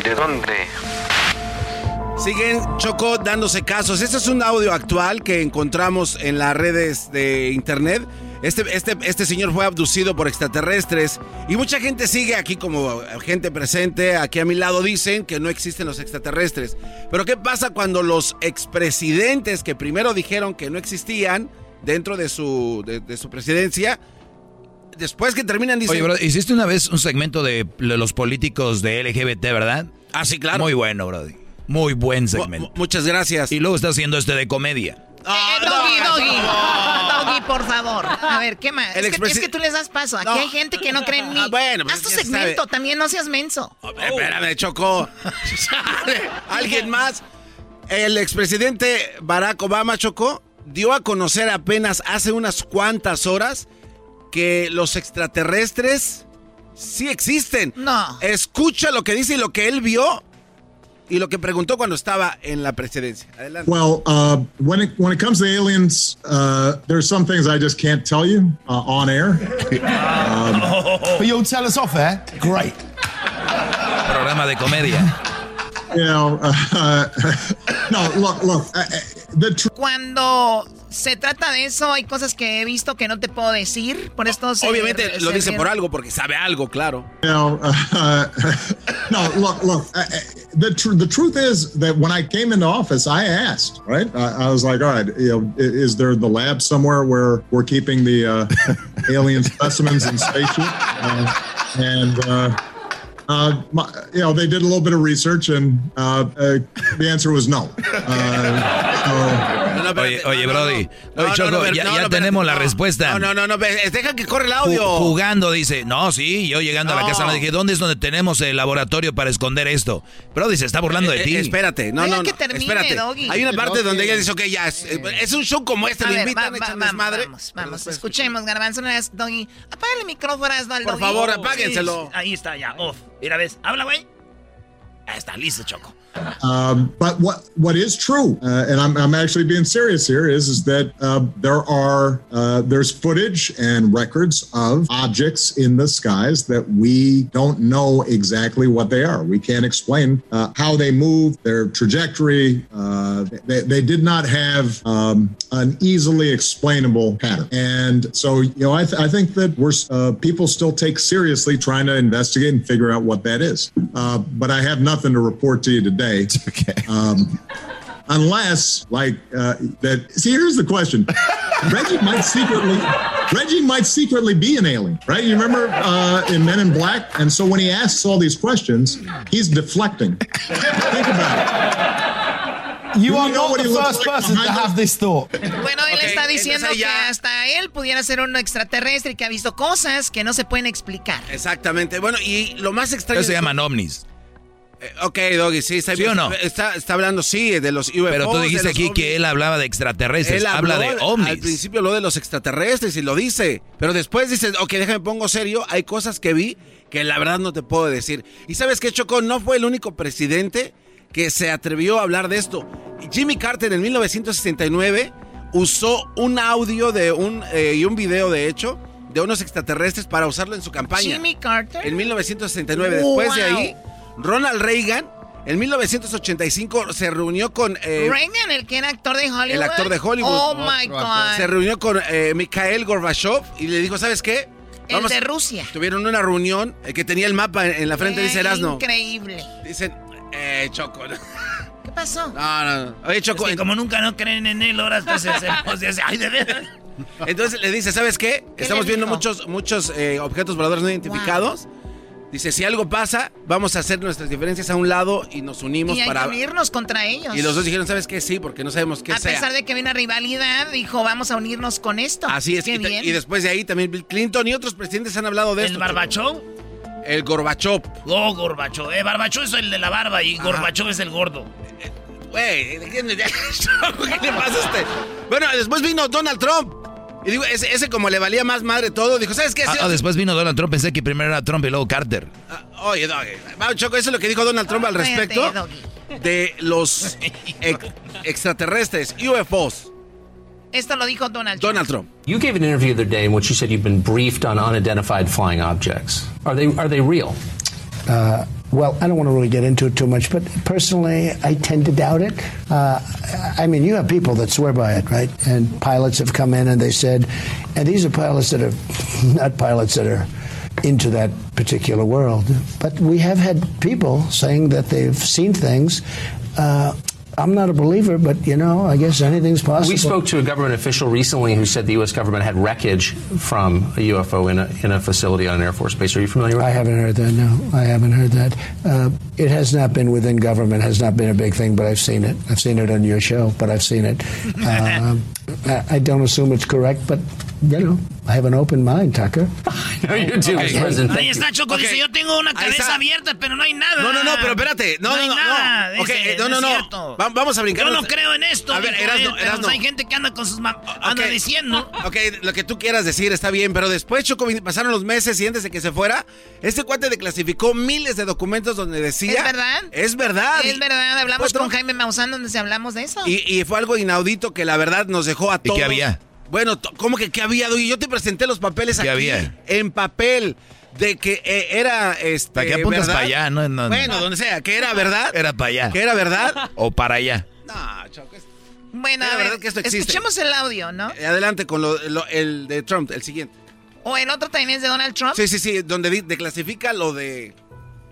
¿De dónde? Siguen Choco dándose casos. Este es un audio actual que encontramos en las redes de internet. Este, este, este señor fue abducido por extraterrestres y mucha gente sigue aquí como gente presente. Aquí a mi lado dicen que no existen los extraterrestres. Pero ¿qué pasa cuando los expresidentes que primero dijeron que no existían dentro de su, de, de su presidencia, después que terminan dicen... Oye, bro, hiciste una vez un segmento de los políticos de LGBT, ¿verdad? Ah, sí, claro. Muy bueno, Brody. Muy buen segmento. muchas gracias. Y luego está haciendo este de comedia. Eh, doggy, doggy. Doggy, por favor. A ver, ¿qué más? El Es que, expresi- es que tú les das paso. Aquí No. hay gente que no cree en mí. Ah, bueno, pues Haz tu segmento, sabe. también no seas menso. Espérame, Choco. <laughs> <laughs> ¿Alguien más? El expresidente Barack Obama, Choco, dio a conocer apenas hace unas cuantas horas que los extraterrestres sí existen. No. Escucha lo que dice y lo que él vio y lo que preguntó cuando estaba en la presidencia. Adelante. Well, uh, when it when it comes to aliens, uh, there's some things I just can't tell you uh, on air. Um, <laughs> But you'll tell us off air? Great. Programa de comedia. you know, uh, <laughs> no, look, look. Uh, uh, the Cuando se trata de eso, hay cosas que he visto que no te puedo decir. Por esto se- Obviamente se lo dice por algo, porque sabe algo, claro. you know, uh, <laughs> no, look, look. Uh, uh, the tr- the truth is that when I came into office, I asked, right? I, I was like, all right, you know, is there the lab somewhere where we're keeping the uh, <laughs> alien specimens in spaceship? Uh, and uh, uh, my, you know, they did a little bit of research, and uh, uh, the answer was no. Oye, oye, Brody. No, Oye, Choco, ya, no, ya no, tenemos la respuesta. No, no, no, no, deja que corre el audio. Ju- Jugando, dice. No, sí, yo llegando a la casa, no dije, ¿dónde es donde tenemos el laboratorio para esconder esto? Brody, se está burlando de Eh, ti. eh, espérate, no, no, que no, termine, espérate. Doggy. Hay una parte Doggy. donde ella dice, ok, ya, es, eh, es un show como este, A le ver, invitan, va- echan va- desmadre. Vamos, vamos, escuchemos, Garbanzo. Una vez, Doggy. Apágale el micrófono, hazlo al Por Doggy. favor, apáguenselo. Ahí está, ya, off. Mira, ves, habla, güey. Ahí está, listo, Choco. Um, but what what is true, uh, and I'm, I'm actually being serious here, is is that uh, there are uh, there's footage and records of objects in the skies that we don't know exactly what they are. We can't explain uh, how they move, their trajectory. Uh, they, they did not have um, an easily explainable pattern, and so you know I, th- I think that we're uh, people still take seriously trying to investigate and figure out what that is. But I have nothing to report to you today. Okay. Um, unless, like, uh, that. See, here's the question: Reggie might secretly, Reggie might secretly be an alien, right? You remember uh, in Men in Black, and so when he asks all these questions, he's deflecting. Think about it. You are not the first person to have this thought. Bueno, él está diciendo que hasta él pudiera ser un extraterrestre que ha visto cosas que no se pueden explicar. Exactamente. Bueno, y lo más extraño. Eso se llaman ovnis. Eh, ok, Doggy, sí, está ¿Sí o no? Está, está hablando, sí, de los UFOs. Pero tú dijiste aquí ovnis. que él hablaba de extraterrestres. Él Habla habló- de ovnis. Al principio habló de los extraterrestres y lo dice. Pero después dice, ok, déjame pongo serio. Hay cosas que vi que la verdad no te puedo decir. Y sabes que Choco no fue el único presidente que se atrevió a hablar de esto. Jimmy Carter en 1969 usó un audio de un, eh, y un video, de hecho, de unos extraterrestres para usarlo en su campaña. Jimmy Carter. En 1969. Después de ahí, Ronald Reagan en 1985 se reunió con... eh, Reagan, el que era actor de Hollywood. el actor de Hollywood. Oh my God. Se reunió con eh, Mikhail Gorbachev y le dijo, ¿sabes qué? El de Rusia. Tuvieron una reunión eh, que tenía el mapa en, en la frente, dice Eh, Erasno. Increíble. Dicen, eh, Choco. No, <laughs> ¿Qué pasó? no, no. Oye, Choco. Es que como nunca no creen en él, ahora hasta se, se, ay, de veras. Entonces le dice, ¿sabes qué? ¿Qué Estamos viendo muchos, muchos eh, objetos voladores no identificados. Dice, si algo pasa, vamos a hacer nuestras diferencias a un lado y nos unimos Y hay para... unirnos contra ellos. Y los dos dijeron, ¿sabes qué? Sí, porque no sabemos qué A sea. pesar de que había una rivalidad, dijo, vamos a unirnos con esto. Así es. Qué Y, bien. y después de ahí también Bill Clinton y otros presidentes han hablado de ¿El esto. Barbachov? El Gorbachov. Oh, Gorbachov. Eh, Barbachov es el de la barba y Gorbachov es el gordo. Güey, ¿qué, <laughs> ¿qué le pasa a este? Bueno, después vino Donald Trump. Y digo, ese, ese como le valía más madre todo, dijo, ¿sabes qué? Ah, ah, después vino Donald Trump. Pensé que primero era Trump y luego Carter. Oye, Doggy. Choco, eso es lo que dijo Donald Trump al respecto de los ex- extraterrestres, UFOs. Esto lo dijo Donald Trump. Donald Trump. You gave an interview the other day in which you said you've been briefed on unidentified flying objects. Are they are they real? Uh, well, I don't want to really get into it too much, but personally, I tend to doubt it. Uh, I mean, you have people that swear by it, right? And pilots have come in and they said, and these are pilots that are <laughs> not pilots that are into that particular world, but we have had people saying that they've seen things. Uh, I'm not a believer, but you know, I guess anything's possible. We spoke to a government official recently who said the U.S. government had wreckage from a UFO in a, in a facility on an Air Force base. Are you familiar with I that? haven't heard that. No, I haven't heard that. Uh, it has not been within government. Has not been a big thing, but I've seen it. I've seen it on your show, but I've seen it. <laughs> I, I don't assume it's correct, but you know, I have an open mind, Tucker. <laughs> No, you do. President. Ahí está. Choco, dice, yo tengo una cabeza abierta, pero no hay nada. No, no, no, pero espérate. No, no, hay no. nada. no. Ok, dice, eh, no, no, es no. cierto. Va- vamos a brincar. Yo no creo en esto. A ver, él, pero Erasno. pues hay gente que anda con sus... ma- anda diciendo. Ok, lo que tú quieras decir está bien, pero después, Choco, pasaron los meses y antes de que se fuera, este cuate declasificó miles de documentos donde decía... ¿Es verdad? Es verdad. Es Y- verdad, hablamos Fue con Trump. Jaime Maussan donde se hablamos de eso. Y, y fue algo inaudito que la verdad nos dejó a ¿Y todos. qué había? Bueno, ¿cómo que qué había? Doggy? Yo te presenté los papeles ¿Qué aquí. había? En papel. De que eh, era este. ¿Para qué apuntas verdad. para allá? No, no, no. Bueno, donde sea, que era verdad. Era para allá. Que era verdad. O para allá. No, Choco. bueno, a ver, verdad que esto existe. escuchemos el audio, ¿no? eh, Adelante con lo, lo- el de Trump, el siguiente. O el otro también es de Donald Trump. Sí, sí, sí, donde declasifica lo de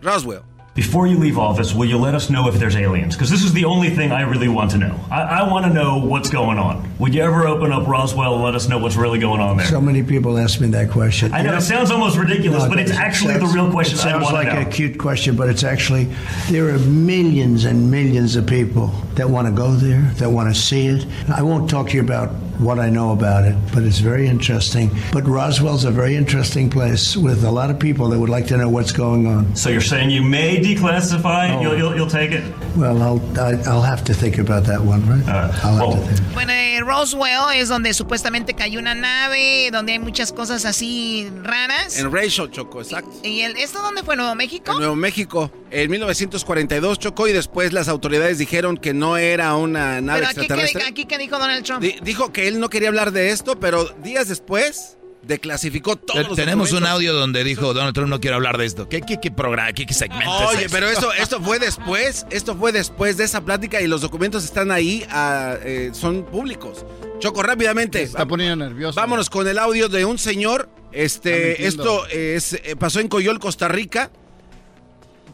Roswell. Before you leave office, will you let us know if there's aliens? Because this is the only thing I really want to know. I, I want to know what's going on. Would you ever open up Roswell and let us know what's really going on there? So many people ask me that question. I know it sounds almost ridiculous, No, but it's actually the real question It sounds like know. a cute question, but it's actually there are millions and millions of people that want to go there, that want to see it. I won't talk to you about what I know about it, but it's very interesting. But Roswell's a very interesting place with a lot of people that would like to know what's going on. So you're saying you may declassify? Oh. You'll, you'll, you'll take it? Well, I'll I, I'll have to think about that one, right? I'll have to think. Bueno, eh, Roswell es donde supuestamente cayó una nave, donde hay muchas cosas así raras. En Rachel, Choco, exacto. ¿Y el, esto dónde fue? ¿Nuevo México? En Nuevo México, en 1942 chocó y después las autoridades dijeron que no era una nave Pero aquí extraterrestre. que, aquí que dijo Donald Trump. Di- dijo que él no quería hablar de esto, pero días después declasificó todos los Tenemos un audio donde dijo Donald Trump no quiero hablar de esto. ¿Qué, qué, qué programa, qué, qué segmento Oye, pero esto, esto fue después, esto fue después de esa plática y los documentos están ahí, ah, eh, son públicos. Choco, rápidamente. está poniendo nervioso. Vámonos con el audio de un señor. Este, esto es, eh, pasó en Coyol, Costa Rica.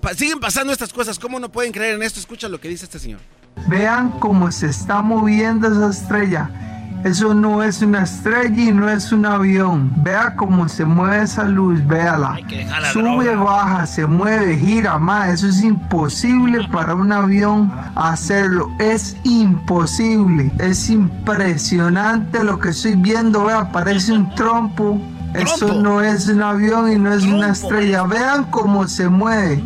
Pa- siguen pasando estas cosas. ¿Cómo no pueden creer en esto? Escucha lo que dice este señor. Vean cómo se está moviendo esa estrella. Eso no es una estrella y no es un avión. Vea cómo se mueve esa luz, véala. Sube, droga. baja, se mueve, gira más. Eso es imposible para un avión hacerlo. Es imposible. Es impresionante lo que estoy viendo. Vea, parece un trompo. Eso no es un avión y no es una estrella. Vean cómo se mueve.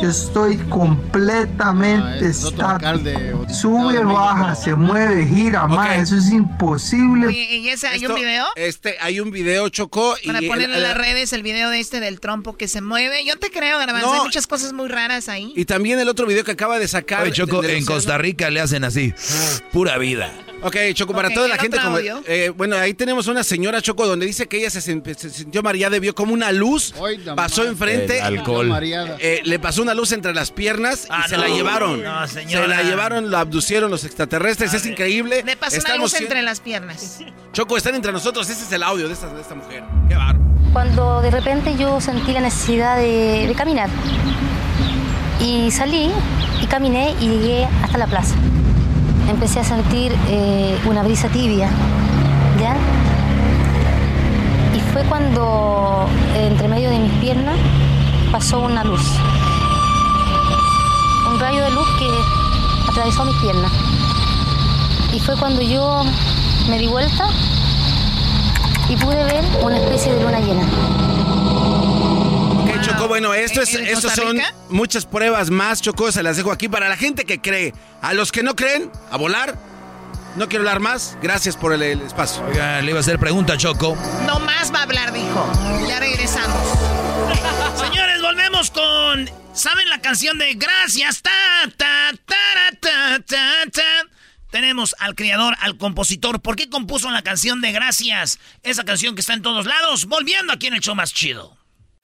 Yo estoy completamente estático. Sube, baja, se mueve, gira más. Eso es imposible. Oye, ¿y ese, hay un video? Este, hay un video, Choco. Para y ponerlo el- en las redes, el video de este del trompo que se mueve. Yo te creo, Garbanzo. No. Hay muchas cosas muy raras ahí. Y también el otro video que acaba de sacar. Oye, Choco, en. Costa Rica le hacen así. Pura vida. Ok, Choco, para toda la ¿el gente, como, eh, bueno, ahí tenemos una señora Choco donde dice que ella se, se sintió mareada, vio como una luz pasó enfrente, El alcohol. eh, le pasó una luz entre las piernas y se la llevaron. No, señora. se la llevaron, la abducieron los extraterrestres, es increíble. Le pasó una Estamos luz si- entre las piernas. Choco, están entre nosotros, ese es el audio de esta, de esta mujer. Qué bárbaro. Cuando de repente yo sentí la necesidad de, de caminar. Y salí y caminé y llegué hasta la plaza. Empecé a sentir eh, una brisa tibia, ¿ya? Y fue cuando eh, entre medio de mis piernas pasó una luz. Un rayo de luz que atravesó mis piernas. Y fue cuando yo me di vuelta y pude ver una especie de luna llena. Choco, bueno, esto es, ¿En estos son muchas pruebas más, Choco, se las dejo aquí para la gente que cree. A los que no creen, a volar. No quiero hablar más, gracias por el, el espacio. Oiga, le iba a hacer pregunta, Choco. No más va a hablar, dijo. Ya regresamos. <laughs> Señores, volvemos con. ¿Saben la canción de Gracias? Ta, ta, tara, ta, ta, ta. Tenemos al creador, al compositor. ¿Por qué compuso la canción de Gracias? Esa canción que está en todos lados. Volviendo aquí en el show más chido.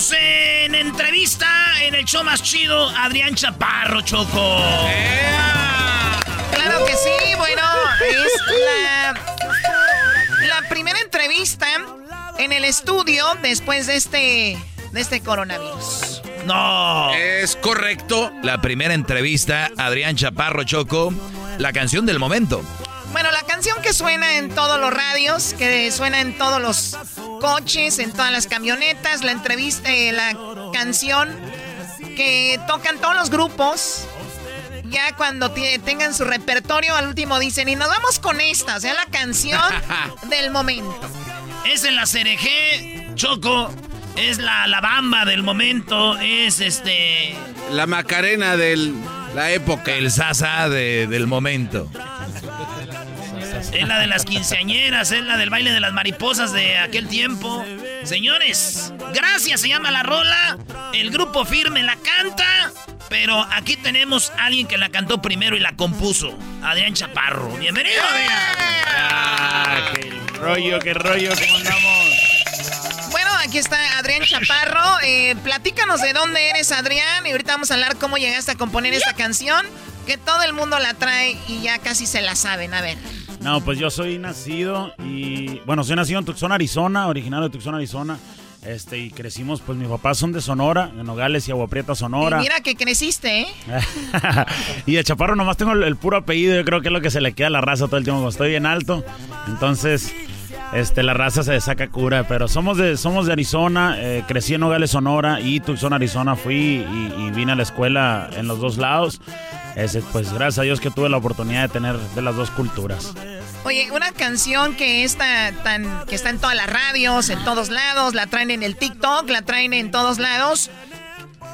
Tenemos en entrevista en el show más chido Adrián Chaparro, Choco. Claro que sí, bueno, es la, la primera entrevista en el estudio después de este, de este coronavirus. No. Es correcto. La primera entrevista, Adrián Chaparro Choco, la canción del momento. Bueno, la canción que suena en todos los radios, que suena en todos los coches, en todas las camionetas, la entrevista, eh, la canción que tocan todos los grupos. Ya cuando tengan su repertorio, al último dicen, y nos vamos con esta, o sea, la canción <laughs> del momento. Es en la CRG, Choco. Es la, la bamba del momento. Es este. La Macarena de la época. El sasa de- del momento. Es la de las quinceañeras, es la del baile de las mariposas de aquel tiempo. Señores, gracias se llama la rola. El grupo firme la canta. Pero aquí tenemos a alguien que la cantó primero y la compuso. Adrián Chaparro. Bienvenido, Adrián. Ah, qué rollo, qué rollo, ¿cómo andamos? Bueno, aquí está Adrián Chaparro. Eh, platícanos de dónde eres, Adrián. Y ahorita vamos a hablar cómo llegaste a componer esta canción. Que todo el mundo la trae y ya casi se la saben. A ver. No, pues yo soy nacido y. Bueno, soy nacido en Tucson, Arizona, originario de Tucson, Arizona. Este, y crecimos, pues mis papás son de Sonora, de Nogales y Agua Prieta, Sonora. Y mira que creciste, ¿eh? <laughs> y de Chaparro nomás tengo el, el puro apellido, yo creo que es lo que se le queda a la raza todo el tiempo, como estoy bien alto. Entonces, este, la raza se saca cura, pero somos de, somos de Arizona, eh, crecí en Nogales, Sonora y Tucson, Arizona fui y, y vine a la escuela en los dos lados. Ese, pues gracias a Dios que tuve la oportunidad de tener de las dos culturas. Oye, una canción que está tan que está en todas las radios, en todos lados, la traen en el TikTok, la traen en todos lados.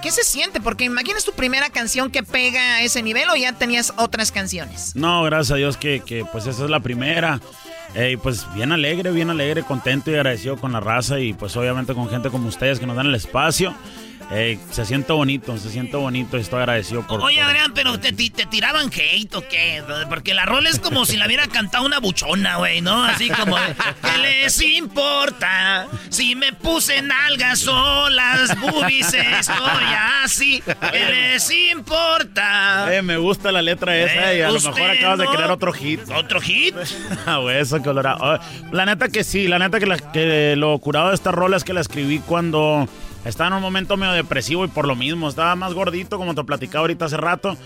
¿Qué se siente? Porque imaginas tu primera canción que pega a ese nivel o ya tenías otras canciones. No, gracias a Dios que, que, pues esa es la primera. Eh, y pues bien alegre, bien alegre, contento y agradecido con la raza y pues obviamente con gente como ustedes que nos dan el espacio. Ey, se siente bonito, se siente bonito y estoy agradecido por... Oye, por- Adrián, pero te, te tiraban hate o qué? Porque la rola es como si la hubiera cantado una buchona, güey, ¿no? Así como, ¿qué les importa? Si me puse nalgas o las boobies estoy así, ¿qué les importa? Eh, me gusta la letra esa Eh, y a lo mejor acabas de crear otro hit. ¿Otro hit? <laughs> Ah, güey, eso colorado. Oh, La neta que sí, la neta que, la- que lo curado de esta rola es que la escribí cuando estaba en un momento medio depresivo y por lo mismo estaba más gordito, como te platicaba ahorita hace rato.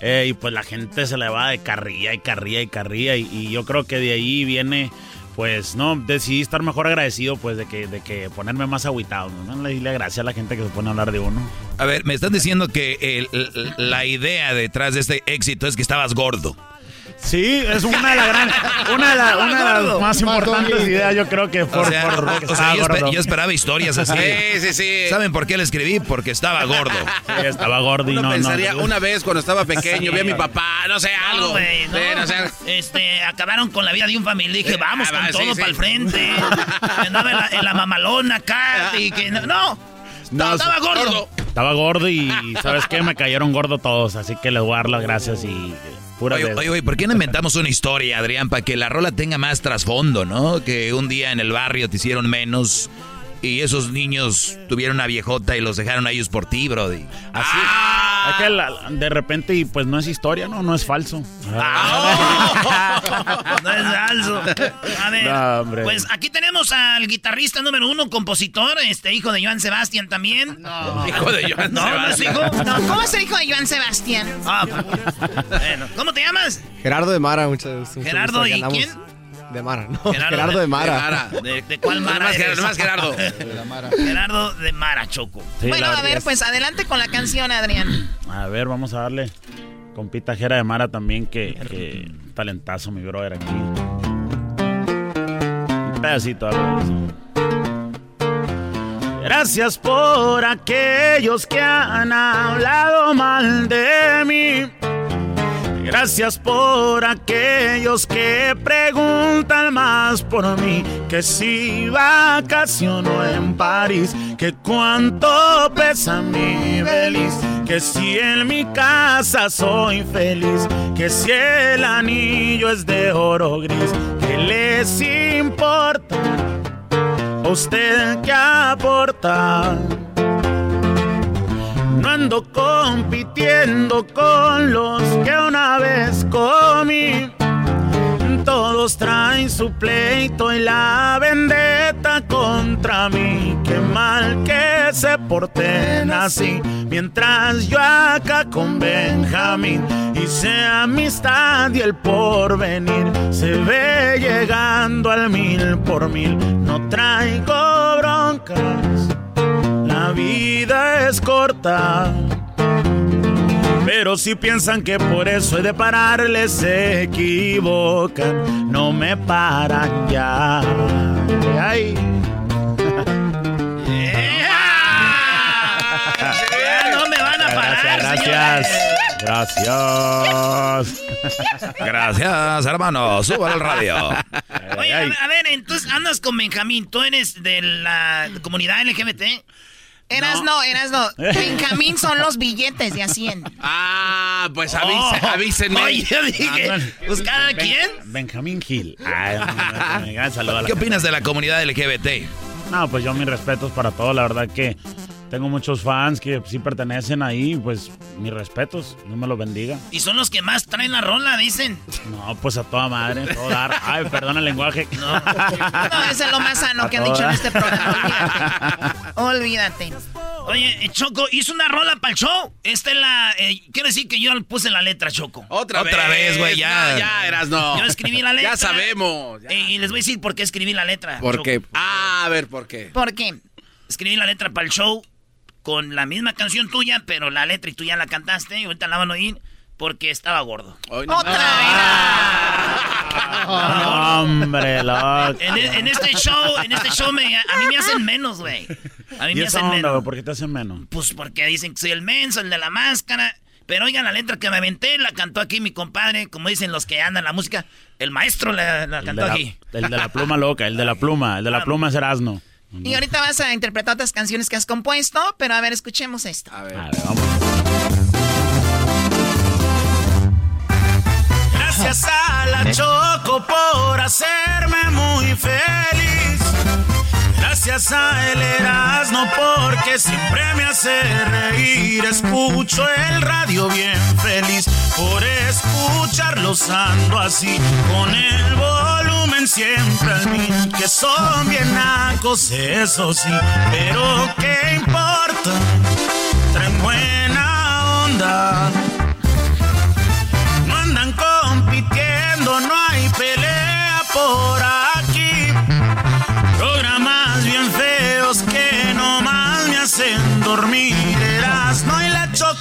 Eh, y pues la gente se le va de carrilla y carrilla y carrilla. Y, yo creo que de ahí viene, pues, no, decidí estar mejor agradecido, pues, de que, de que ponerme más agüitado. ¿no? Le dile gracias a la gente que se pone a hablar de uno. A ver, me están diciendo que la idea detrás de este éxito es que estabas gordo. Sí, es una de las gran, una de, la- <laughs> una de las más importantes ideas, yo creo que por, O sea, por o- que o sea, estaba yo, esperaba historias así. Sí, sí, sí. ¿Saben por qué le escribí? Porque estaba gordo. <laughs> Sí, estaba gordo y Uno no, no. pensaría una vez cuando estaba pequeño, vi a mi papá, no sé, algo. No, güey, no. Sí, no sé. Este, acabaron con la vida de un familiar. Dije, vamos ah, con va, sí, todo sí. para el frente. <laughs> Andaba en la, en la mamalona acá. Y que no, no, No, estaba gordo. Estaba gordo y ¿sabes qué? Me cayeron gordo todos, así que les voy a dar las gracias y eh, pura Oye, oye, oye, ¿por qué no inventamos una historia, Adrián, para que la rola tenga más trasfondo, ¿no? Que un día en el barrio te hicieron menos y esos niños tuvieron una viejota y los dejaron a ellos por ti, brody. Así. Es que la- de repente, y pues no es historia, ¿no? No es falso. <laughs> No es falso. A ver, No, hombre. pues aquí tenemos al guitarrista número uno, compositor, este hijo de Joan Sebastián también. No. <laughs> Hijo de Joan No, no es hijo. No, ¿Cómo es el hijo de Joan Sebastián? Ah, <laughs> bueno. ¿Cómo te llamas? Gerardo de Mara, muchas mucho Gerardo, gusto, ¿y ganamos- quién? De Mara, no. Gerardo, de Mara. ¿De, de cuál Mara Nomás eres? Gerardo, nomás Gerardo. Gerardo de Mara, Choco. Sí, bueno, la a ver, es- pues adelante con la canción, Adrián. A ver, vamos a darle. Compita Jera de Mara también, que, que talentazo, mi brother, aquí. Un pedacito, de eso. Gracias por aquellos que han hablado mal de mí. Gracias por aquellos que preguntan más por mí. Que si vacaciono en París, que cuánto pesa mi feliz. Que si en mi casa soy feliz, que si el anillo es de oro gris, que les importa a usted que aporta. No ando compitiendo con los que una vez comí. Todos traen su pleito y la vendetta contra mí. Qué mal que se porten así. Mientras yo acá con Benjamín hice amistad y el porvenir se ve llegando al mil por mil. No traigo broncas la vida es corta. Pero si piensan que por eso he de pararles, se equivocan. No me paran ya. Ay. <laughs> No me van a parar, Gracias, gracias. Gracias, hermano. Súbalo al radio. Oye, a ver, a ver, entonces andas con Benjamín. ¿Tú eres de la comunidad LGBT? Eras no, eras no. Benjamín son los billetes de a 100. Ah, pues avise- Oh, avísenme. Oye, yo dije, pues cada quien. Benjamín Gil. A ¿Qué gente. opinas de la comunidad LGBT? No, pues yo mis respetos para todos. La verdad que tengo muchos fans que sí pertenecen ahí. Pues mis respetos. No me los bendiga. Y son los que más traen la rola, dicen. No, pues a toda madre, todo dar. Ay, perdón el lenguaje. No, ese es lo más sano A que han dicho en este programa. Olvídate. Olvídate. Oye, Choco, hizo una rola para el show. Esta es la. eh, quiero decir que yo puse la letra, Choco. Otra, Otra vez, güey, ya. No, ya eras no. Yo escribí la <laughs> letra. Ya sabemos. Eh, y les voy a decir por qué escribí la letra. Porque, Choco. ah, a ver, ¿por qué? ¿Por qué? Escribí la letra para el show con la misma canción tuya, pero la letra y tú ya la cantaste y ahorita la van a oír porque estaba gordo. Ah, <laughs> Hombre, loco. En, e- en este show, en este show me- a mí me hacen menos, güey. A mí ¿Y me esa hacen onda, menos. ¿Por qué te hacen menos? Pues porque dicen que soy el menso, el de la máscara. Pero oigan, la letra que me aventé la cantó aquí mi compadre, como dicen los que andan la música. El maestro la, cantó la, aquí. el de la pluma loca, el de la pluma, el de la pluma es Erasno. Y ahorita vas a interpretar otras canciones que has compuesto, pero a ver, escuchemos esto. A ver, vamos. Gracias a la Choco por hacerme muy feliz. Gracias a el Erasmo porque siempre me hace reír. Escucho el radio bien feliz por escucharlos ando así con el volumen siempre al mil. Que son bien nacos, eso sí, pero ¿qué importa? Traen buena onda.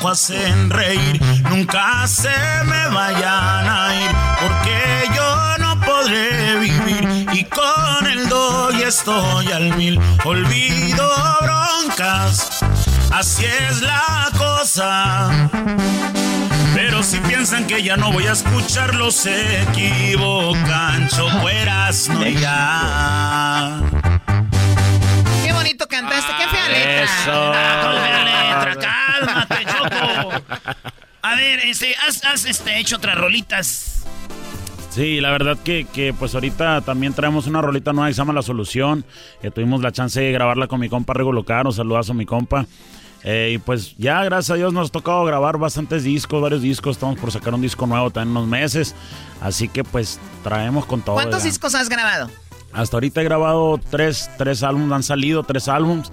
Hacen reír. Nunca se me vayan a ir porque yo no podré vivir. Y con el doy estoy al mil. Olvido broncas. Así es la cosa. Pero si piensan que ya no voy a escucharlos, se equivocan. Chocueras, no ya. Qué bonito cantaste, qué fea letra. Eso. Ah, fea letra, cálmate, Choco. A ver, este, has, has este, hecho otras rolitas. Sí, la verdad que, que, pues ahorita también traemos una rolita nueva que se llama La Solución. Que tuvimos la chance de grabarla con mi compa Rego Locaro. Saludazo a mi compa. Eh, y pues ya, gracias a Dios, nos ha tocado grabar bastantes discos, varios discos. Estamos por sacar un disco nuevo también en unos meses. Así que pues traemos con todo. ¿Cuántos ya. discos has grabado? Hasta ahorita he grabado tres, tres álbumes, han salido tres álbumes.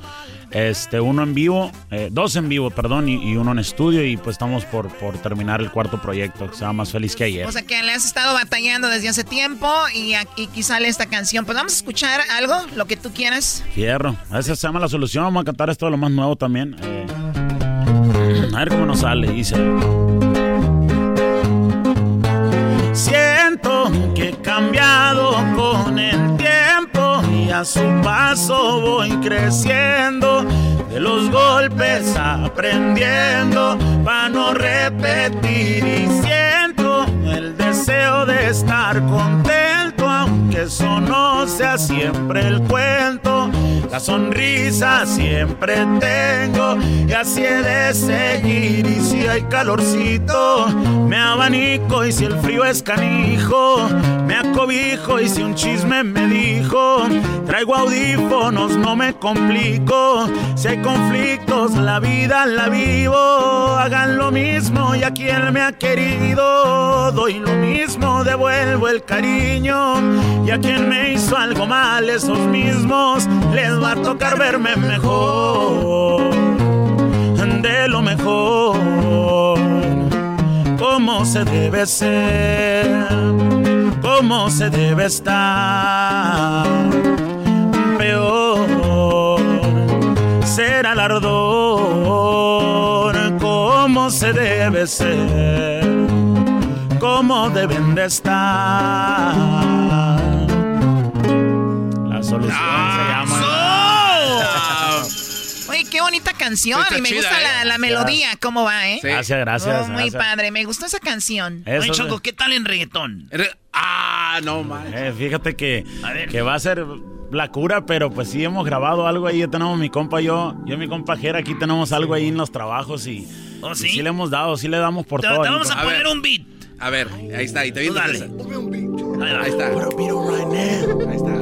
Este, uno en vivo, eh, dos en vivo, perdón, y, y, uno en estudio. Y pues estamos por, por terminar el cuarto proyecto que se llama Más Feliz que Ayer. O sea que le has estado batallando desde hace tiempo y aquí sale esta canción. Pues vamos a escuchar algo, lo que tú quieras. Fierro. Esa se llama La Solución. Vamos a cantar esto de lo más nuevo también. Eh, a ver cómo nos sale, dice. Que he cambiado con el tiempo y a su paso voy creciendo. De los golpes aprendiendo para no repetir y siento el deseo de estar contento aunque eso no sea siempre el cuento. La sonrisa siempre tengo y así he de seguir. Y si hay calorcito, me abanico. Y si el frío es canijo, me acobijo. Y si un chisme me dijo, traigo audífonos, no me complico. Si hay conflictos, la vida la vivo. Hagan lo mismo y a quien me ha querido, doy lo mismo, devuelvo el cariño. Y a quien me hizo algo mal, esos mismos les va a tocar verme mejor, de lo mejor, como se debe ser, como se debe estar, peor ser alardor, como se debe ser, como deben de estar. Se llama. Oye, qué bonita canción. Y me chida, gusta ¿eh? la, la melodía, cómo va, ¿eh? Gracias, gracias. Oh, muy gracias. padre, me gustó esa canción. Eso Oye, Choco, ¿qué tal en reggaetón? Ah, no, man. Eh, fíjate que, A que va a ser la cura, pero pues sí hemos grabado algo ahí. Ya tenemos mi compa, yo, yo y mi compa Jera, aquí tenemos algo ahí en los trabajos y, ¿Oh, y sí? le hemos dado, sí le damos por Te, todo. te vamos a ahí. poner un beat. A ver, ahí está, y te Tú viendo dale. Ahí. Ahí está. Ahí está.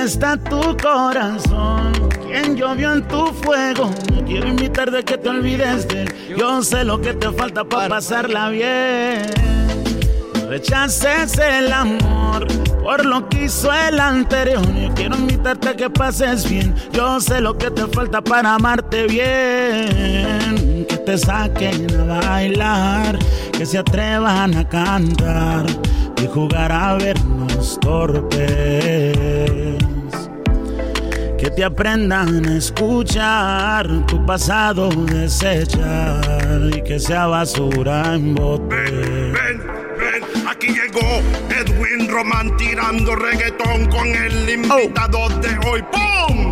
¿Dónde está tu corazón? ¿Quién llovió en tu fuego? No quiero invitar de que te olvides de él. Yo sé lo que te falta para pasarla bien. Rechaces el amor por lo que hizo el anterior. Quiero invitarte a que pases bien. Yo sé lo que te falta para amarte bien. Que te saquen a bailar, que se atrevan a cantar y jugar a vernos torpes. Que te aprendan a escuchar tu pasado desechar y que sea basura en bote. Ven, ven, aquí llegó Edwin Roman tirando reggaetón con el invitado de hoy. ¡Pum!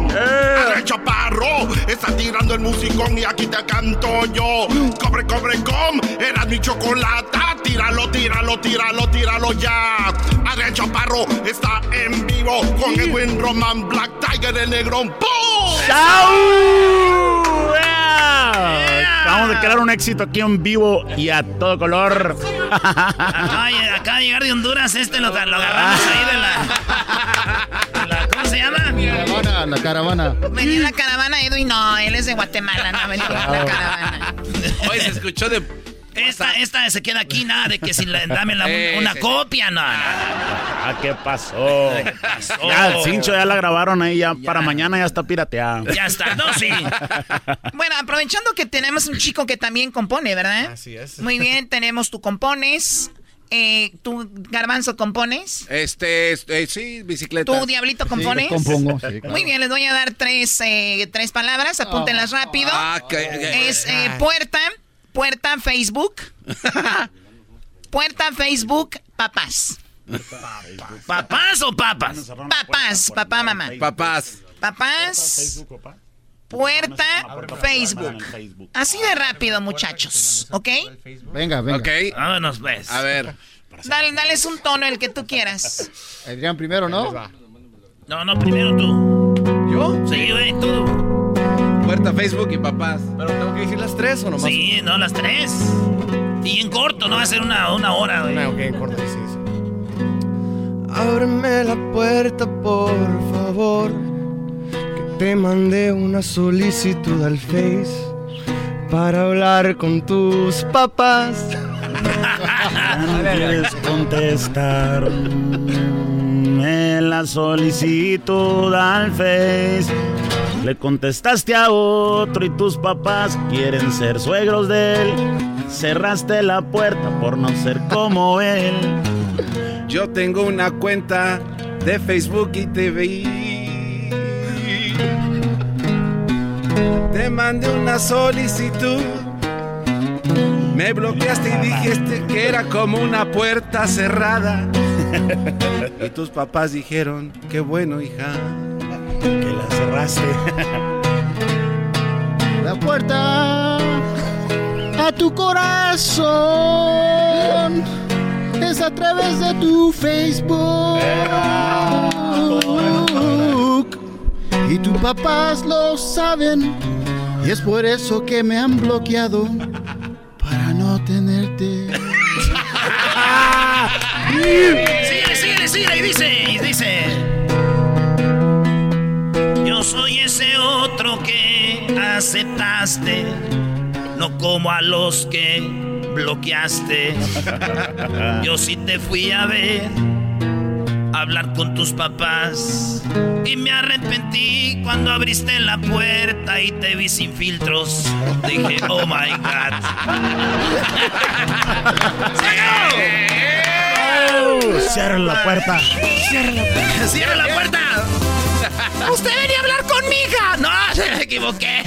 El chaparro está tirando el musicón y aquí te canto yo. Cobre, cobre, com, era mi chocolata. Tíralo, tíralo, tíralo, tíralo ya. Adrián Chaparro está en vivo con Edwin Roman, Black Tiger, el negrón. ¡Pum! Yeah. Vamos a crear un éxito aquí en vivo y a todo color. <laughs> Ay, acaba de llegar de Honduras, este lo, lo agarramos ahí de la, de la- ¿Cómo se llama? Caravana, la caravana. Venía en la caravana Edwin, no, él es de Guatemala, no, venía en la caravana. Hoy se escuchó de. Esta, esta se queda aquí, nada de que si le, dame la- una copia, no, no. Ah, ¿qué pasó? Ya, el cincho ya la grabaron ahí, ya, para mañana ya está pirateada. Ya está, no, sí. <laughs> Bueno, aprovechando que tenemos un chico que también compone, ¿verdad? Así es. Muy bien, tenemos tú compones. Eh, ¿Tú, Garbanzo, compones? Este, este, sí, bicicleta. ¿Tú, Diablito, compones? compongo, sí, claro. Muy bien, les voy a dar tres, eh, tres palabras, apúntenlas rápido. Ah, que- que- Es eh, puerta, puerta, Facebook. <laughs> Puerta, Facebook, papás. ¿Papás o papas? Papás, papá, mamá. Papás. Papás, puerta, Facebook. Así de rápido, muchachos, ¿ok? Venga, venga. Ok. Vámonos, pues. A ver. Dale, dales un tono el que tú quieras. Adrián primero, ¿no? No, no, primero tú. ¿Yo? Sí, güey, tú. Puerta, Facebook y papás. Pero tengo que decir las tres o nomás. Sí, no, las tres. Y en corto, no va a ser una, una hora, güey. Ah, ok, corta, sí, sí. Ábreme la puerta, por favor. Te mandé una solicitud al Face para hablar con tus papás. No quieres contestar en la solicitud al Face. Le contestaste a otro y tus papás quieren ser suegros de él. Cerraste la puerta por no ser como él. Yo tengo una cuenta de Facebook y te Te mandé una solicitud. Me bloqueaste y dijiste que era como una puerta cerrada. <laughs> Y tus papás dijeron, qué bueno, hija. Que la cerraste. <laughs> La puerta a tu corazón es a través de tu Facebook. <laughs> Y tus papás lo saben. Y es por eso que me han bloqueado. Para no tenerte. Síguele, síguele, síguele. Y dice, y dice. Yo soy ese otro que aceptaste. No como a los que bloqueaste. Yo sí te fui a ver. Hablar con tus papás. Y me arrepentí cuando abriste la puerta y te vi sin filtros. Dije, oh my God. <laughs> Cierra la puerta. ¡Cierra la puerta! ¡Cierra la puerta! ¡Usted venía a hablar con mi hija! ¡No, <laughs> se equivoqué!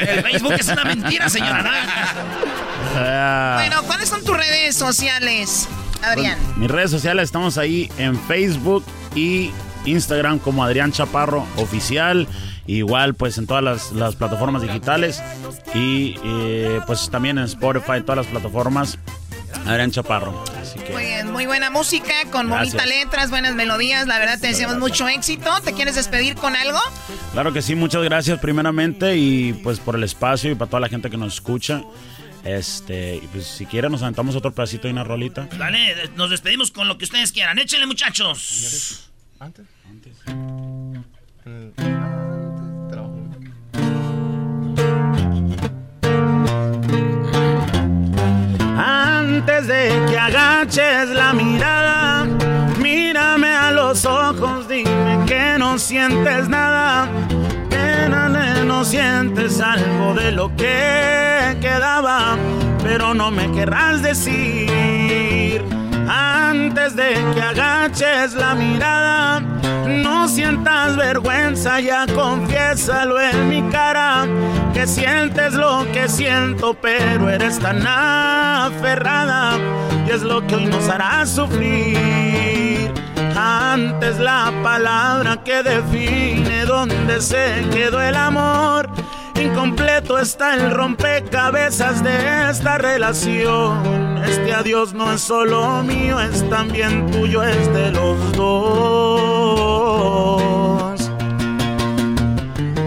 El Facebook es una mentira, señora. ¿no? Bueno, ¿cuáles son tus redes sociales, Adrián? Mis redes sociales estamos ahí en Facebook y Instagram como Adrián Chaparro Oficial. Igual pues en todas las, las plataformas digitales y eh, pues también en Spotify, en todas las plataformas. Adrián Chaparro. Así que Muy bien, muy buena música, con bonitas letras, buenas melodías. La verdad te deseamos mucho éxito. ¿Te quieres despedir con algo? claro que sí, muchas gracias primeramente y pues por el espacio y para toda la gente que nos escucha. Este, y pues si quieren nos aventamos otro pedacito y una rolita. Dale, nos despedimos con lo que ustedes quieran. Échenle, muchachos. Antes. Antes de que agaches la mirada, mírame a los ojos, dime que no sientes nada, no sientes algo de lo que quedaba, pero no me querrás decir. Antes de que agaches la mirada, no sientas vergüenza, ya confiésalo en mi cara, que sientes lo que siento, pero eres tan aferrada, y es lo que hoy nos hará sufrir. Amante es la palabra que define dónde se quedó el amor. Incompleto está el rompecabezas de esta relación. Este adiós no es solo mío, es también tuyo, es de los dos.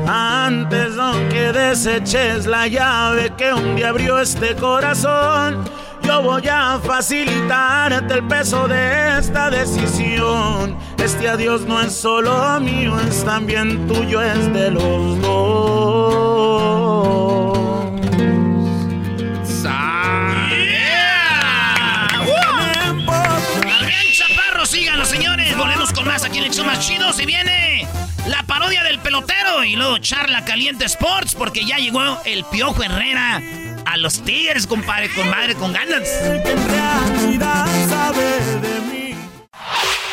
Antes no que deseches la llave que un día abrió este corazón. Yo voy a facilitarte el peso de esta decisión. Este adiós no es solo mío, es también tuyo, es de los dos. Adrián Chaparro, síganlo, señores. Volvemos con más aquí en el show más chido. Se viene la parodia del pelotero y luego charla caliente sports porque ya llegó el Piojo Herrera a los Tigres, compadre, con madre, con ganas.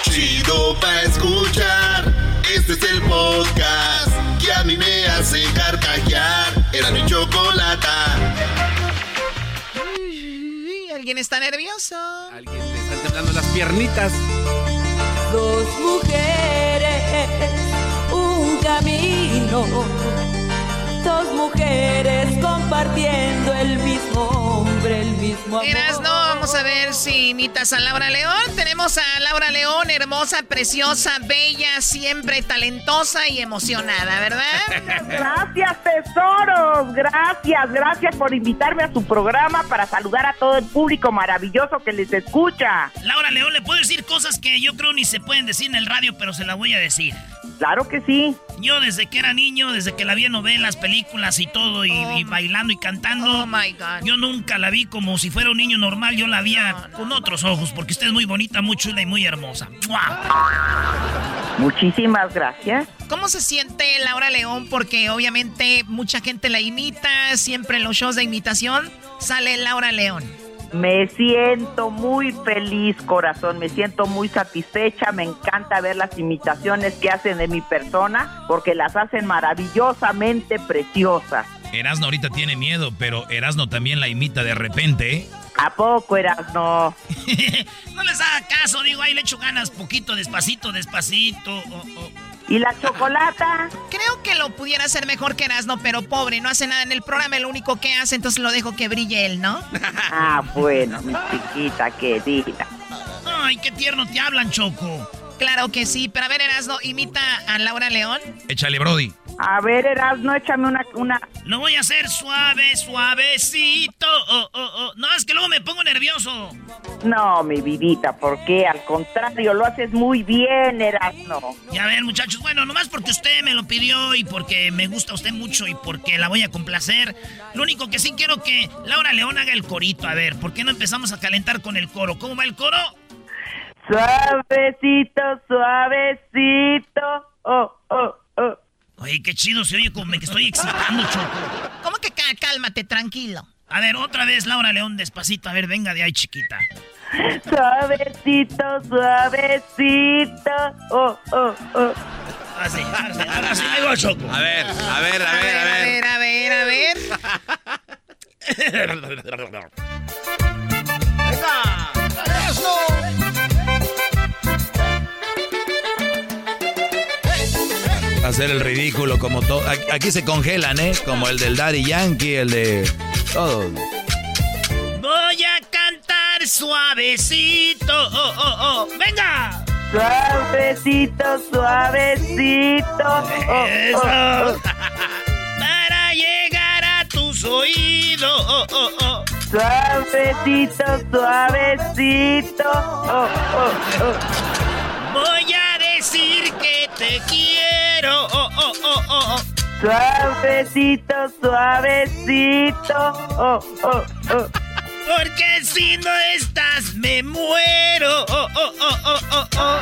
Chido pa' escuchar. Este es el podcast que a mí me hace carcajear. Era mi chocolata. Uy, ¿Alguien está nervioso? Alguien le están temblando las piernitas. Dos mujeres, un camino. Dos mujeres compartiendo el mismo hombre, el mismo amor. Eras, no, vamos a ver si imitas a Laura León. Tenemos a Laura León, hermosa, preciosa, bella, siempre talentosa y emocionada, ¿verdad? <laughs> Gracias, tesoros. Gracias, gracias por invitarme a su programa para saludar a todo el público maravilloso que les escucha. Laura León, le puedo decir cosas que yo creo ni se pueden decir en el radio, pero se la voy a decir. Claro que sí. Yo desde que era niño, desde que la vi en novelas, películas y todo, y, y bailando y cantando, Oh my God. yo nunca la vi como si fuera un niño normal, yo la vi con otros ojos, porque usted es muy bonita, muy chula y muy hermosa. ¡Mua! Muchísimas gracias. ¿Cómo se siente Laura León? Porque obviamente mucha gente la imita, siempre en los shows de imitación sale Laura León. Me siento muy feliz, corazón. Me siento muy satisfecha. Me encanta ver las imitaciones que hacen de mi persona porque las hacen maravillosamente preciosas. Erasno ahorita tiene miedo, pero Erasno también la imita de repente, ¿eh? ¿A poco eras no? <laughs> No les haga caso, digo, ahí le echo ganas poquito, despacito, despacito. oh, oh. ¿Y la chocolata? Creo que lo pudiera hacer mejor que Erasmo, pero pobre, no hace nada en el programa, lo único que hace, entonces lo dejo que brille él, ¿no? Ah, bueno, mi chiquita querida. Ay, qué tierno te hablan, Choco. Claro que sí, pero a ver, Erasmo, imita a Laura León. Échale, Brody. A ver, Erasno, échame una, una... Lo voy a hacer suave, suavecito. Oh, oh, oh. No, es que luego me pongo nervioso. No, mi vidita, ¿por qué? Al contrario, lo haces muy bien, Erasno. Y a ver, muchachos, bueno, nomás porque usted me lo pidió y porque me gusta usted mucho y porque la voy a complacer. Lo único que sí quiero que Laura León haga el corito. A ver, ¿por qué no empezamos a calentar con el coro? ¿Cómo va el coro? Suavecito, suavecito. Oh, oh, oh. Oye, qué chido se oye como me que estoy excitando, Choco. ¿Cómo que cá- cálmate, tranquilo? A ver, otra vez, Laura León, despacito. A ver, venga de ahí, chiquita. Suavecito, suavecito. Oh, oh, oh. Así, así, así. Ahí va, Choco. A ver, a ver, a ver, a A ver. ver, a ver, a ver. <laughs> Hacer el ridículo como todo. Aquí se congelan, ¿eh? Como el del Daddy Yankee, el de... Todos. Voy a cantar suavecito. Oh, oh, oh. ¡Venga! Suavecito, suavecito. Oh, Eso. oh, oh. <laughs> Para llegar a tus oídos. Oh, oh, oh. Suavecito, suavecito. Oh, oh, oh. Voy a decir que te quiero. Oh, oh, oh, oh, oh. Suavecito, suavecito. Oh, oh, oh. Porque si no estás, me muero. Oh, oh, oh, oh, oh, oh.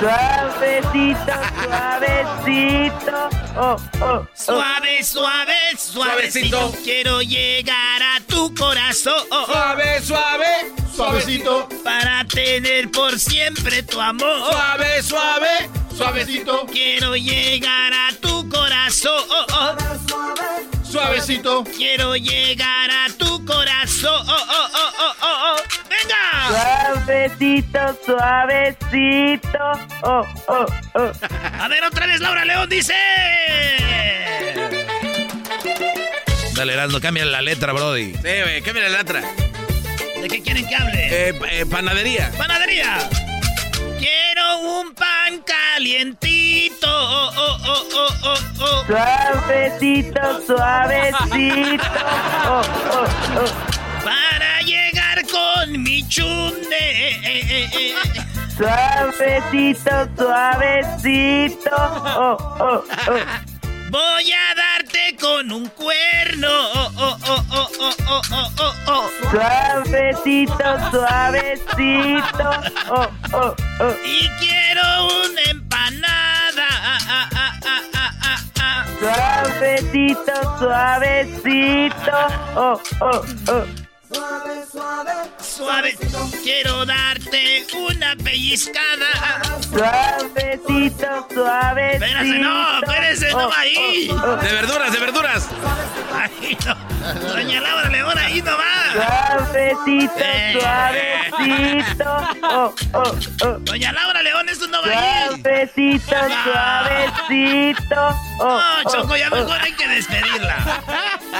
Suavecito, suavecito. Oh, oh, oh. Suave, suave, suavecito. Quiero llegar a tu corazón. Suave, suave, suavecito. Para tener por siempre tu amor. Suave, suave, suavecito. Quiero llegar a tu corazón. Suavecito. Quiero llegar a tu corazón. Oh, oh, oh, oh, oh, oh. ¡Venga! Suavecito, suavecito. Oh, oh, oh. <laughs> A ver, otra vez Laura León dice. Dale, Erasmo, cambia la letra, Brody. Sí, güey, cambia la letra. ¿De qué quieren que hable? Eh, eh, panadería. ¡Panadería! Quiero un pan calientito. Oh, oh, oh, oh, oh, oh. Suavecito, suavecito. <laughs> Oh, oh, oh. Para llegar con mi chunde. Eh, eh, eh. Suavecito, suavecito. Oh, oh, oh. Voy a darte con un cuerno. Oh, oh, oh, oh, oh, oh, oh, oh, oh. Suavecito, suavecito. Oh, oh, oh. Y quiero una empanada. Ah, ah, ah, ah, ah, ah. Suavecito, suavecito. Oh, oh, oh. Suave, quiero darte una pellizcada. Suavecito, suavecito. Espérese, no, espérese, no va ahí. De verduras, de verduras. Ahí no. Doña Laura León, ahí no va. Suavecito, Eh. suavecito. Oh, oh, oh. Doña Laura León, eso no va ahí. Suavecito, suavecito. Oh, No, Choco, ya oh, oh. mejor hay que despedirla.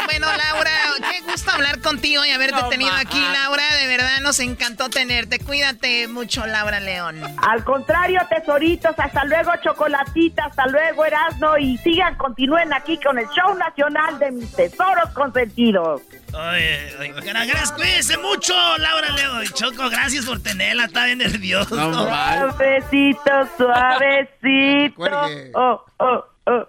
Bueno, Laura, qué gusto hablar contigo y haberte tenido aquí, Laura. De verdad nos encantó tenerte. Cuídate mucho, Laura León. Al contrario, tesoritos, hasta luego, chocolatita, hasta luego, Erasno, y sigan, continúen aquí con el show nacional de mis tesoros consentidos. Oye, oye, gracias, cuídense mucho, Laura León. Choco, gracias por tenerla, está bien nervioso. Suavecito, suavecito. <laughs> Oh, oh, oh.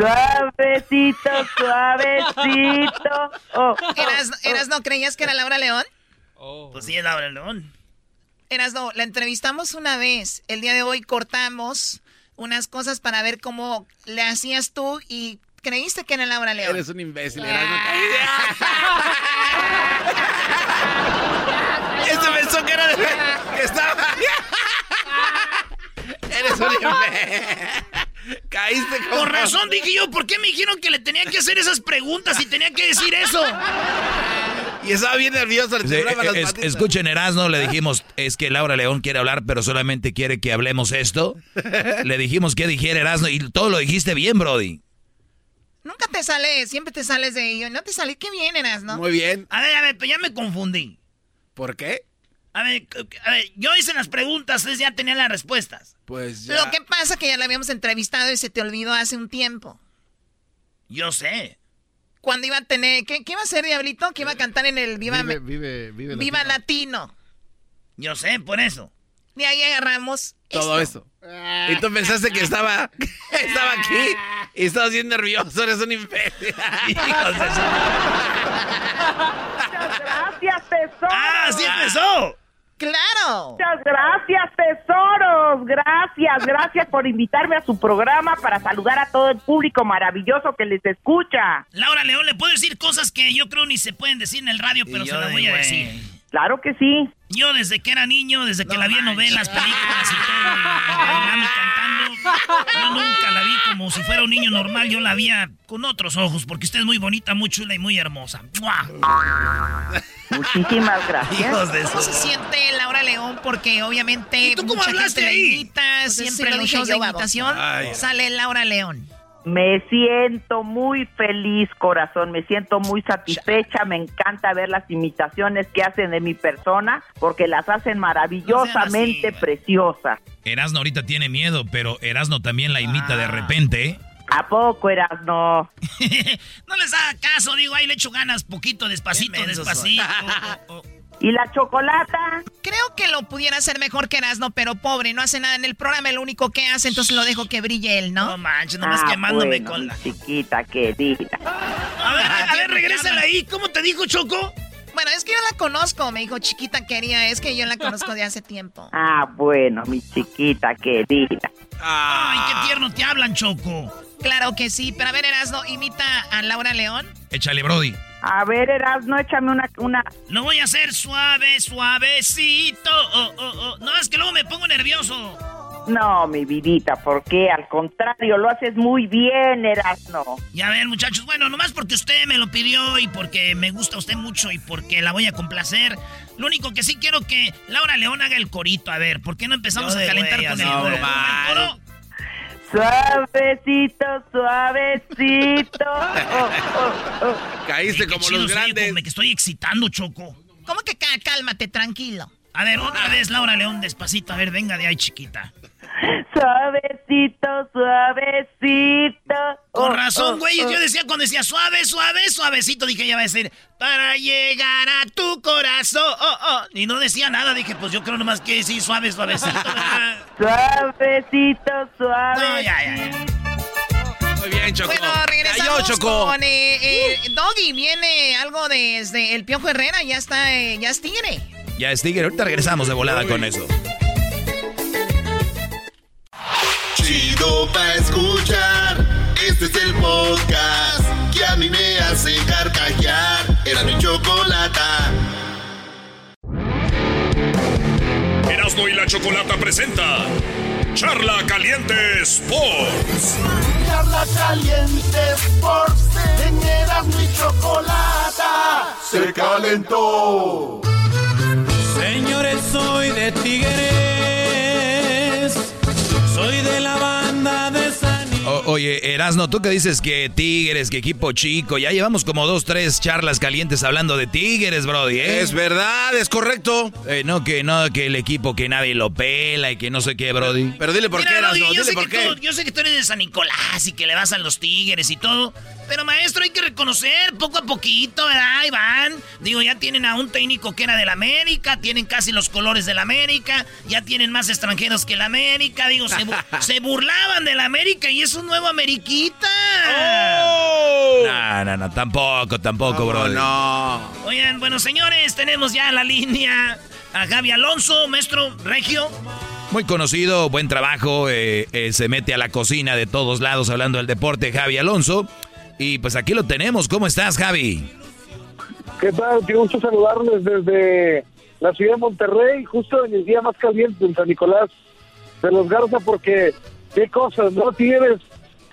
Suavecito, suavecito. Oh, Eras, Eras, ¿no creías que era Laura León? Pues sí, es Laura León. Eras, no, la entrevistamos una vez. El día de hoy cortamos unas cosas para ver cómo le hacías tú y creíste que era Laura León. Eres un imbécil, Erasmo. <laughs> Este pensó que era de... que estaba... <laughs> <laughs> Eres un imbécil. Caíste. Con razón dije yo, ¿por qué me dijeron que le tenía que hacer esas preguntas y tenía que decir eso? Y estaba bien nervioso, le Sí, temblaban las es- escuchen, Erasmo, le dijimos, es que Laura León quiere hablar, pero solamente quiere que hablemos esto. <laughs> Le dijimos que dijera Erasmo y todo lo dijiste bien, Brody. Nunca te sale, siempre te sales de ello. No te sale, qué bien eras, ¿no? Muy bien. A ver, a ver, pero ya me confundí. ¿Por qué? A ver, a ver, yo hice las preguntas, ustedes ya tenían las respuestas. Pues ya. Lo que pasa que ya la habíamos entrevistado y se te olvidó hace un tiempo. Yo sé. Cuando iba a tener, ¿qué, qué iba a hacer Diablito? Que iba a cantar en el Viva, Vive, vive, vive. Viva Latino. Yo sé, por eso. De ahí agarramos Todo esto. eso. Y tú pensaste que estaba, <laughs> estaba aquí y estabas bien nervioso, eres un imbécil. <laughs> Hijos de su- <laughs> Gracias, tesoro. ¡Ah, sí empezó! ¡Claro! Muchas gracias, tesoros. Gracias, gracias por invitarme a su programa para saludar a todo el público maravilloso que les escucha. Laura León, le puedo decir cosas que yo creo ni se pueden decir en el radio, pero se las voy a decir. Claro que sí. Yo desde que era niño, desde que la vi en novelas, películas y todo, bailando y cantando, yo nunca la vi como si fuera un niño normal, yo la vi con otros ojos, porque usted es muy bonita, muy chula y muy hermosa. ¡Mua! Muchísimas gracias. De ¿Cómo se siente Laura León? Porque obviamente ¿Y tú cómo mucha hablaste gente ahí? invita, Pues siempre sí lo los shows yo, de Ay. sale Laura León. Me siento muy feliz, corazón, me siento muy satisfecha, me encanta ver las imitaciones que hacen de mi persona, porque las hacen maravillosamente preciosas. Erasno ahorita tiene miedo, pero Erasno también la imita de repente, ¿eh? ¿A poco eras no? <laughs> no les haga caso, digo, ahí le echo ganas poquito, despacito, despacito. <laughs> ¿Y la chocolata? Creo que lo pudiera hacer mejor que Erasno, pero pobre, no hace nada en el programa, lo único que hace, entonces lo dejo que brille él, ¿no? No manches, nomás Ah, quemándome bueno, con la... Chiquita querida. A ver, a, ver, regrésala ahí. ¿Cómo te dijo, Choco? Bueno, es que yo la conozco, me dijo chiquita quería, es que yo la conozco de hace tiempo. <laughs> Ah, bueno, mi chiquita querida. Ay, qué tierno te hablan, Choco. Claro que sí, pero a ver, Erasno, imita a Laura León. Échale, Brody. A ver, Erasno, échame una, una... Lo voy a hacer suave, suavecito. Oh, oh, oh. No, es que luego me pongo nervioso. No, mi vidita, ¿por qué? Al contrario, lo haces muy bien, Erasno. Y a ver, muchachos, bueno, nomás porque usted me lo pidió y porque me gusta usted mucho y porque la voy a complacer. Lo único que sí quiero que Laura León haga el corito. A ver, ¿por qué no empezamos No a calentar con el, el coro? Suavecito, suavecito. Oh, oh, oh. Caíste Ay, qué como los grandes. como me que estoy excitando, Choco. ¿Cómo que cá- cálmate, tranquilo? A ver, otra vez, Laura León, despacito. A ver, venga de ahí, chiquita. Suavecito, suavecito. Con Oh, razón, oh, güey. oh. Yo decía cuando decía suave, suave, suavecito, dije, ella va a decir, para llegar a tu corazón. Oh, oh. Y no decía nada, dije, pues yo creo nomás que sí, suave, suavecito. <laughs> Suavecito, suave. No, ya, ya, ya. Muy bien, Choco. Bueno, regresamos Cayó, Choco. con eh, eh, Doggy. Viene algo desde el Piojo Herrera, ya está, eh, ya es tigre. Ya es Tigre, ahorita regresamos de volada con eso. Chido pa' escuchar. Este es el podcast que a mí me hace carcajear. Era mi chocolata. Erasmo y la Chocolata presenta Charla Caliente Sports. Charla caliente Sports. En Erasmo y chocolata. Se calentó. Señores, soy de Tigres. Soy de la banda de San O- oye, Erasno, tú que dices que Tigres, que equipo chico, ya llevamos como dos, tres charlas calientes hablando de Tigres, Brody, ¿eh? Es verdad, es correcto. Eh, no, que no, que el equipo que nadie lo pela y que no sé qué, Brody. Pero dile por Mira, qué, Erasno, yo, dile sé por que qué. tú, yo sé que tú eres de San Nicolás y que le vas a los tigres y todo. Pero maestro, hay que reconocer poco a poquito, ¿verdad? Ahí van. Digo, ya tienen a un técnico que era del América, tienen casi los colores del América, ya tienen más extranjeros que el América. Digo, se, bu- <laughs> se burlaban del América y es un nuevo Ameriquita. No, no, no, tampoco, tampoco, Brody. No. Oigan, bueno, señores, tenemos ya en la línea a Gaby Alonso, maestro Regio. Muy conocido, buen trabajo, eh, eh, se mete a la cocina de todos lados hablando del deporte, Javi Alonso. Y pues aquí lo tenemos. ¿Cómo estás, Javi? ¿Qué tal? Qué gusto saludarles desde la ciudad de Monterrey, justo en el día más caliente en San Nicolás de los Garza, porque qué cosas, ¿no? Tienes,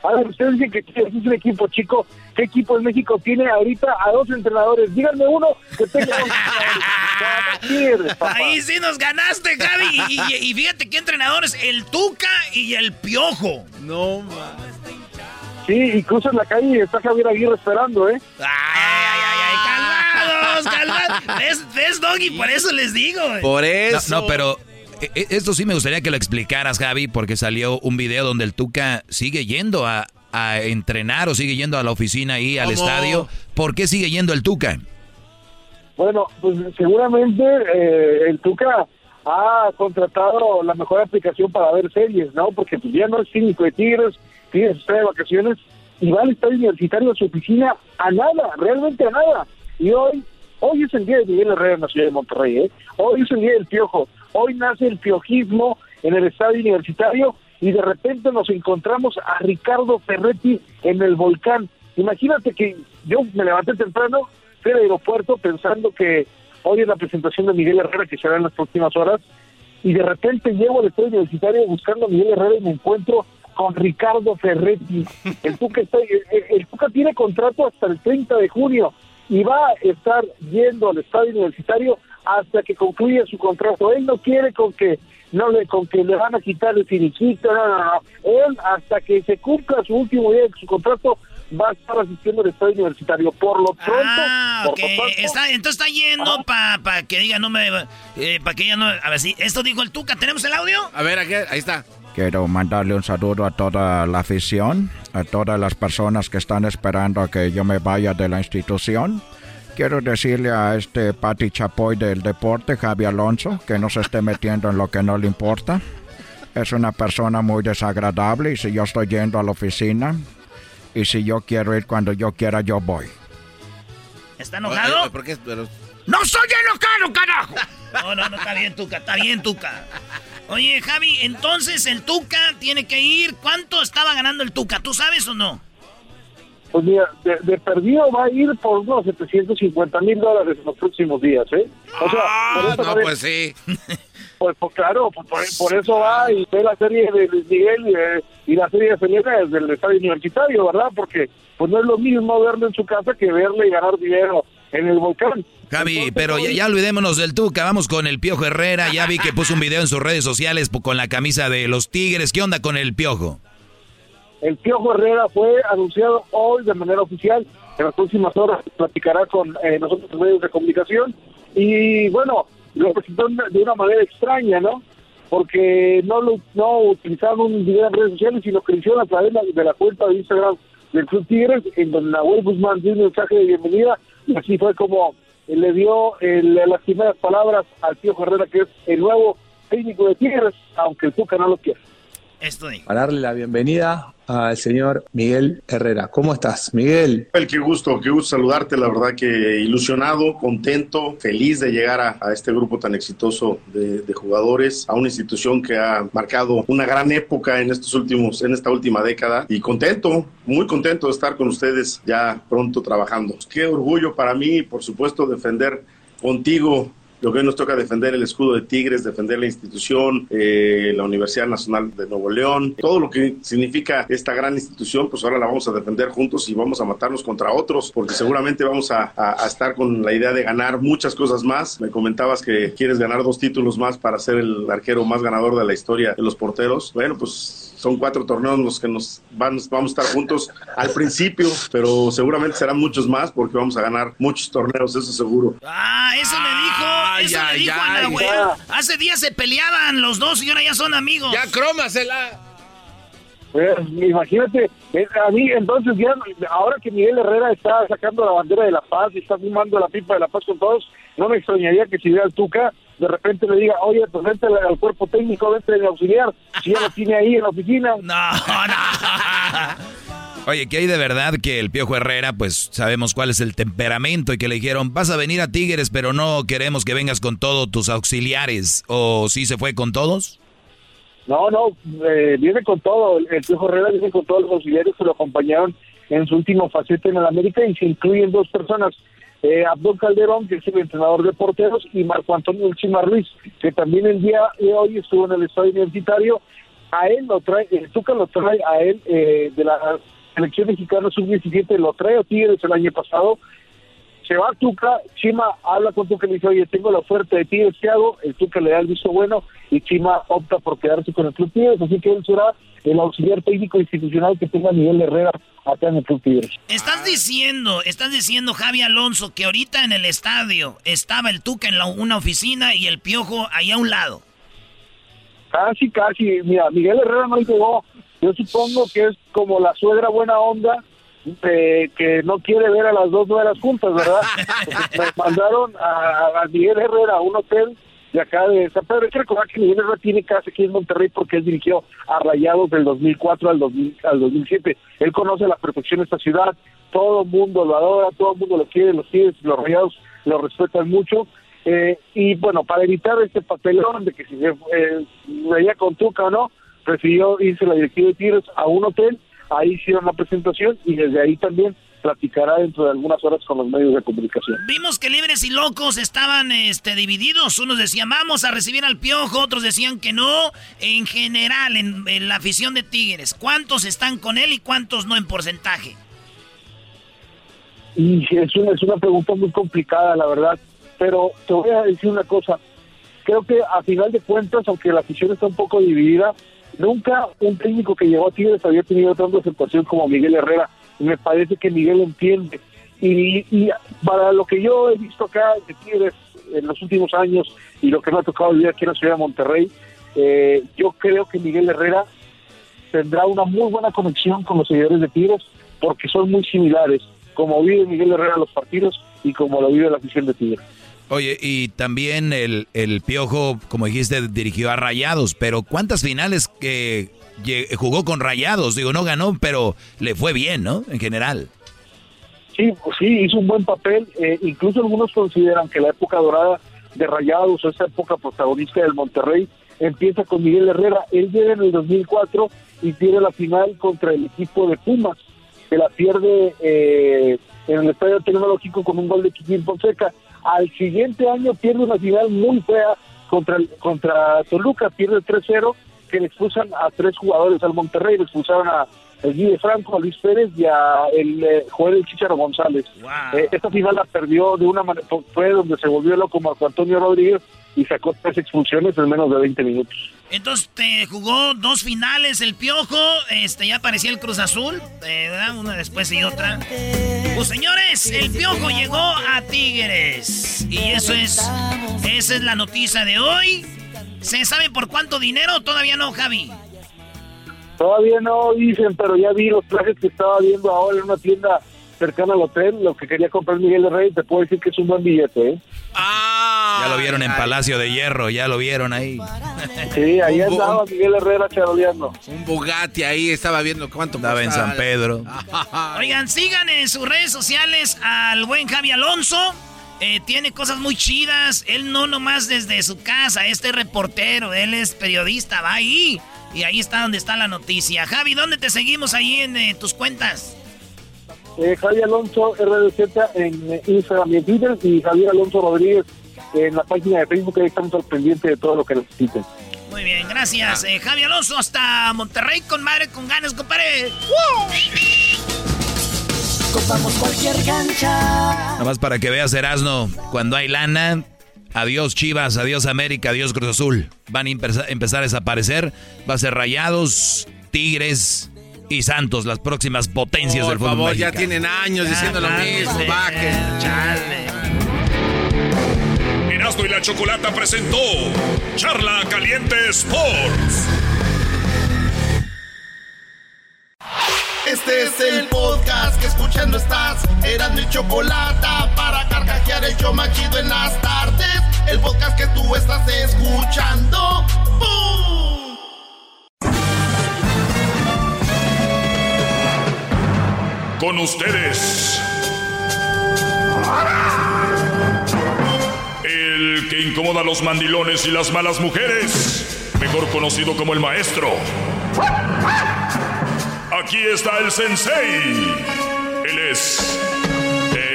a ver, ustedes dicen que es un equipo chico, ¿qué equipo en México tiene ahorita a dos entrenadores? Díganme uno que tenga dos entrenadores. <laughs> Ahí sí nos ganaste, Gaby. Y, y- y fíjate qué entrenadores, el Tuca y el Piojo. No, Sí, y cruzas la calle y está Javier Aguirre esperando, ¿eh? Ay, ay, ay, ay, calmados, <laughs> calmados. ¿Ves, ves, Doggy? Por eso les digo. güey. Por eso. No, no, pero eh, eh, esto sí me gustaría que lo explicaras, Javi, porque salió un video donde el Tuca sigue yendo a, a entrenar o sigue yendo a la oficina ahí, al estadio. ¿Por qué sigue yendo el Tuca? Bueno, pues seguramente eh, el Tuca ha contratado la mejor aplicación para ver series, ¿no? Porque pues ya no es cínico de Tigres, Tigres está de vacaciones y va al estadio universitario a su oficina a nada, realmente a nada. Y hoy, hoy es el día de Miguel Herrera en la ciudad de Monterrey, ¿eh? Hoy es el día del piojo, hoy nace el piojismo en el estadio universitario y de repente nos encontramos a Ricardo Ferretti en el volcán. Imagínate que yo me levanté temprano, fui al aeropuerto pensando que hoy es la presentación de Miguel Herrera que será en las próximas horas y de repente llego al estadio universitario buscando a Miguel Herrera y me encuentro con Ricardo Ferretti. El Tuca, está, el, el Tuca tiene contrato hasta el 30 de junio y va a estar yendo al estadio universitario hasta que concluya su contrato. Él no quiere con que no le con que le van a quitar el finiquito, no, no, no. Él hasta que se cumpla su último día de su contrato va a estar asistiendo al estadio universitario. Por lo pronto, Ah, por ok. lo pronto, Está, entonces está yendo para que diga, no me. Eh, para que ella no. A ver si. Esto dijo el Tuca. ¿Tenemos el audio? A ver, aquí, ahí está. Quiero mandarle un saludo a toda la afición, a todas las personas que están esperando a que yo me vaya de la institución. Quiero decirle a este Pati Chapoy del deporte, Javi Alonso, que no se esté metiendo en lo que no le importa. Es una persona muy desagradable y si yo estoy yendo a la oficina y si yo quiero ir cuando yo quiera, yo voy. ¿Está enojado? ¿Por qué? Pero- ¡No soy enojado, carajo! <laughs> No, no, no, está bien, Tuca, está bien, Tuca. Oye, Javi, entonces el Tuca tiene que ir. ¿Cuánto estaba ganando el Tuca? ¿Tú sabes o no? pues mira, de, de perdido va a ir por unos 750 mil dólares en los próximos días, ¿eh? O sea, Ah, no, pues sí. <laughs> Pues, pues claro, pues, por, por eso va y ve la serie de Luis Miguel eh, y la serie de Selena desde el estadio universitario, ¿verdad? Porque pues no es lo mismo verlo en su casa que verle y ganar dinero en el volcán. Javi, pero ya, ya olvidémonos del Tuca, vamos con el Piojo Herrera. Ya vi que puso un video en sus redes sociales con la camisa de los Tigres. ¿Qué onda con el Piojo? El Piojo Herrera fue anunciado hoy de manera oficial. En las próximas horas platicará con eh, nosotros los medios de comunicación. Y bueno, lo presentó de una manera extraña, ¿no? Porque no lo no utilizaron un video en redes sociales, sino que lo hicieron a través de la, de la cuenta de Instagram del Club Tigres, en donde Nahuel Guzmán dio un mensaje de bienvenida. Y así fue como le dio el- las primeras palabras al Piojo Herrera, que es el nuevo técnico de Tigres, aunque el Tuca no lo quiera. Esto dijo. Para darle la bienvenida al señor Miguel Herrera. ¿Cómo estás, Miguel? El qué gusto, qué gusto saludarte, la verdad que ilusionado, contento, feliz de llegar a, a este grupo tan exitoso de, de jugadores, a una institución que ha marcado una gran época en estos últimos, en esta última década y contento, muy contento de estar con ustedes ya pronto trabajando. Qué orgullo para mí, por supuesto, defender contigo lo que hoy nos toca defender el escudo de Tigres, defender la institución, eh, la Universidad Nacional de Nuevo León, todo lo que significa esta gran institución, pues ahora la vamos a defender juntos y vamos a matarnos contra otros, porque seguramente vamos a, a- a estar con la idea de ganar muchas cosas más. Me comentabas que quieres ganar dos títulos más para ser el arquero más ganador de la historia de los porteros. Bueno, pues son cuatro torneos en los que nos van, vamos a estar juntos al principio, pero seguramente serán muchos más porque vamos a ganar muchos torneos, eso seguro. Ah, eso me dijo, eso ay, me dijo ay, Ana, güey. ya. Hace días se peleaban los dos y ahora ya son amigos. Ya crómasela. Pues, imagínate, eh, a mí entonces ya, ahora que Miguel Herrera está sacando la bandera de la paz y está fumando la pipa de la paz con todos, no me extrañaría que si vea al Tuca, de repente le diga, oye, pues vente al cuerpo técnico, vente al auxiliar, si ya lo tiene ahí en la oficina. <laughs> No, Oye, que hay de verdad que el Piojo Herrera, pues sabemos cuál es el temperamento y que le dijeron, vas a venir a Tigres, pero no queremos que vengas con todos tus auxiliares. ¿O sí se fue con todos? No, no, eh, viene con todo, el, el Piojo Herrera viene con todos los auxiliares que lo acompañaron en su último faceta en el América y se incluyen dos personas, eh, Abdul Calderón, que es el entrenador de porteros, y Marco Antonio Chima Ruiz, que también el día de hoy estuvo en el estadio universitario. A él lo trae, el Tuca lo trae a él eh, de la selección mexicana sub-17, lo trae a Tigres el año pasado. Se va a Tuca, Chima habla con Tuca y le dice, oye, tengo la oferta de Tigres, ¿qué hago? El Tuca le da el visto bueno y Chima opta por quedarse con el Club Tigres, así que él será el auxiliar técnico institucional que tenga Miguel Herrera acá en el Club Tigres. Estás diciendo, estás diciendo, Javi Alonso, que ahorita en el estadio estaba el Tuca en la- una oficina y el Piojo ahí a un lado. Casi, casi. Mira, Miguel Herrera no llegó. Yo supongo que es como la suegra buena onda eh, que no quiere ver a las dos nuevas juntas, ¿verdad? <laughs> Me mandaron a, a Miguel Herrera a un hotel de acá de San Pedro. Hay que recordar que Miguel Herrera tiene casa aquí en Monterrey porque él dirigió a Rayados del 2004 al, 2000 al 2007. Él conoce a la perfección esta ciudad. Todo el mundo lo adora, todo el mundo lo quiere, los Tigres, los Rayados lo respetan mucho. Eh, y bueno, para evitar este papelón de que si se eh, veía con Tuca o no, prefirió irse la directiva de Tigres a un hotel, ahí hicieron la presentación y desde ahí también platicará dentro de algunas horas con los medios de comunicación. Vimos que libres y locos estaban este, divididos. Unos decían vamos a recibir al piojo, otros decían que no. En general, en, en la afición de Tigres, ¿cuántos están con él y cuántos no en porcentaje? Y es una, es una pregunta muy complicada, la verdad. Pero te voy a decir una cosa. Creo que a final de cuentas, aunque la afición está un poco dividida, nunca un técnico que llegó a Tigres había tenido tanta aceptación como Miguel Herrera. Me parece que Miguel entiende. Y, y para lo que yo he visto acá de Tigres en los últimos años y lo que me ha tocado vivir aquí en la ciudad de Monterrey, eh, yo creo que Miguel Herrera tendrá una muy buena conexión con los seguidores de Tigres porque son muy similares, como vive Miguel Herrera los partidos y como lo vive la afición de Tigres. Oye, y también el, el Piojo, como dijiste, dirigió a Rayados, pero ¿cuántas finales que jugó con Rayados? Digo, no ganó, pero le fue bien, ¿no? En general. Sí, pues sí, hizo un buen papel. Eh, incluso algunos consideran que la época dorada de Rayados, esa época protagonista del Monterrey, empieza con Miguel Herrera. Él llega en el 2004 y tiene la final contra el equipo de Pumas, que la pierde eh, en el Estadio Tecnológico con un gol de Kikín Fonseca. Al siguiente año pierde una final muy fea contra, contra Toluca, pierde 3-0, que le expulsan a tres jugadores al Monterrey, le expulsaron a el Guille Franco, a Luis Pérez y a el eh, Joel Chicharo González. Eh, esta final la perdió de una manera, fue donde se volvió loco Marco Antonio Rodríguez y sacó tres expulsiones en menos de 20 minutos. Entonces te jugó dos finales el Piojo, este ya aparecía el Cruz Azul, eh, una después y otra. Pues señores, el Piojo llegó a Tigres y eso es esa es la noticia de hoy. ¿Se sabe por cuánto dinero? Todavía no, Javi. Todavía no dicen, pero ya vi los trajes que estaba viendo ahora en una tienda cercana al hotel, lo que quería comprar Miguel de Rey, te puedo decir que es un buen billete, ¿eh? Ah, ya lo vieron en Palacio de Hierro, ya lo vieron ahí. Sí, ahí andaba Miguel Herrera charoleando. Un Bugatti ahí, estaba viendo cuánto Estaba en San Pedro. <laughs> Oigan, sigan en sus redes sociales al buen Javi Alonso. Eh, tiene cosas muy chidas. Él no nomás desde su casa, este reportero, él es periodista, va ahí. Y ahí está donde está la noticia. Javi, ¿dónde te seguimos ahí en eh, tus cuentas? Eh, Javi Alonso RDZ en eh, Instagram y en Twitter y Javier Alonso Rodríguez en la página de Facebook. Ahí estamos al pendiente de todo lo que necesiten. Muy bien, gracias. Eh, Javi Alonso hasta Monterrey con madre, con ganas, compadre. Contamos cualquier cancha. Nada más para que veas, Erasno, cuando hay lana, adiós Chivas, adiós América, adiós Cruz Azul. Van a empezar a desaparecer. Va a ser Rayados, Tigres y Santos, las próximas potencias del fútbol favor, mexicano. ya tienen años diciendo lo mismo. Bajen. Erasmo y la Chocolata presentó Charla Caliente Sports. Este es el podcast que escuchando estás. Eran mi chocolate para carcajear el yo machido en las tardes. El podcast que tú estás escuchando. ¡Bum! Con ustedes. Que incomoda a los mandilones y las malas mujeres. Mejor conocido como el maestro. Aquí está el sensei. Él es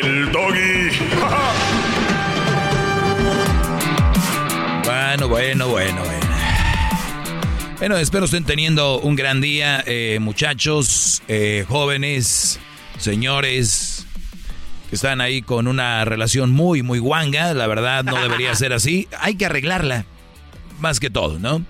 el doggy. <laughs> Bueno, bueno, bueno, bueno. Bueno, espero estén teniendo un gran día, eh, muchachos, eh, jóvenes, señores, están ahí con una relación muy, muy guanga. La verdad, no debería <laughs> ser así. Hay que arreglarla, más que todo, ¿no?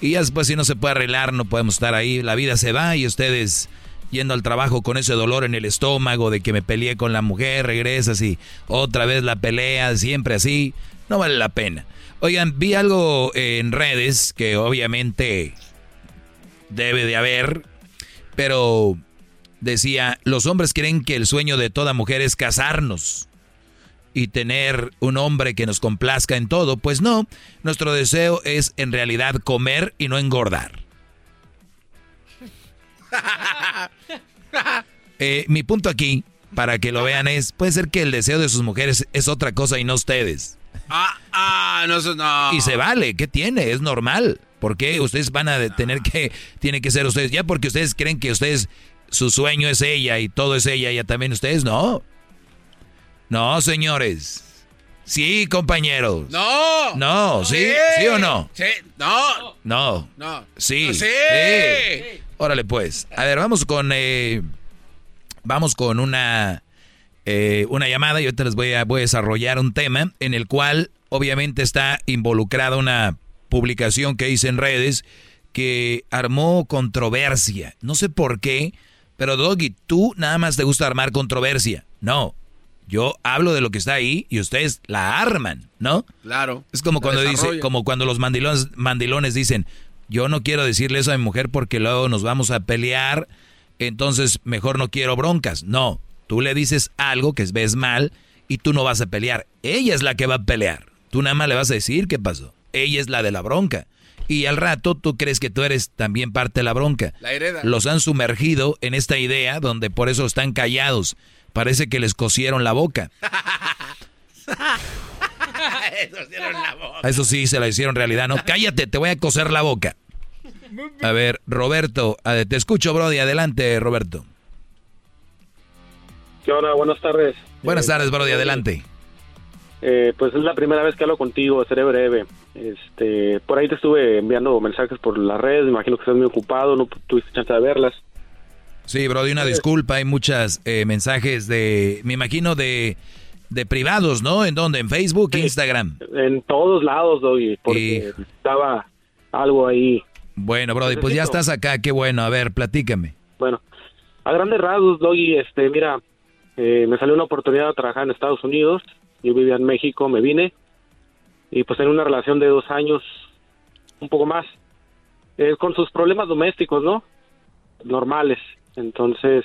Y ya después, si no se puede arreglar, no podemos estar ahí. La vida se va y ustedes yendo al trabajo con ese dolor en el estómago de que me peleé con la mujer, regresas y otra vez la pelea, siempre así. No vale la pena. Oigan, vi algo en redes que obviamente debe de haber, pero decía, los hombres creen que el sueño de toda mujer es casarnos y tener un hombre que nos complazca en todo. Pues no, nuestro deseo es en realidad comer y no engordar. <laughs> Eh, mi punto aquí, para que lo vean, es, puede ser que el deseo de sus mujeres es otra cosa y no ustedes. Ah, ah, no, no. Y se vale, ¿qué tiene? Es normal. ¿Por qué ustedes van a tener que, tiene que ser ustedes? Ya porque ustedes creen que ustedes, su sueño es ella y todo es ella, ya también ustedes, no. No, señores. Sí, compañeros. No. No, ¿sí? ¿Sí, o no? Sí. No. No. No. Sí. No, sí. Sí. Órale, pues. A ver, vamos con. eh, vamos con una. eh, una llamada y ahorita les voy a, voy a desarrollar un tema en el cual obviamente está involucrada una publicación que hice en redes que armó controversia. No sé por qué, pero Doggy, tú nada más te gusta armar controversia. No, yo hablo de lo que está ahí y ustedes la arman, ¿no? Claro. Es como cuando dice, como cuando los mandilones, mandilones dicen, yo no quiero decirle eso a mi mujer porque luego nos vamos a pelear, entonces mejor no quiero broncas. No, tú le dices algo que ves mal y tú no vas a pelear. Ella es la que va a pelear. Tú nada más le vas a decir qué pasó. Ella es la de la bronca. Y al rato tú crees que tú eres también parte de la bronca. La hereda. Los han sumergido en esta idea donde por eso están callados. Parece que les cosieron la boca. <laughs> Eso sí, se la hicieron realidad, ¿no? Cállate, te voy a coser la boca. A ver, Roberto, te escucho, Brody. Adelante, Roberto. ¿Qué onda? Buenas tardes. Buenas tardes, Brody. Adelante. Eh, pues es la primera vez que hablo contigo, seré breve. Este, por ahí te estuve enviando mensajes por las redes, me imagino que estás muy ocupado, no tuviste chance de verlas. Sí, Brody, una disculpa, hay muchos eh, mensajes de, me imagino de, de privados, ¿no? ¿En dónde? ¿En Facebook, Instagram? En todos lados, Doggy, porque estaba algo ahí. Bueno, Brody, pues ya estás acá, qué bueno, a ver, platícame. Bueno, a grandes rasgos, Doggy, este, mira, eh, me salió una oportunidad de trabajar en Estados Unidos, yo vivía en México, me vine, y pues en una relación de dos años, un poco más, eh, con sus problemas domésticos, ¿no? Normales. Entonces,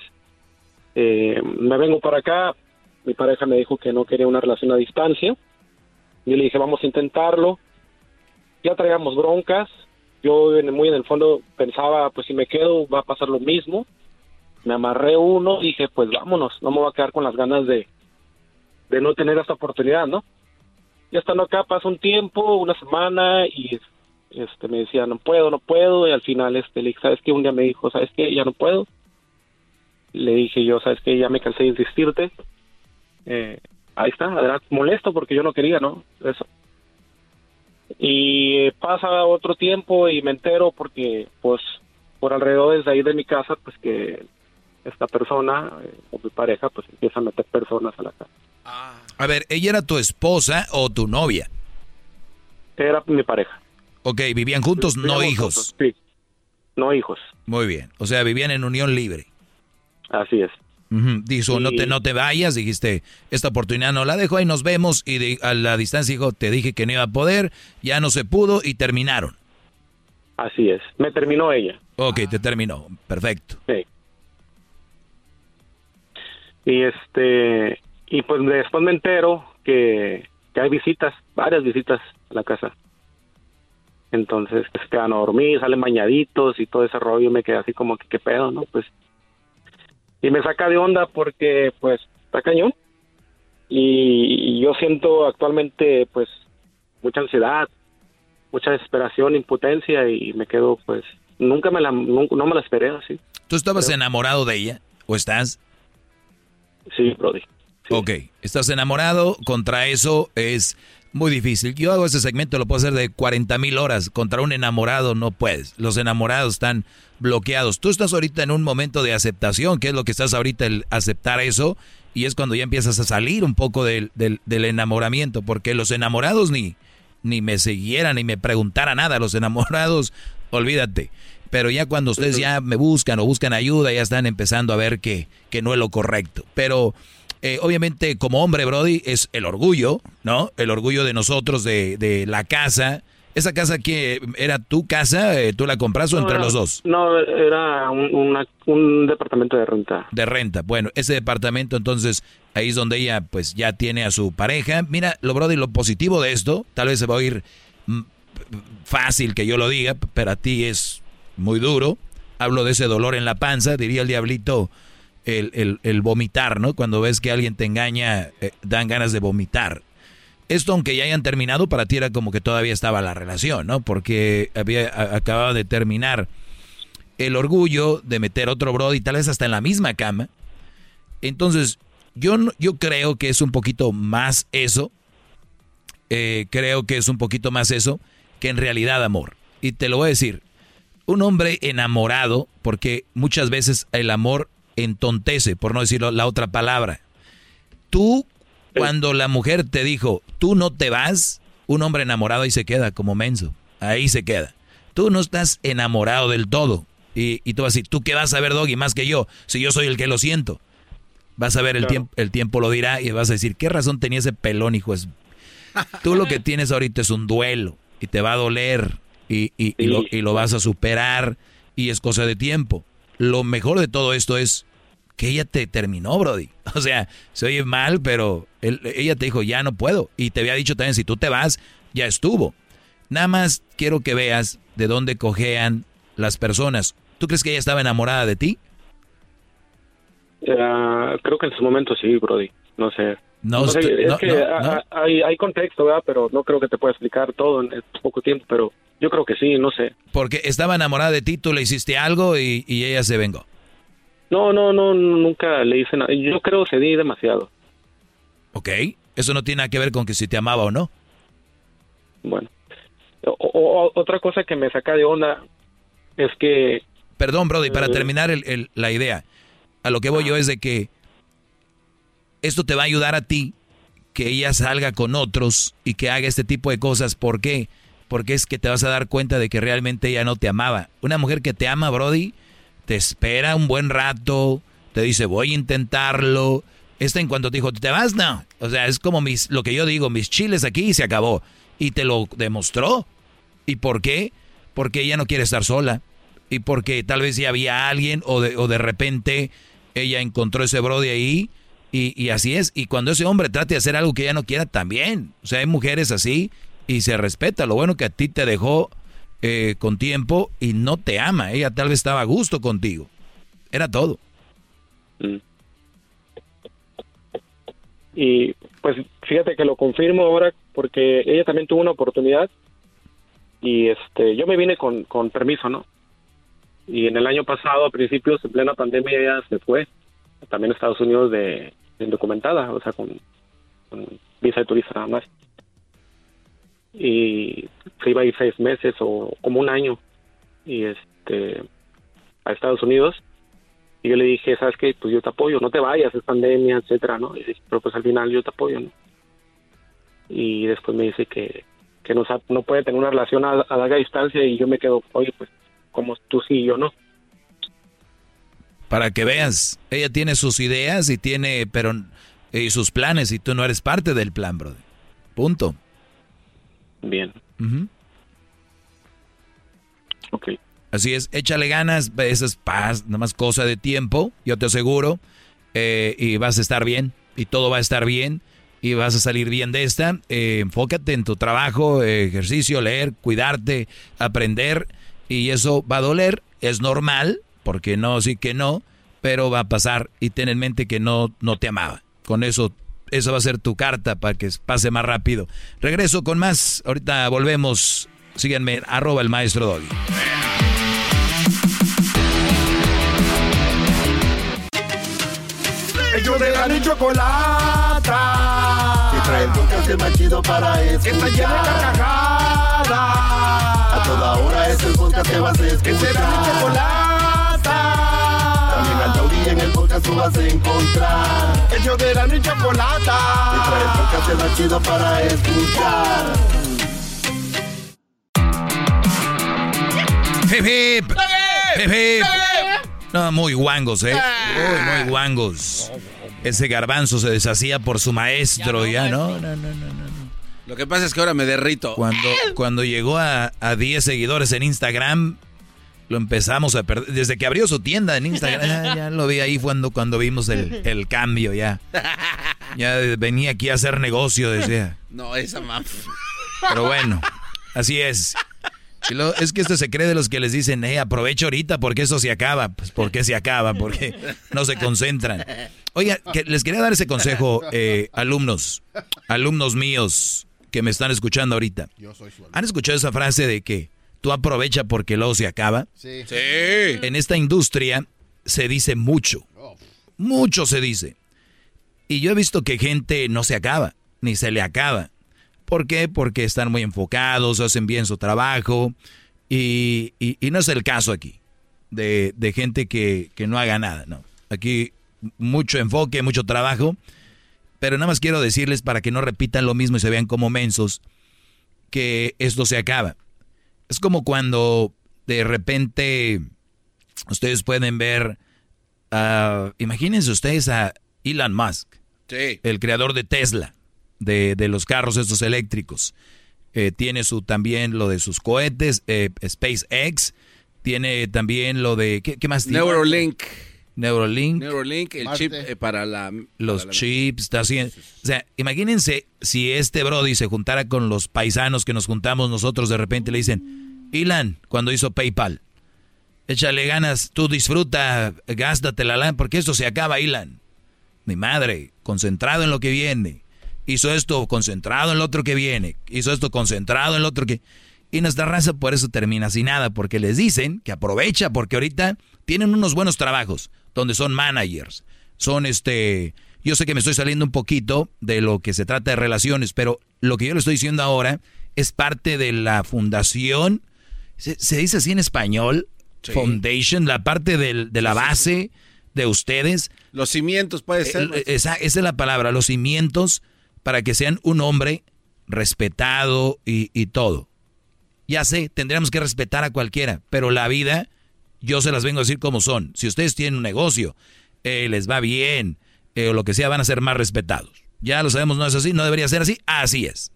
eh, me vengo para acá, mi pareja me dijo que no quería una relación a distancia, yo le dije, vamos a intentarlo, ya traíamos broncas, yo muy en el fondo pensaba, pues si me quedo va a pasar lo mismo, me amarré uno, dije, pues vámonos, no me voy a quedar con las ganas de, de no tener esta oportunidad, ¿no? Ya estando acá pasa un tiempo, una semana, y este me decía, no puedo, no puedo, y al final este le dije, ¿sabes qué? Un día me dijo, ¿sabes qué? Ya no puedo le dije yo, sabes que ya me cansé de insistirte. Eh, ahí está, adelante, molesto porque yo no quería, ¿no? Eso. Y pasa otro tiempo y me entero porque, pues, por alrededor de ahí de mi casa, pues que esta persona eh, o mi pareja, pues empieza a meter personas a la casa. A ver, ¿ella era tu esposa o tu novia? Era mi pareja. Ok, ¿vivían juntos, no hijos? sí, no hijos. Muy bien, o sea, vivían en unión libre. Así es. Dijo, no, te, no te vayas, dijiste, esta oportunidad no la dejo, ahí nos vemos, y a la distancia dijo, te dije que no iba a poder, ya no se pudo, y terminaron. Así es, me terminó ella. Ok, te terminó, perfecto. Sí. Y este, y pues después me entero que, que hay visitas, varias visitas a la casa. Entonces, pues quedan a dormir, salen bañaditos y todo ese rollo, me quedé así como que qué pedo, ¿no? Pues y me saca de onda porque pues está cañón y, yo siento actualmente pues mucha ansiedad, mucha desesperación, impotencia y me quedo pues nunca me la no me la esperé así. ¿Tú estabas enamorado de ella o estás? Sí, Brody. Ok, estás enamorado, contra eso es muy difícil. Yo hago ese segmento, lo puedo hacer de 40 mil horas. Contra un enamorado no puedes. Los enamorados están bloqueados. Tú estás ahorita en un momento de aceptación, que es lo que estás ahorita, el aceptar eso. Y es cuando ya empiezas a salir un poco del, del, enamoramiento. Porque los enamorados ni, ni me siguieran, ni me preguntaran nada. Los enamorados, <laughs> olvídate. Pero ya cuando ustedes ya me buscan o buscan ayuda, ya están empezando a ver que, que no es lo correcto. Pero eh, obviamente como hombre, Brody, es el orgullo, ¿no? El orgullo de nosotros, de, de la casa. ¿Esa casa que era tu casa? Eh, ¿Tú la compraste o entre los dos? No, era un, departamento de renta. De renta. Bueno, ese departamento entonces ahí es donde ella pues ya tiene a su pareja. Mira, lo Brody, lo positivo de esto, tal vez se va a oír mm, fácil que yo lo diga, pero a ti es muy duro. Hablo de ese dolor en la panza, diría el diablito, el, el, vomitar, ¿no? Cuando ves que alguien te engaña, eh, dan ganas de vomitar. Esto, aunque ya hayan terminado, para ti era como que todavía estaba la relación, ¿no? Porque había acabado de terminar el orgullo de meter otro brody, tal vez hasta en la misma cama. Entonces, yo, yo creo que es un poquito más eso. Eh, creo que es un poquito más eso que en realidad amor. Y te lo voy a decir. Un hombre enamorado, porque muchas veces el amor entontece, por no decirlo la otra palabra. Tú, cuando la mujer te dijo, tú no te vas, un hombre enamorado ahí se queda como menso. Ahí se queda. Tú no estás enamorado del todo. Y, y tú vas a decir, ¿tú qué vas a ver, Doggy, más que yo? Si yo soy el que lo siento. Vas a ver, el, tiempo, el tiempo lo dirá y vas a decir, ¿qué razón tenía ese pelón, hijo? Es... <laughs> Tú lo que tienes ahorita es un duelo y te va a doler y, y, y, lo, y lo vas a superar y es cosa de tiempo. Lo mejor de todo esto es que ella te terminó, Brody. <laughs> O sea, se oye mal, pero él- ella te dijo, ya no puedo. Y te había dicho también, si tú te vas, ya estuvo. Nada más quiero que veas de dónde cojean las personas. ¿Tú crees que ella estaba enamorada de ti? Ah, creo que en su momento sí, Brody. No sé. No, sé, es no, que no, Hay, hay contexto, ¿verdad? Pero no creo que te pueda explicar todo en poco tiempo, pero yo creo que sí, no sé. Porque estaba enamorada de ti, tú le hiciste algo y, y ella se vengó. No, no, no, nunca le hice nada. Yo creo que cedí demasiado. ¿Ok? Eso no tiene nada que ver con que si te amaba o no. Bueno. O- o- otra cosa que me saca de onda es que... Perdón, Brody, para Eh. terminar el- el- la idea, a lo que voy yo es de que esto te va a ayudar a ti que ella salga con otros y que haga este tipo de cosas. ¿Por qué? Porque es que te vas a dar cuenta de que realmente ella no te amaba. Una mujer que te ama, Brody, te espera un buen rato, te dice voy a intentarlo. Esta en cuanto te dijo, ¿te vas? No. O sea, es como mis, lo que yo digo, mis chiles aquí y se acabó. Y te lo demostró. ¿Y por qué? Porque ella no quiere estar sola. Y porque tal vez ya había alguien o de, o de repente ella encontró ese brody ahí. Y, y así es. Y cuando ese hombre trate de hacer algo que ella no quiera, también. O sea, hay mujeres así y se respeta. Lo bueno que a ti te dejó eh, con tiempo y no te ama. Ella tal vez estaba a gusto contigo. Era todo. Y pues fíjate que lo confirmo ahora porque ella también tuvo una oportunidad y este yo me vine con, con permiso, ¿no? Y en el año pasado, a principios, en plena pandemia, ella se fue también a Estados Unidos de, de indocumentada, o sea, con, con visa de turista nada más. Y se iba a ir seis meses o como un año y este a Estados Unidos y yo le dije, ¿sabes qué? Pues yo te apoyo, no te vayas, es pandemia, etcétera, ¿no? Pero pues al final yo te apoyo, ¿no? Y después me dice que, que no, no puede tener una relación a, a larga distancia y yo me quedo, oye, pues como tú sí y yo no. Para que veas, ella tiene sus ideas y tiene, pero y sus planes y tú no eres parte del plan, brother. Punto. Bien. Ok. Así es, échale ganas, esa es paz, nada más cosa de tiempo, yo te aseguro, eh, y vas a estar bien, y todo va a estar bien, y vas a salir bien de esta. Eh, enfócate en tu trabajo, ejercicio, leer, cuidarte, aprender, y eso va a doler, es normal, porque no, sí que no, pero va a pasar, y ten en mente que no, no te amaba. Con eso, eso va a ser tu carta para que pase más rápido. Regreso con más, ahorita volvemos, síganme, arroba el maestro Doggy. Ellos de la ni chocolata. Que trae el podcast más chido para escuchar. Que está llena de carcajadas. A toda hora es el podcast que vas a escuchar. Que será mi chocolata. En el podcast tú vas a encontrar. Ellos de la ni chocolata. Que trae el podcast más chido para escuchar. Hip, hip. Hip, hip. No, muy guangos, ¿eh? Muy, muy guangos. Ese garbanzo se deshacía por su maestro, ya, ¿no? No, no, no, no. Lo que pasa es que ahora me derrito. Cuando, cuando llegó a, a 10 seguidores en Instagram, lo empezamos a perder. Desde que abrió su tienda en Instagram, <laughs> ya, ya lo vi ahí cuando, cuando vimos el, el cambio, ya. Ya venía aquí a hacer negocio, decía. No, esa maf. Pero bueno, así es. Y lo- es que esto se cree de los que les dicen, eh, aprovecha ahorita porque eso se acaba. Pues ¿por qué se acaba? Porque no se concentran. Oiga, que les quería dar ese consejo, eh, alumnos, alumnos míos que me están escuchando ahorita. ¿Han escuchado esa frase de que tú aprovecha porque luego se acaba? Sí. En esta industria se dice mucho. Mucho se dice. Y yo he visto que gente no se acaba, ni se le acaba. ¿Por qué? Porque están muy enfocados, hacen bien su trabajo. Y, y- y no es el caso aquí, de, de gente que, que no haga nada, ¿no? Aquí mucho enfoque, mucho trabajo. Pero nada más quiero decirles para que no repitan lo mismo y se vean como mensos, que esto se acaba. Es como cuando de repente ustedes pueden ver, ah, imagínense ustedes a Elon Musk, el creador de Tesla, de, de los carros estos eléctricos. Eh, tiene su también lo de sus cohetes, eh, SpaceX, tiene también lo de, ¿qué, más tiene? Neurolink. Neurolink. Neurolink, el chip eh, para la... Los chips, está haciendo... O sea, imagínense si este Brody se juntara con los paisanos que nos juntamos nosotros, de repente le dicen, Ilan, cuando hizo PayPal, échale ganas, tú disfruta, gástate la lana, porque esto se acaba, Ilan. Mi madre, concentrado en lo que viene. Hizo esto concentrado en lo otro que viene. Hizo esto concentrado en lo otro que... Y nuestra raza por eso termina sin nada, porque les dicen que aprovecha, porque ahorita tienen unos buenos trabajos, donde son managers, son este... Yo sé que me estoy saliendo un poquito de lo que se trata de relaciones, pero lo que yo le estoy diciendo ahora es parte de la fundación, se, dice así en español, foundation, la parte de la base de ustedes. Los cimientos puede ser. esa es la palabra, los cimientos para que sean un hombre respetado y, todo. Ya sé, tendríamos que respetar a cualquiera, pero la vida, yo se las vengo a decir como son. Si ustedes tienen un negocio, eh, les va bien, eh, o lo que sea, van a ser más respetados. Ya lo sabemos, no es así, no debería ser así, así es.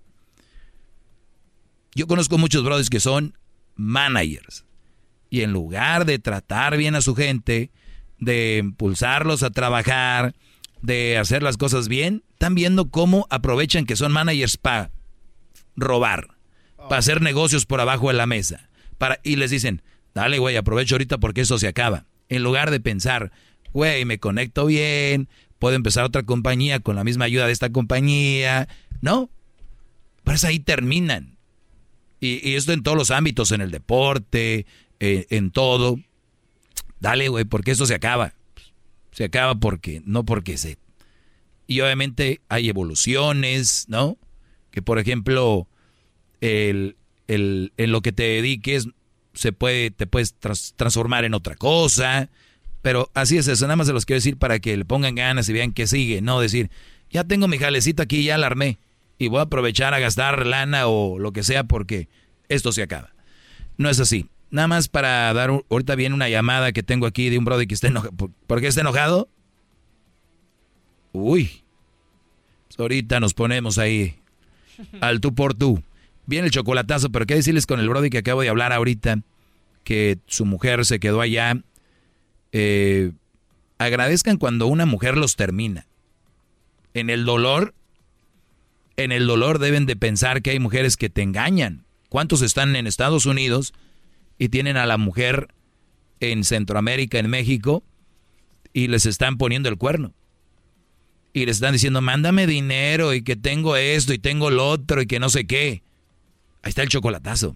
Yo conozco muchos brothers que son managers. Y en lugar de tratar bien a su gente, de impulsarlos a trabajar, de hacer las cosas bien, están viendo cómo aprovechan que son managers para robar, para hacer negocios por abajo de la mesa. Para, y les dicen, dale, güey, aprovecho ahorita porque eso se acaba. En lugar de pensar, güey, me conecto bien, puedo empezar otra compañía con la misma ayuda de esta compañía. No, pues ahí terminan. Y, esto en todos los ámbitos, en el deporte, eh, en todo. Dale, güey, porque eso se acaba. Se acaba porque, no porque se y obviamente hay evoluciones, ¿no? Que por ejemplo, el, el, en lo que te dediques se puede, te puedes transformar en otra cosa. Pero así es eso, nada más se los quiero decir para que le pongan ganas y vean que sigue, no decir, ya tengo mi jalecito aquí, ya la armé y voy a aprovechar a gastar lana o lo que sea porque esto se acaba. No es así. Nada más para dar, ahorita viene una llamada que tengo aquí de un brother que está enojado. ¿Por qué está enojado? Uy, ahorita nos ponemos ahí al tú por tú. Viene el chocolatazo, pero qué decirles con el Brody que acabo de hablar ahorita, que su mujer se quedó allá. Eh, agradezcan cuando una mujer los termina. En el dolor, en el dolor deben de pensar que hay mujeres que te engañan. ¿Cuántos están en Estados Unidos y tienen a la mujer en Centroamérica, en México, y les están poniendo el cuerno? y les están diciendo, mándame dinero y que tengo esto y tengo lo otro y que no sé qué. Ahí está el chocolatazo.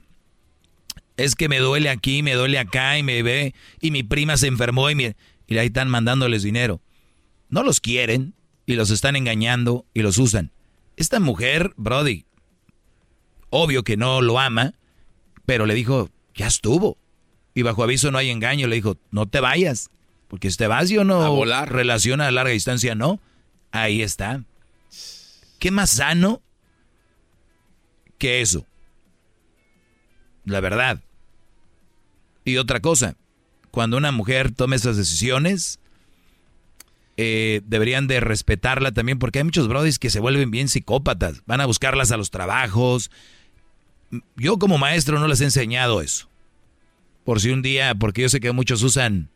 Es que me duele aquí, me duele acá y me ve y mi prima se enfermó y, y ahí están mandándoles dinero. No los quieren y los están engañando y los usan. Esta mujer, Brody, obvio que no lo ama, pero le dijo, ya estuvo. Y bajo aviso no hay engaño, le dijo, no te vayas, porque si te vas yo no volar. relaciona a larga distancia, no. Ahí está. ¿Qué más sano que eso? La verdad. Y otra cosa, cuando una mujer tome esas decisiones, eh, deberían de respetarla también, porque hay muchos brodis que se vuelven bien psicópatas, van a buscarlas a los trabajos. Yo como maestro no les he enseñado eso. Por si un día, porque yo sé que muchos usan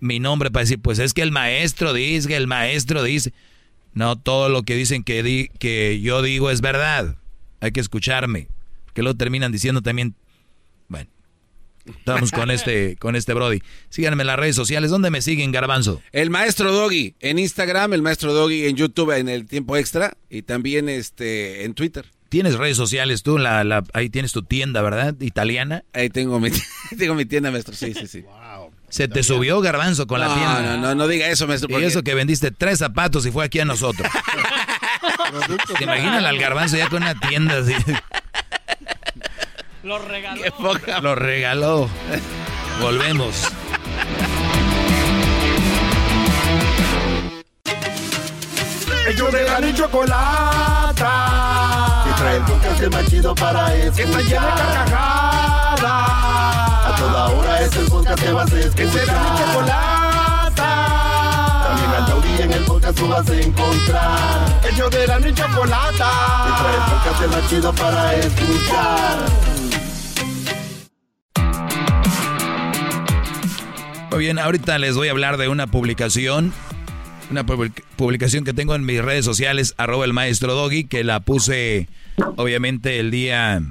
mi nombre para decir, pues es que el maestro dice, el maestro dice. No todo lo que dicen que, di, que yo digo es verdad. Hay que escucharme. Que lo terminan diciendo también. Bueno, estamos con este, con este Brody. Síganme en las redes sociales. ¿Dónde me siguen, Garbanzo? El maestro Doggy en Instagram, el maestro Doggy en YouTube en el tiempo extra y también este en Twitter. Tienes redes sociales tú, la, ahí tienes tu tienda, ¿verdad? Italiana. Ahí tengo mi, <laughs> tengo mi tienda, maestro. Sí, sí, sí. Se te subió garbanzo con la tienda. No, no, no diga eso, maestro. Y eso que vendiste tres zapatos y fue aquí a nosotros. <laughs> ¿Te imaginas al garbanzo ya con una tienda así? Lo regaló. Lo regaló. Volvemos. Ellos de la y chocolata. Que trae el podcast más chido para escuchar. Que está llena de carcajadas. A toda hora es el podcast que vas a escuchar. Que será mi chocolata. También al taurí en el podcast tú vas a encontrar. Ellos de la y chocolata. Que trae el podcast más chido para escuchar. Bien, ahorita les voy a hablar de una publicación, una publicación que tengo en mis redes sociales, arroba el maestro Doggy, que la puse obviamente el día,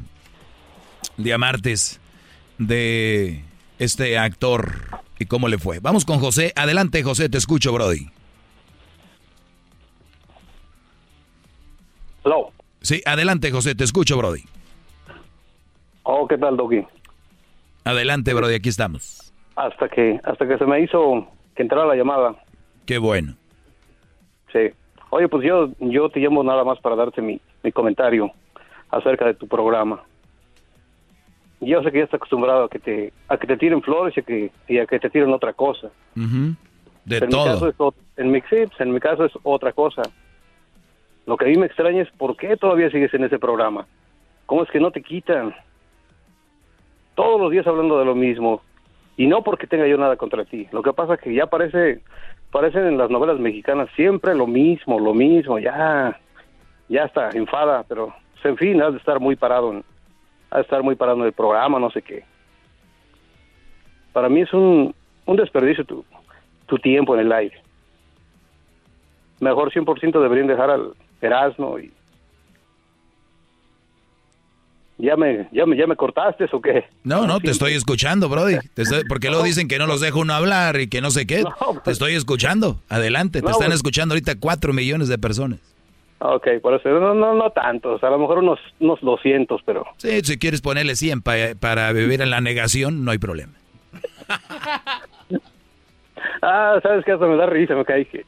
día martes de este actor y cómo le fue. Vamos con José. Adelante, José, te escucho, Brody. Hello. Sí, adelante, José, te escucho, Brody. Oh, ¿qué tal, Doggy? Adelante, Brody, aquí estamos hasta que hasta que se me hizo que entrara la llamada. Qué bueno. Sí. Oye, pues yo yo te llamo nada más para darte mi, mi comentario acerca de tu programa. Yo sé que ya estás acostumbrado a que te a que te tiren flores y a que, y a que te tiren otra cosa. De en todo. Mi caso es, en, mi, en mi caso es otra cosa. Lo que a mí me extraña es por qué todavía sigues en ese programa. ¿Cómo es que no te quitan? Todos los días hablando de lo mismo y no porque tenga yo nada contra ti. Lo que pasa es que ya parece, parecen en las novelas mexicanas siempre lo mismo, lo mismo, ya, ya está, enfada, pero en fin, has de estar muy parado, en, has de estar muy parado en el programa, no sé qué. Para mí es un, un desperdicio tu, tu tiempo en el aire. Mejor 100% deberían dejar al Erasmo y ¿Ya me, ya me, ya me cortaste o qué? No, no, te estoy escuchando, Brody. porque luego dicen que no los dejo uno hablar y que no sé qué. pues. te estoy escuchando. Adelante, te están pues. escuchando ahorita cuatro millones de personas. Ok, por eso, no, no, no tantos, a lo mejor unos, unos 200, pero... Sí, si quieres ponerle 100 para vivir en la negación, no hay problema. <laughs> ah, sabes que hasta me da risa, me que...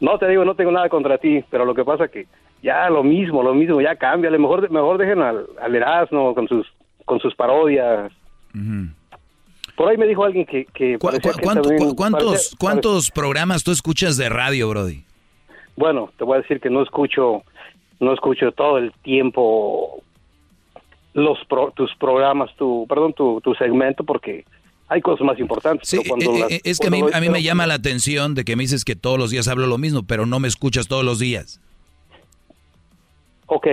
No te digo, no tengo nada contra ti, pero lo que pasa que ya lo mismo, lo mismo, ya cambia, mejor, mejor dejen al, al Erasmo con sus, con sus parodias. Por ahí me dijo alguien que... que, ¿Cuántos, ¿cuántos programas tú escuchas de radio, Brody? Bueno, te voy a decir que no escucho, no escucho todo el tiempo los tus programas, tu, perdón, tu, tu segmento, porque hay cosas más importantes. Sí, eh, eh, es que a mí, a mí me llama la atención de que me dices que todos los días hablo lo mismo, pero no me escuchas todos los días ok,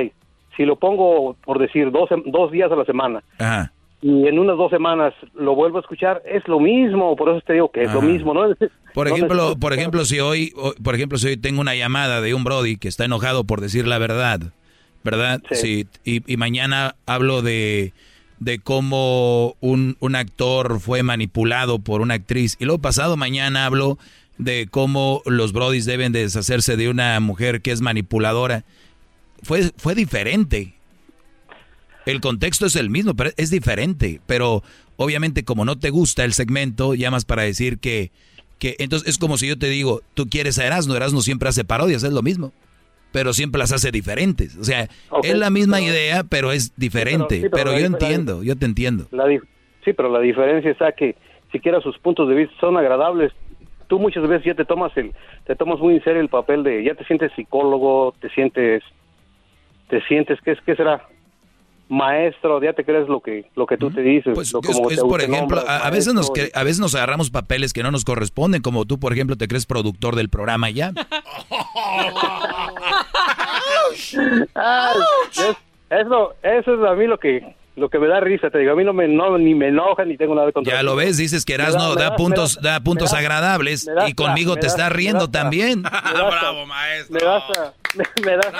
si lo pongo, por decir, dos, dos días a la semana, y en unas dos semanas lo vuelvo a escuchar, es lo mismo, por eso te digo que es lo mismo, ¿no? <laughs> Por ejemplo, por ejemplo, si hoy, por ejemplo, si hoy tengo una llamada de un Brody que está enojado por decir la verdad, ¿verdad? Sí. y, mañana hablo de, de cómo un, un actor fue manipulado por una actriz, y luego pasado mañana hablo de cómo los Brodys deben deshacerse de una mujer que es manipuladora fue, fue diferente. El contexto es el mismo, pero es diferente. Pero obviamente como no te gusta el segmento, llamas para decir que, que entonces es como si yo te digo, tú quieres a Erasmo, Erasmo siempre hace parodias, es lo mismo. Pero siempre las hace diferentes. O sea, es la misma idea, pero es diferente. pero, yo entiendo, yo te entiendo. sí, pero la diferencia es que siquiera sus puntos de vista son agradables. Tú muchas veces ya te tomas el, te tomas muy en serio el papel de, ya te sientes psicólogo, te sientes te sientes que es que será maestro, ya te crees lo que lo que tú te dices. Pues por ejemplo, a, veces nos a veces nos agarramos papeles que no nos corresponden, como tú por ejemplo te crees productor del programa ya. <laughs> <laughs> eso, eso es a mí lo que lo que me da risa, te digo, a mí no me ni me enoja ni tengo nada contra Ya lo ves, dices que Erasno da, da, puntos da, puntos agradables y conmigo te estás riendo también. <laughs> bravo, maestro. Me das <laughs> me, das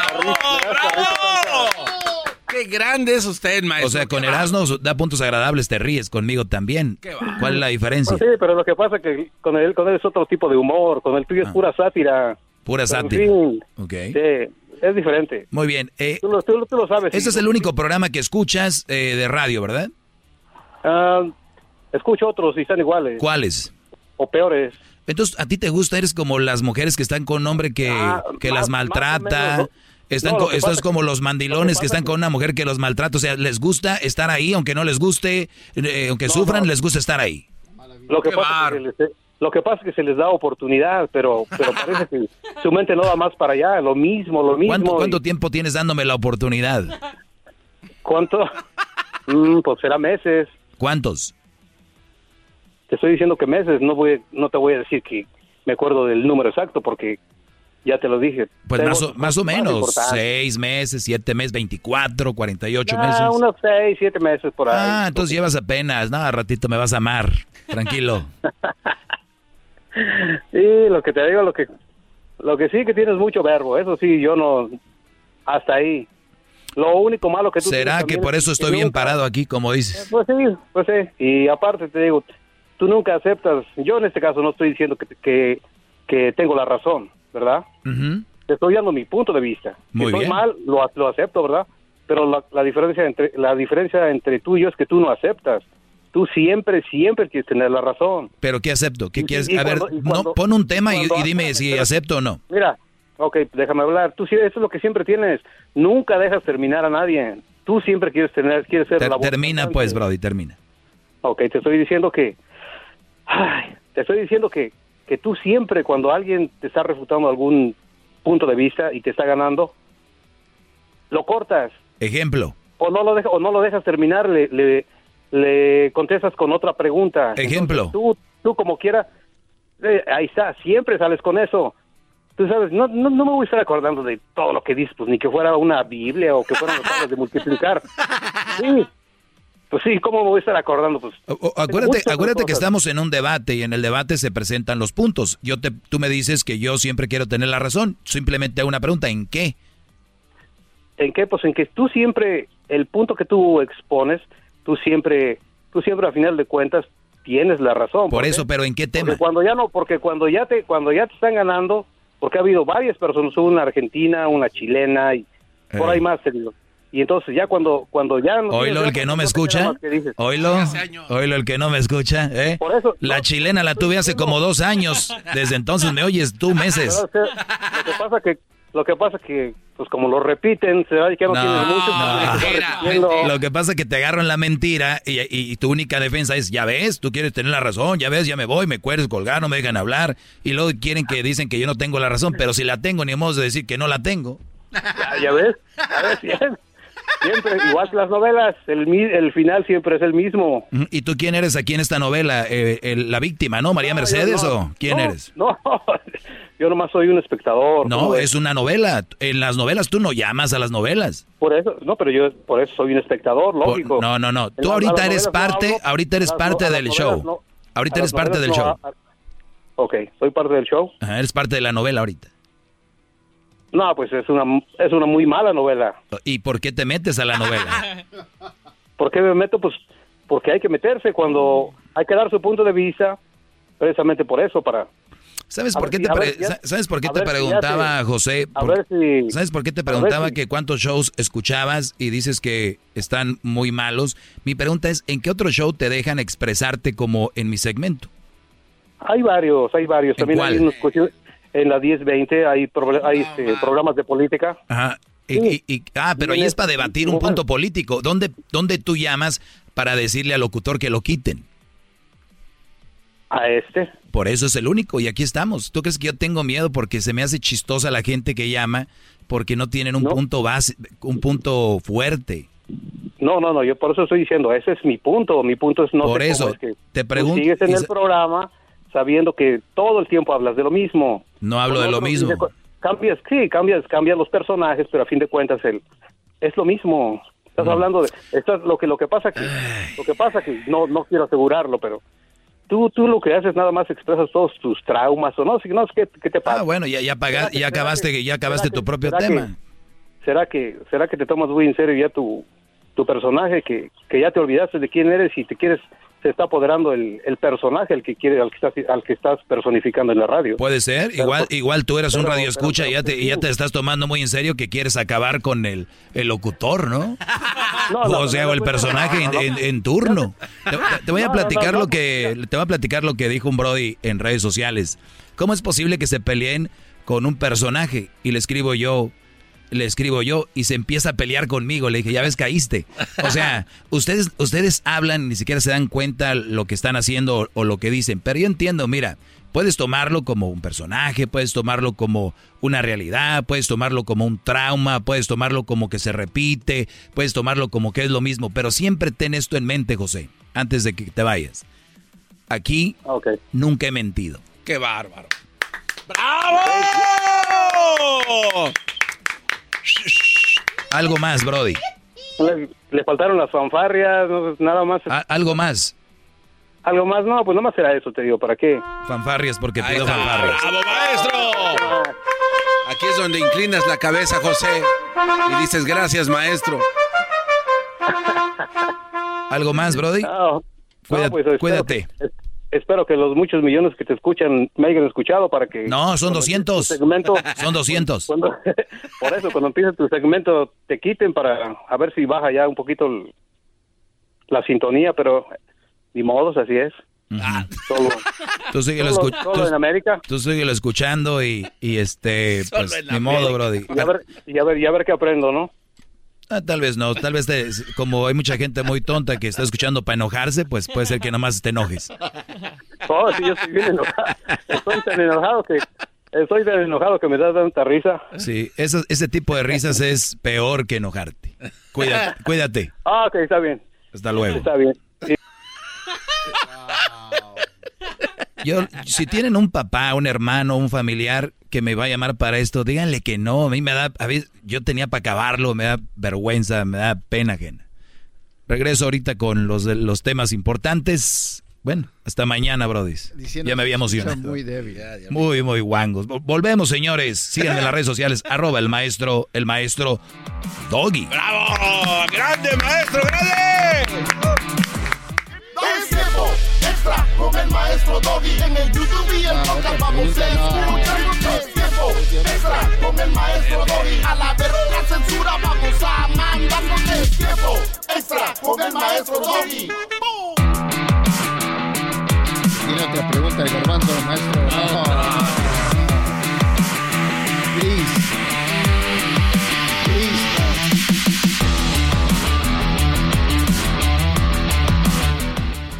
Qué grande es usted, maestro. O sea, con Erasno da puntos agradables, te ríes conmigo también. ¿Cuál es la diferencia? Pues sí, pero lo que pasa es que con él, con él es otro tipo de humor, con el tuyo es ah. pura sátira. Pura sátira. okay. Sí es diferente. Muy bien. Eh, tú, lo, sabes. Ese es el único programa que escuchas eh, de radio, ¿verdad? Ah, escucho otros y están iguales. ¿Cuáles? O peores. Entonces, ¿a ti te gusta? ¿Eres como las mujeres que están con un hombre que, ah, que las maltrata? Están esto es como los mandilones que, están con una mujer que los maltrata. O sea, ¿les gusta estar ahí, aunque no les guste, eh, aunque sufran, les gusta estar ahí? Lo que pasa es que Lo que pasa es que se les da oportunidad, pero, pero parece que su mente no va más para allá, lo mismo, lo mismo. ¿Cuánto, tiempo tienes dándome la oportunidad? ¿Cuánto? Mm, pues será meses. ¿Cuántos? Te estoy diciendo que meses, no voy, no te voy a decir que me acuerdo del número exacto porque ya te lo dije. Pues más o, más o menos, seis meses, siete meses, 24, 48 Ah, meses. unos seis, siete meses por ahí. Ah, entonces llevas apenas, nada, ratito me vas a amar, tranquilo. <laughs> Sí, lo que te digo, lo que, lo que sí que tienes mucho verbo, eso sí, yo no, hasta ahí. Lo único malo que tú ¿Será que por es eso estoy bien nunca- parado aquí, como dices? Pues sí, pues sí. Y aparte te digo, tú nunca aceptas, yo en este caso no estoy diciendo que, que, que tengo la razón, ¿verdad? Te estoy dando mi punto de vista. Muy si estoy mal, lo, lo acepto, ¿verdad? Pero la, la diferencia entre la diferencia entre tú y yo es que tú no aceptas. Tú siempre, siempre quieres tener la razón. ¿Pero qué acepto? ¿Qué quieres? y A ver, cuando- no, pon un tema y, dime si acepto o no. Mira, ok, déjame hablar. Tú sí, eso es lo que siempre tienes. Nunca dejas terminar a nadie. Tú siempre quieres tener, quieres ser Ter- la voz termina pues, Brody, termina. Ok, te estoy diciendo que, ay, te estoy diciendo que, que tú siempre cuando alguien te está refutando algún punto de vista y te está ganando, lo cortas Ejemplo, o no lo dejas o no lo dejas terminar, le, le, le contestas con otra pregunta. Ejemplo. Entonces, tú, tú como quiera, eh, ahí está, siempre sales con eso. Tú sabes, no, no, no me voy a estar acordando de todo lo que dices, pues ni que fuera una Biblia o que fueran los tablas de multiplicar. <laughs> Sí, pues sí, ¿cómo me voy a estar acordando? Pues O- acuérdate, acuérdate que estamos en un debate y en el debate se presentan los puntos. Yo te, tú me dices que yo siempre quiero tener la razón. Simplemente hago una pregunta, ¿en qué? ¿En qué? Pues en que tú siempre, el punto que tú expones, tú siempre, tú siempre a final de cuentas tienes la razón. Por eso, pero ¿en qué tema? Porque cuando ya no, porque cuando ya te, cuando ya te están ganando, porque ha habido varias personas, hubo una argentina, una chilena y por Eh. ahí más, te digo. Y entonces ya cuando, cuando ya no Oílo el que no me escucha. Oílo, oílo el que no me escucha. ¿eh? La chilena la tuve hace como dos años. Desde entonces me oyes tú meses. Pero, o sea, lo que pasa que, lo que pasa que, pues como lo repiten, se ve que no, tienen mucho. pues, está repitiendo. <laughs> Lo que pasa es que te agarran la mentira y, y- y tu única defensa es, ya ves, tú quieres tener la razón, ya ves, ya me voy, me cueres colgar, no me dejan hablar. Y luego quieren que dicen que yo no tengo la razón, pero si la tengo, ni modo de decir que no la tengo. Ya, ya ves, ya ves, bien. Siempre, igual que las novelas, el, el final siempre es el mismo. ¿Y tú quién eres aquí en esta novela? Eh, el- la víctima, ¿no? ¿María Mercedes no. o quién No, eres? No, yo nomás soy un espectador. No, es una novela. En las novelas tú no llamas a las novelas. Por eso, no, pero yo por eso soy un espectador, Por- lógico. no, no, no. En Tú ahorita eres no parte, hablo, ahorita eres parte no- del show. ahorita eres parte del show. Ok, soy parte del show. Ajá, eres parte de la novela ahorita. No, pues es una, es una muy mala novela. ¿Y por qué te metes a la novela? <laughs> ¿Por qué me meto? Pues porque hay que meterse cuando hay que dar su punto de vista, precisamente por eso, para... ¿Sabes por qué si- te, ver, ya- ¿sabes por qué te si preguntaba, José? a Por- ver si- ¿Sabes por qué te preguntaba que cuántos shows escuchabas y dices que están muy malos? Mi pregunta es, ¿en qué otro show te dejan expresarte como en mi segmento? Hay varios, hay varios. ¿En También cuál? hay unos en la 10-20 hay, hay este, programas de política. Ajá. Y, y- y- ah, pero ahí es para debatir un punto político. ¿Dónde, ¿Dónde tú llamas para decirle al locutor que lo quiten? A este. Por eso es el único y aquí estamos. ¿Tú crees que yo tengo miedo porque se me hace chistosa la gente que llama porque no tienen un punto base, un punto fuerte? No, no, no, yo por eso estoy diciendo, ese es mi punto. Mi punto es no Por sé eso, es que te pregunto- sigues en el programa sabiendo que todo el tiempo hablas de lo mismo. No hablo de lo mismo. Cambias, sí, cambias, cambias los personajes, pero a fin de cuentas el, es lo mismo. Estás hablando de, estás, lo que lo que pasa que, lo que pasa que no no quiero asegurarlo, pero tú tú lo que haces nada más expresas todos tus traumas o no, si no ¿qué, qué te pasa? Ah, bueno, ya, ya, paga- ya acabaste, ya acabaste tu propio será que- tema. ¿Será que será que te tomas muy en serio ya tu tu personaje que, que ya te olvidaste de quién eres y te quieres se está apoderando el, el personaje al que quiere al que estás al que estás personificando en la radio? Puede ser, Pero, igual, igual tú eras un radio escucha pero- y ya te, y ya te estás tomando muy en serio que quieres acabar con el, el locutor, ¿no? No, no, o sea, no, o el personaje en, en- en turno. Te, te- voy a platicar lo que te voy a platicar lo que dijo un Brody en redes sociales. ¿Cómo es posible que se peleen con un personaje? Y le escribo yo, le escribo yo y se empieza a pelear conmigo. Le dije, ya ves, caíste. O sea, <laughs> ustedes, ustedes hablan, ni siquiera se dan cuenta lo que están haciendo o, o lo que dicen. Pero yo entiendo, mira, puedes tomarlo como un personaje, puedes tomarlo como una realidad, puedes tomarlo como un trauma, puedes tomarlo como que se repite, puedes tomarlo como que es lo mismo. Pero siempre ten esto en mente, José, antes de que te vayas. Aquí nunca he mentido. ¡Qué bárbaro! ¡Bravo! Algo más, Brody. Le, le faltaron las fanfarrias, no, nada más. A- algo más. Algo más, no, pues no más era eso, te digo, ¿para qué? Fanfarrias porque pido está. fanfarrias. ¡Bravo, maestro! Aquí es donde inclinas la cabeza, José, y dices gracias, maestro. ¿Algo más, Brody? No, pues, espero cuídate. Espero que los muchos millones que te escuchan me hayan escuchado para que... No, son cuando empiece 200. tu segmento, <laughs> Son 200. cuando- <laughs> por eso, cuando empiece tu segmento, te quiten para a ver si baja ya un poquito el- la sintonía, pero ni modos, así es. Solo, <laughs> Tú síguelo, solo- escu- solo en tú- América. tú síguelo escuchando y, y este, Solo pues, ni modo. Brody. Y a ver, y a ver, y a ver qué aprendo, ¿no? Ah, tal vez no, tal vez te- como hay mucha gente muy tonta que está escuchando para enojarse, pues puede ser que nomás te enojes. Oh, sí, yo estoy bien enojado. Estoy tan enojado que... Estoy tan enojado que me da tanta risa. Sí, eso- ese tipo de risas es peor que enojarte. Cuídate, cuídate. Ah, ok, está bien. Hasta luego. Está bien. Yo, si tienen un papá, un hermano, un familiar que me va a llamar para esto, díganle que no. A mí me da, a veces, yo tenía para acabarlo, me da vergüenza, me da pena ajena. Regreso ahorita con los, de- los temas importantes. Bueno, hasta mañana, brodis. Diciendo Ya me había emocionado. Muy débil. Muy, muy guangos. Vol- Volvemos, señores. Síganme en las redes sociales. <laughs> Arroba el maestro, el maestro Doggy. ¡Bravo! ¡Grande, maestro, grande! Con el maestro Doggy. En el YouTube y el podcast vamos a escuchar. Es tiempo extra con el maestro Doggy. A la verga censura vamos a mandarnos. Es tiempo extra con el maestro Doggy. Tiene otra pregunta el garbanzo, maestro. No. Please.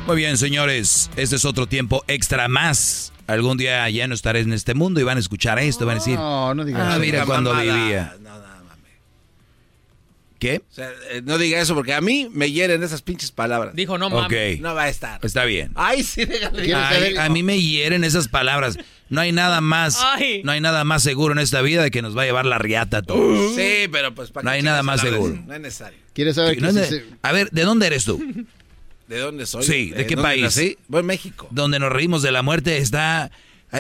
Muy bien, señores. Este es otro tiempo extra más. Algún día ya no estaré en este mundo y van a escuchar esto, van a decir. No, no digas Ah, eso. mira cuando mamada. vivía. ¿Qué? O sea, eh, no diga eso porque a mí me hieren esas pinches palabras. Dijo no Ok. No va a estar. Está bien. Ay, sí, déjale. Ay, a mí me hieren esas palabras. No hay nada más, Ay. no hay nada más seguro en esta vida de que nos va a llevar la riata a todos. Sí, pero pues para No hay nada más seguro. No es necesario. ¿Quieres saber que no es se- A ver, ¿de dónde eres tú? <laughs> ¿De dónde soy? Sí, ¿de qué país? nací? Voy a México. Donde nos reímos de la muerte está...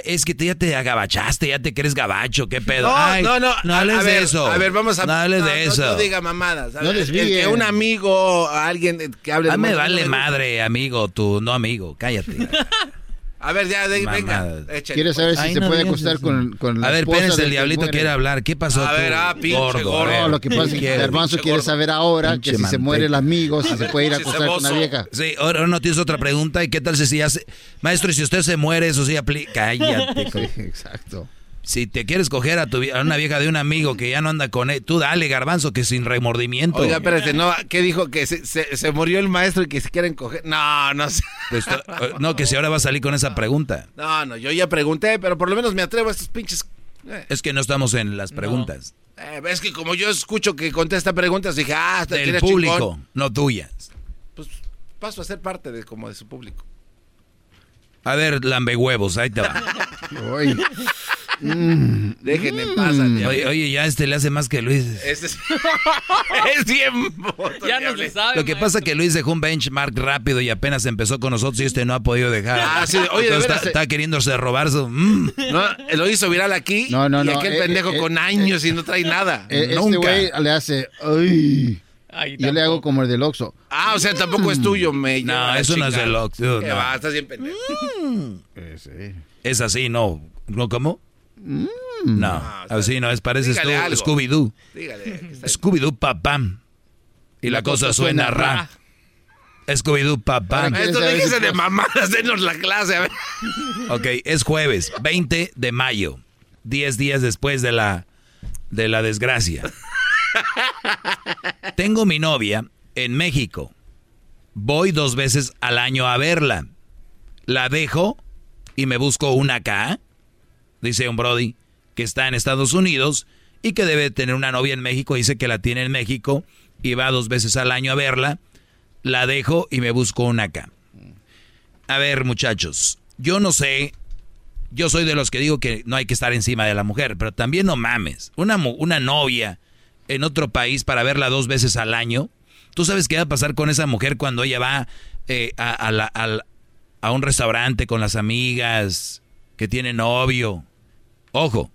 Es que te- ya te agabachaste, ya te crees gabacho, qué pedo. No, Ay, no, no. No hables a de eso. A ver, vamos a. No hables no, de no, eso. No, diga mamadas. A No ver, el desvíen. que un amigo, alguien que hable. Ah, de me vale madre, amigo, tú, no amigo, cállate. <laughs> A ver, ya, de- venga. Échale, ¿Quieres pues. saber si Ay, se no puede acostar con, con la A ver, esposa espérense, del el diablito muere? quiere hablar. ¿Qué pasó A tú, ver, ah, pinche gordo? No, lo que pasa es ¿qué que quieres? Garbanzo quiere saber ahora Pinche que si se muere el amigo, si se puede ir a acostar con la vieja. Sí, ahora no tienes otra pregunta. ¿Y qué tal si, si hace... Maestro, y si usted se muere, eso sí aplica... Cállate. <laughs> Exacto. Si te quieres coger a, tu, a una vieja de un amigo que ya no anda con él, tú dale, garbanzo, que sin remordimiento. Oiga, espérate, no, ¿qué dijo? Que se, se, se murió el maestro y que se quieren coger. No, no sé. Pues, to- no, que si ahora va a salir con esa pregunta. No, no, yo ya pregunté, pero por lo menos me atrevo a estos pinches. Eh, Es que no estamos en las preguntas. eh, es que como yo escucho que contesta preguntas, dije, ah, hasta Del público, chingón. no tuyas. Pues paso a ser parte de como de su público. A ver, lambehuevos, ahí te va. Mm. Déjenme al diablo. Oye, oye, ya este le hace más que Luis. Este es, <laughs> es boto, Ya no se sabe. Lo que pasa es que Luis dejó un benchmark rápido y apenas empezó con nosotros y este no ha podido dejar. Ah, sí, oye, de está, eh. está queriéndose robar su... mm. No, lo hizo viral aquí. No, no, y no, aquel eh, pendejo eh, con años y no trae nada. Eh, Este Nunca. güey le hace. Ay. Ay, Yo le hago como el del Oxxo. Ah, o sea, tampoco es tuyo, me No, eso no es del Oxxo, ¿Qué no. va? Estás bien pendejo. Es así, ¿no? ¿No cómo? No, así no es, pareces tú. Scooby-Doo. Scooby-Doo papam. Y la, cosa, suena ra. Scooby-Doo papam. Saber déjese si de mamadas, <laughs> denos la clase, a ver. Ok, es jueves, 20 de mayo. 10 días después de la de la desgracia. Tengo mi novia en México. Voy dos veces al año a verla. La dejo y me busco una acá. Dice un Brody que está en Estados Unidos y que debe tener una novia en México. Dice que la tiene en México y va dos veces al año a verla. La dejo y me busco una acá. A ver, muchachos, yo no sé. Yo soy de los que digo que no hay que estar encima de la mujer, pero también no mames. Una, una novia en otro país para verla dos veces al año. ¿Tú sabes qué va a pasar con esa mujer cuando ella va eh, a, a un restaurante con las amigas, que tiene novio? Ojo,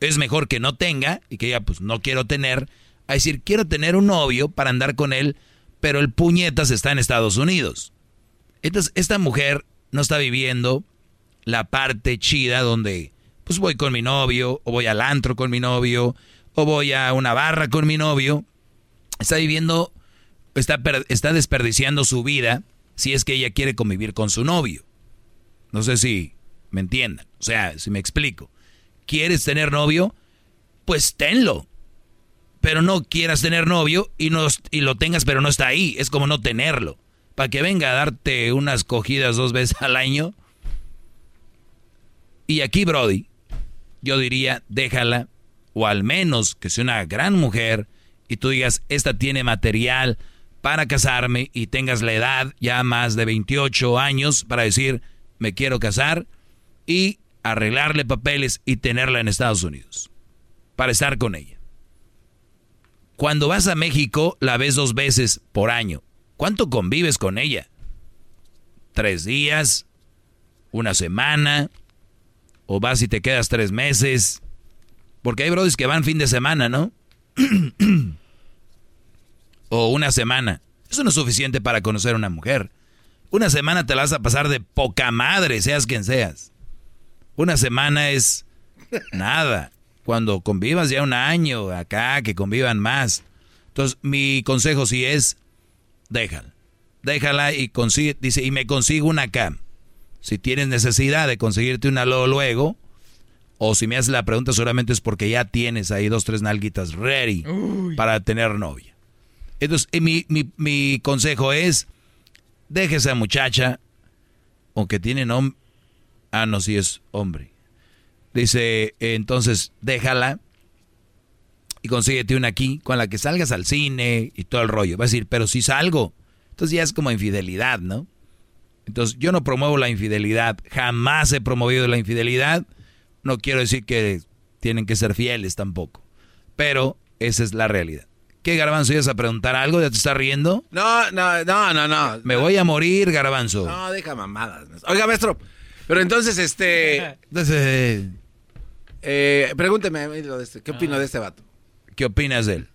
es mejor que no tenga y que ella pues no quiero tener, a decir quiero tener un novio para andar con él, pero el puñetas está en Estados Unidos. Entonces, esta mujer no está viviendo la parte chida donde pues voy con mi novio, o voy al antro con mi novio, o voy a una barra con mi novio. Está viviendo, está, está desperdiciando su vida si es que ella quiere convivir con su novio. No sé si me entiendan, o sea, si me explico. ¿Quieres tener novio? Pues tenlo. Pero no quieras tener novio y, no, y lo tengas pero no está ahí. Es como no tenerlo para que venga a darte unas cogidas dos veces al año. Y aquí, Brody, yo diría, déjala, o al menos que sea una gran mujer y tú digas, esta tiene material para casarme y tengas la edad ya más de 28 años para decir, me quiero casar y arreglarle papeles y tenerla en Estados Unidos, para estar con ella. Cuando vas a México, la ves dos veces por año. ¿Cuánto convives con ella? ¿Tres días? ¿Una semana? ¿O vas y te quedas tres meses? Porque hay brodis que van fin de semana, ¿no? <clears throat> o una semana. Eso no es suficiente para conocer a una mujer. Una semana te la vas a pasar de poca madre, seas quien seas. Una semana es nada. Cuando convivas ya un año acá, que convivan más. Entonces, mi consejo sí es, déjala. Déjala y consigue, dice, y me consigo una acá. Si tienes necesidad de conseguirte una luego, luego, o si me haces la pregunta, solamente es porque ya tienes ahí dos, tres nalguitas ready para tener novia. Entonces, mi, mi, mi consejo es, deje esa muchacha, aunque tiene nombre, ah, no, si es hombre. Dice, entonces, déjala y consíguete una aquí con la que salgas al cine y todo el rollo. Va a decir, pero si salgo. Entonces ya es como infidelidad, ¿no? Entonces yo no promuevo la infidelidad, jamás he promovido la infidelidad. No quiero decir que tienen que ser fieles tampoco. Pero esa es la realidad. ¿Qué, Garbanzo? ¿Ibas a preguntar algo? ¿Ya te estás riendo? No, no, no, no, no. Me voy a morir, Garbanzo. No, deja mamadas. Oiga, maestro. Pero entonces, este... entonces, eh, pregúnteme de este. ¿Qué opino de este vato? ¿Qué opinas de él?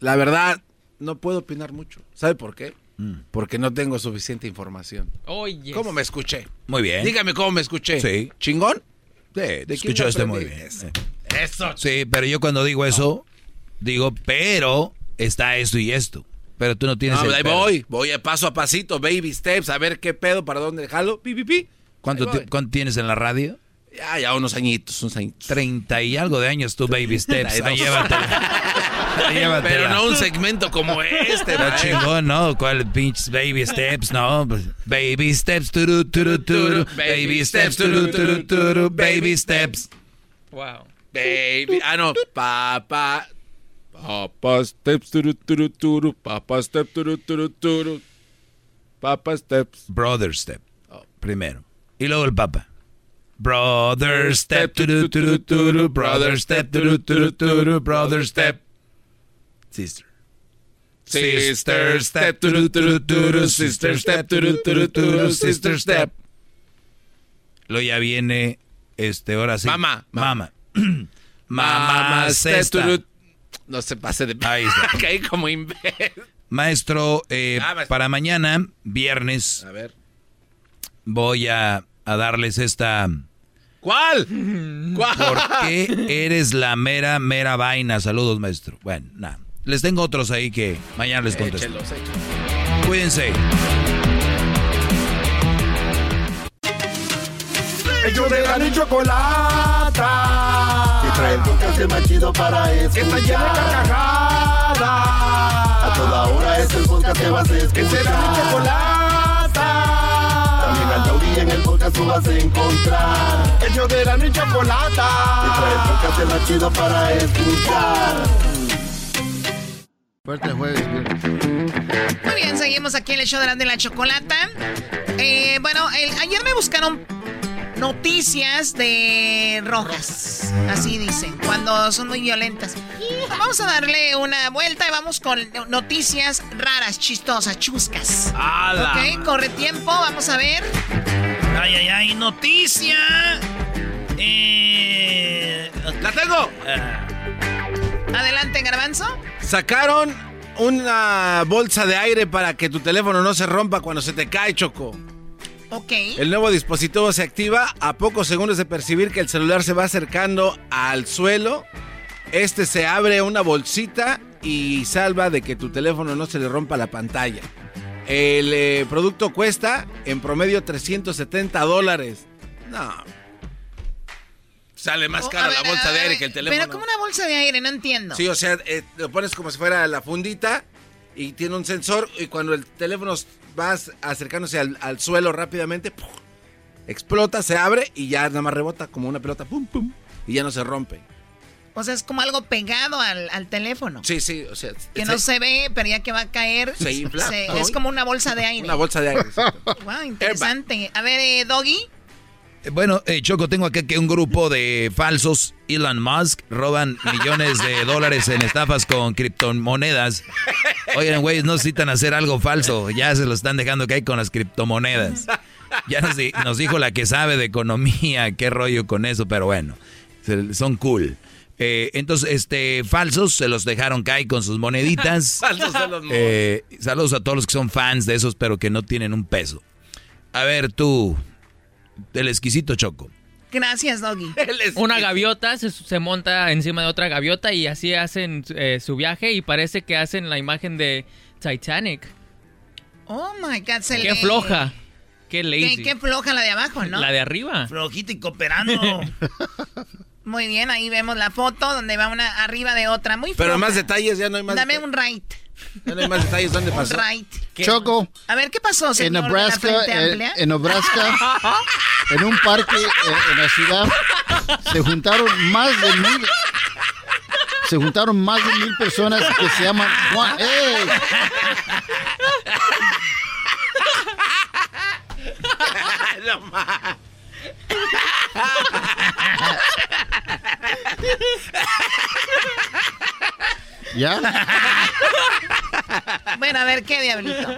La verdad, no puedo opinar mucho. ¿Sabe por qué? Mm. Porque no tengo suficiente información. ¿Cómo me escuché? Muy bien. Dígame cómo me escuché. Sí. ¿Chingón? Sí, te escuchó este muy bien. Eso. Sí, pero yo cuando digo eso, digo, pero está esto y esto. Pero tú no tienes. No, ahí voy, voy a paso a pasito, baby steps, a ver qué pedo, para dónde dejarlo. Pi, pi, pi. ¿Cuánto, ¿Cuánto tienes en la radio? Ya, ya unos añitos, unos añitos. Treinta y algo de años tú, Baby <laughs> Steps. <laughs> Ahí llévatela. Pero no un segmento como este, No chingón, ¿no? ¿Cuál pinches Baby Steps? No, pues, Baby Steps, turu, turu, turu. Baby Steps, turu, turu, turu. Baby Steps. Wow. Baby, ah, no. Papá. Papa Steps, turu, turu, turu. Papa Steps, turu, turu, turu. Papa Steps. Brother Step. Primero. Y luego el Papa. Brother step, brother step, brother step. Sister. Sister step, sister step, sister step. Lo ya viene, este, ahora sí. Mamá. Mamá. Mamá. No se pase de... Ahí está. Caí como imbécil. Maestro, eh, para mañana, viernes, A ver. voy a, a darles esta... ¿Cuál? <laughs> ¿Cuál? Porque eres la mera, mera vaina. Saludos, maestro. Bueno, nada. Les tengo otros ahí que mañana les contesto. Échelos, échelos. Cuídense. Ellos de la chocolata. trae el podcast más chido para escuchar. Que está lleno de carcajadas. A toda hora es el podcast que vas a escuchar. Que será mi chocolata. En el podcast tú vas a encontrar. El yo de la mi chocolata. Trae el podcast chido para escuchar. Fuerte jueves, Muy bien, seguimos aquí en el show de la, de la chocolata. Eh, bueno, el- ayer me buscaron noticias de rojas. Así dicen, cuando son muy violentas. Vamos a darle una vuelta y vamos con noticias raras, chistosas, chuscas. ¡Hala! Ok, corre tiempo, vamos a ver. Ay, ay, ay, noticia. Eh, ¡La tengo! Adelante, Garbanzo. Sacaron una bolsa de aire para que tu teléfono no se rompa cuando se te cae, Choco. Ok. El nuevo dispositivo se activa a pocos segundos de percibir que el celular se va acercando al suelo. Este se abre una bolsita y salva de que tu teléfono no se le rompa la pantalla. El eh, producto cuesta en promedio 370 dólares. No. Sale más Oh, cara a la ver, bolsa de aire ver, que el teléfono. Pero como una bolsa de aire, no entiendo. Sí, o sea, eh, lo pones como si fuera la fundita y tiene un sensor y cuando el teléfono va acercándose al, al suelo rápidamente, explota, se abre y ya nada más rebota como una pelota, pum, pum, y ya no se rompe. O sea, es como algo pegado al, al teléfono. Sí, sí, o sea, Que no se ve, pero ya que va a caer. Se infla. se- ¿no? es como una bolsa de aire. una bolsa de aire. Wow, <laughs> interesante. A ver, eh, Doggy. Eh, Bueno, eh, Choco, tengo acá que un grupo de falsos Elon Musk roban millones de <laughs> dólares en estafas con criptomonedas. Oigan, güey, no necesitan hacer algo falso. Ya se lo están dejando caer con las criptomonedas. Ya nos, nos dijo la que sabe de economía, qué rollo con eso, pero bueno, son cool. Eh, entonces, este, falsos se los dejaron caer con sus moneditas. <laughs> Falsos de los Eh, saludos a todos los que son fans de esos, pero que no tienen un peso. A ver, tú, el exquisito Choco. Gracias, Doggy. <laughs> Una gaviota se, se monta encima de otra gaviota y así hacen eh, su viaje y parece que hacen la imagen de Titanic. Oh my God, se Qué le- floja. Qué lazy. Qué, qué floja la de abajo, ¿no? La de arriba. Flojita y cooperando. <laughs> Muy bien, ahí vemos la foto donde va una arriba de otra. Muy Pero floja. más detalles, ya no hay más Dame un right. Ya no hay más detalles dónde Un pasó. right. Choco. A ver, ¿qué pasó, En señor la Nebraska, en, Amplia? en Nebraska, en un parque eh, en la ciudad, se juntaron más de mil, se juntaron más de mil personas que se llaman Juan. ¡Ey! <laughs> No más. ¿Ya? Bueno, a ver, ¿qué diablito?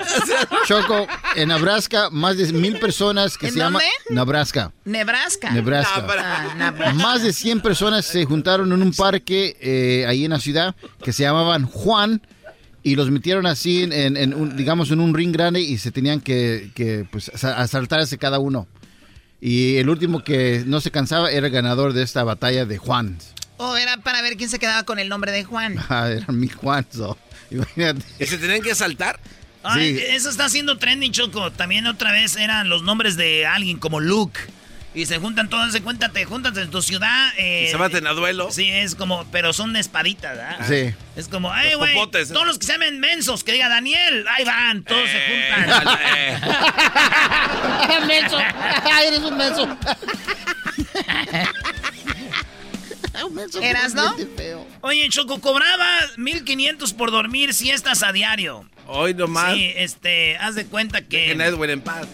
Choco, en Nebraska, más de mil personas que ¿En se llaman dónde? Nebraska. Nebraska. Nebraska. Ah, Nebraska. Más de 100 personas se juntaron en un parque eh, ahí en la ciudad que se llamaban Juan y los metieron así en, en- en un, digamos, en un ring grande y se tenían que, que, pues, asa- asaltarse cada uno. Y el último que no se cansaba era el ganador de esta batalla de Juan. O era para ver quién se quedaba con el nombre de Juan. <laughs> Ah, era mi Juan. so, Imagínate. ¿Y se tenían que saltar? Ay, eso está haciendo trending, Choco. También otra vez eran los nombres de alguien como Luke. Y se juntan todas, se cuentan, te juntas en tu ciudad. eh, Y se maten a duelo. Sí, es como, pero son de espaditas, ¿verdad? Sí. Es como, ay, güey, popotes. todos los que se llamen mensos, que diga Daniel, ahí van, todos se juntan. Eh. <laughs> <laughs> menso. Eres <laughs> un menso. ¿Eras, no? Oye, Choco, cobraba 1500 por dormir siestas a diario. Hoy nomás. Sí, este, haz de cuenta que. Edwin en paz.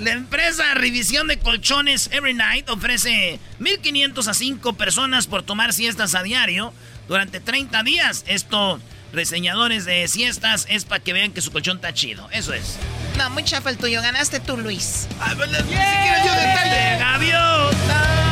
La empresa Revisión de Colchones Every Night ofrece 1500 a 5 personas por tomar siestas a diario durante 30 días. Esto, reseñadores de siestas, es para que vean que su colchón está chido. Eso es. No, muy chafa el tuyo. Ganaste tú, Luis. Ah, bueno, ni siquiera yo detalle. Gaviota.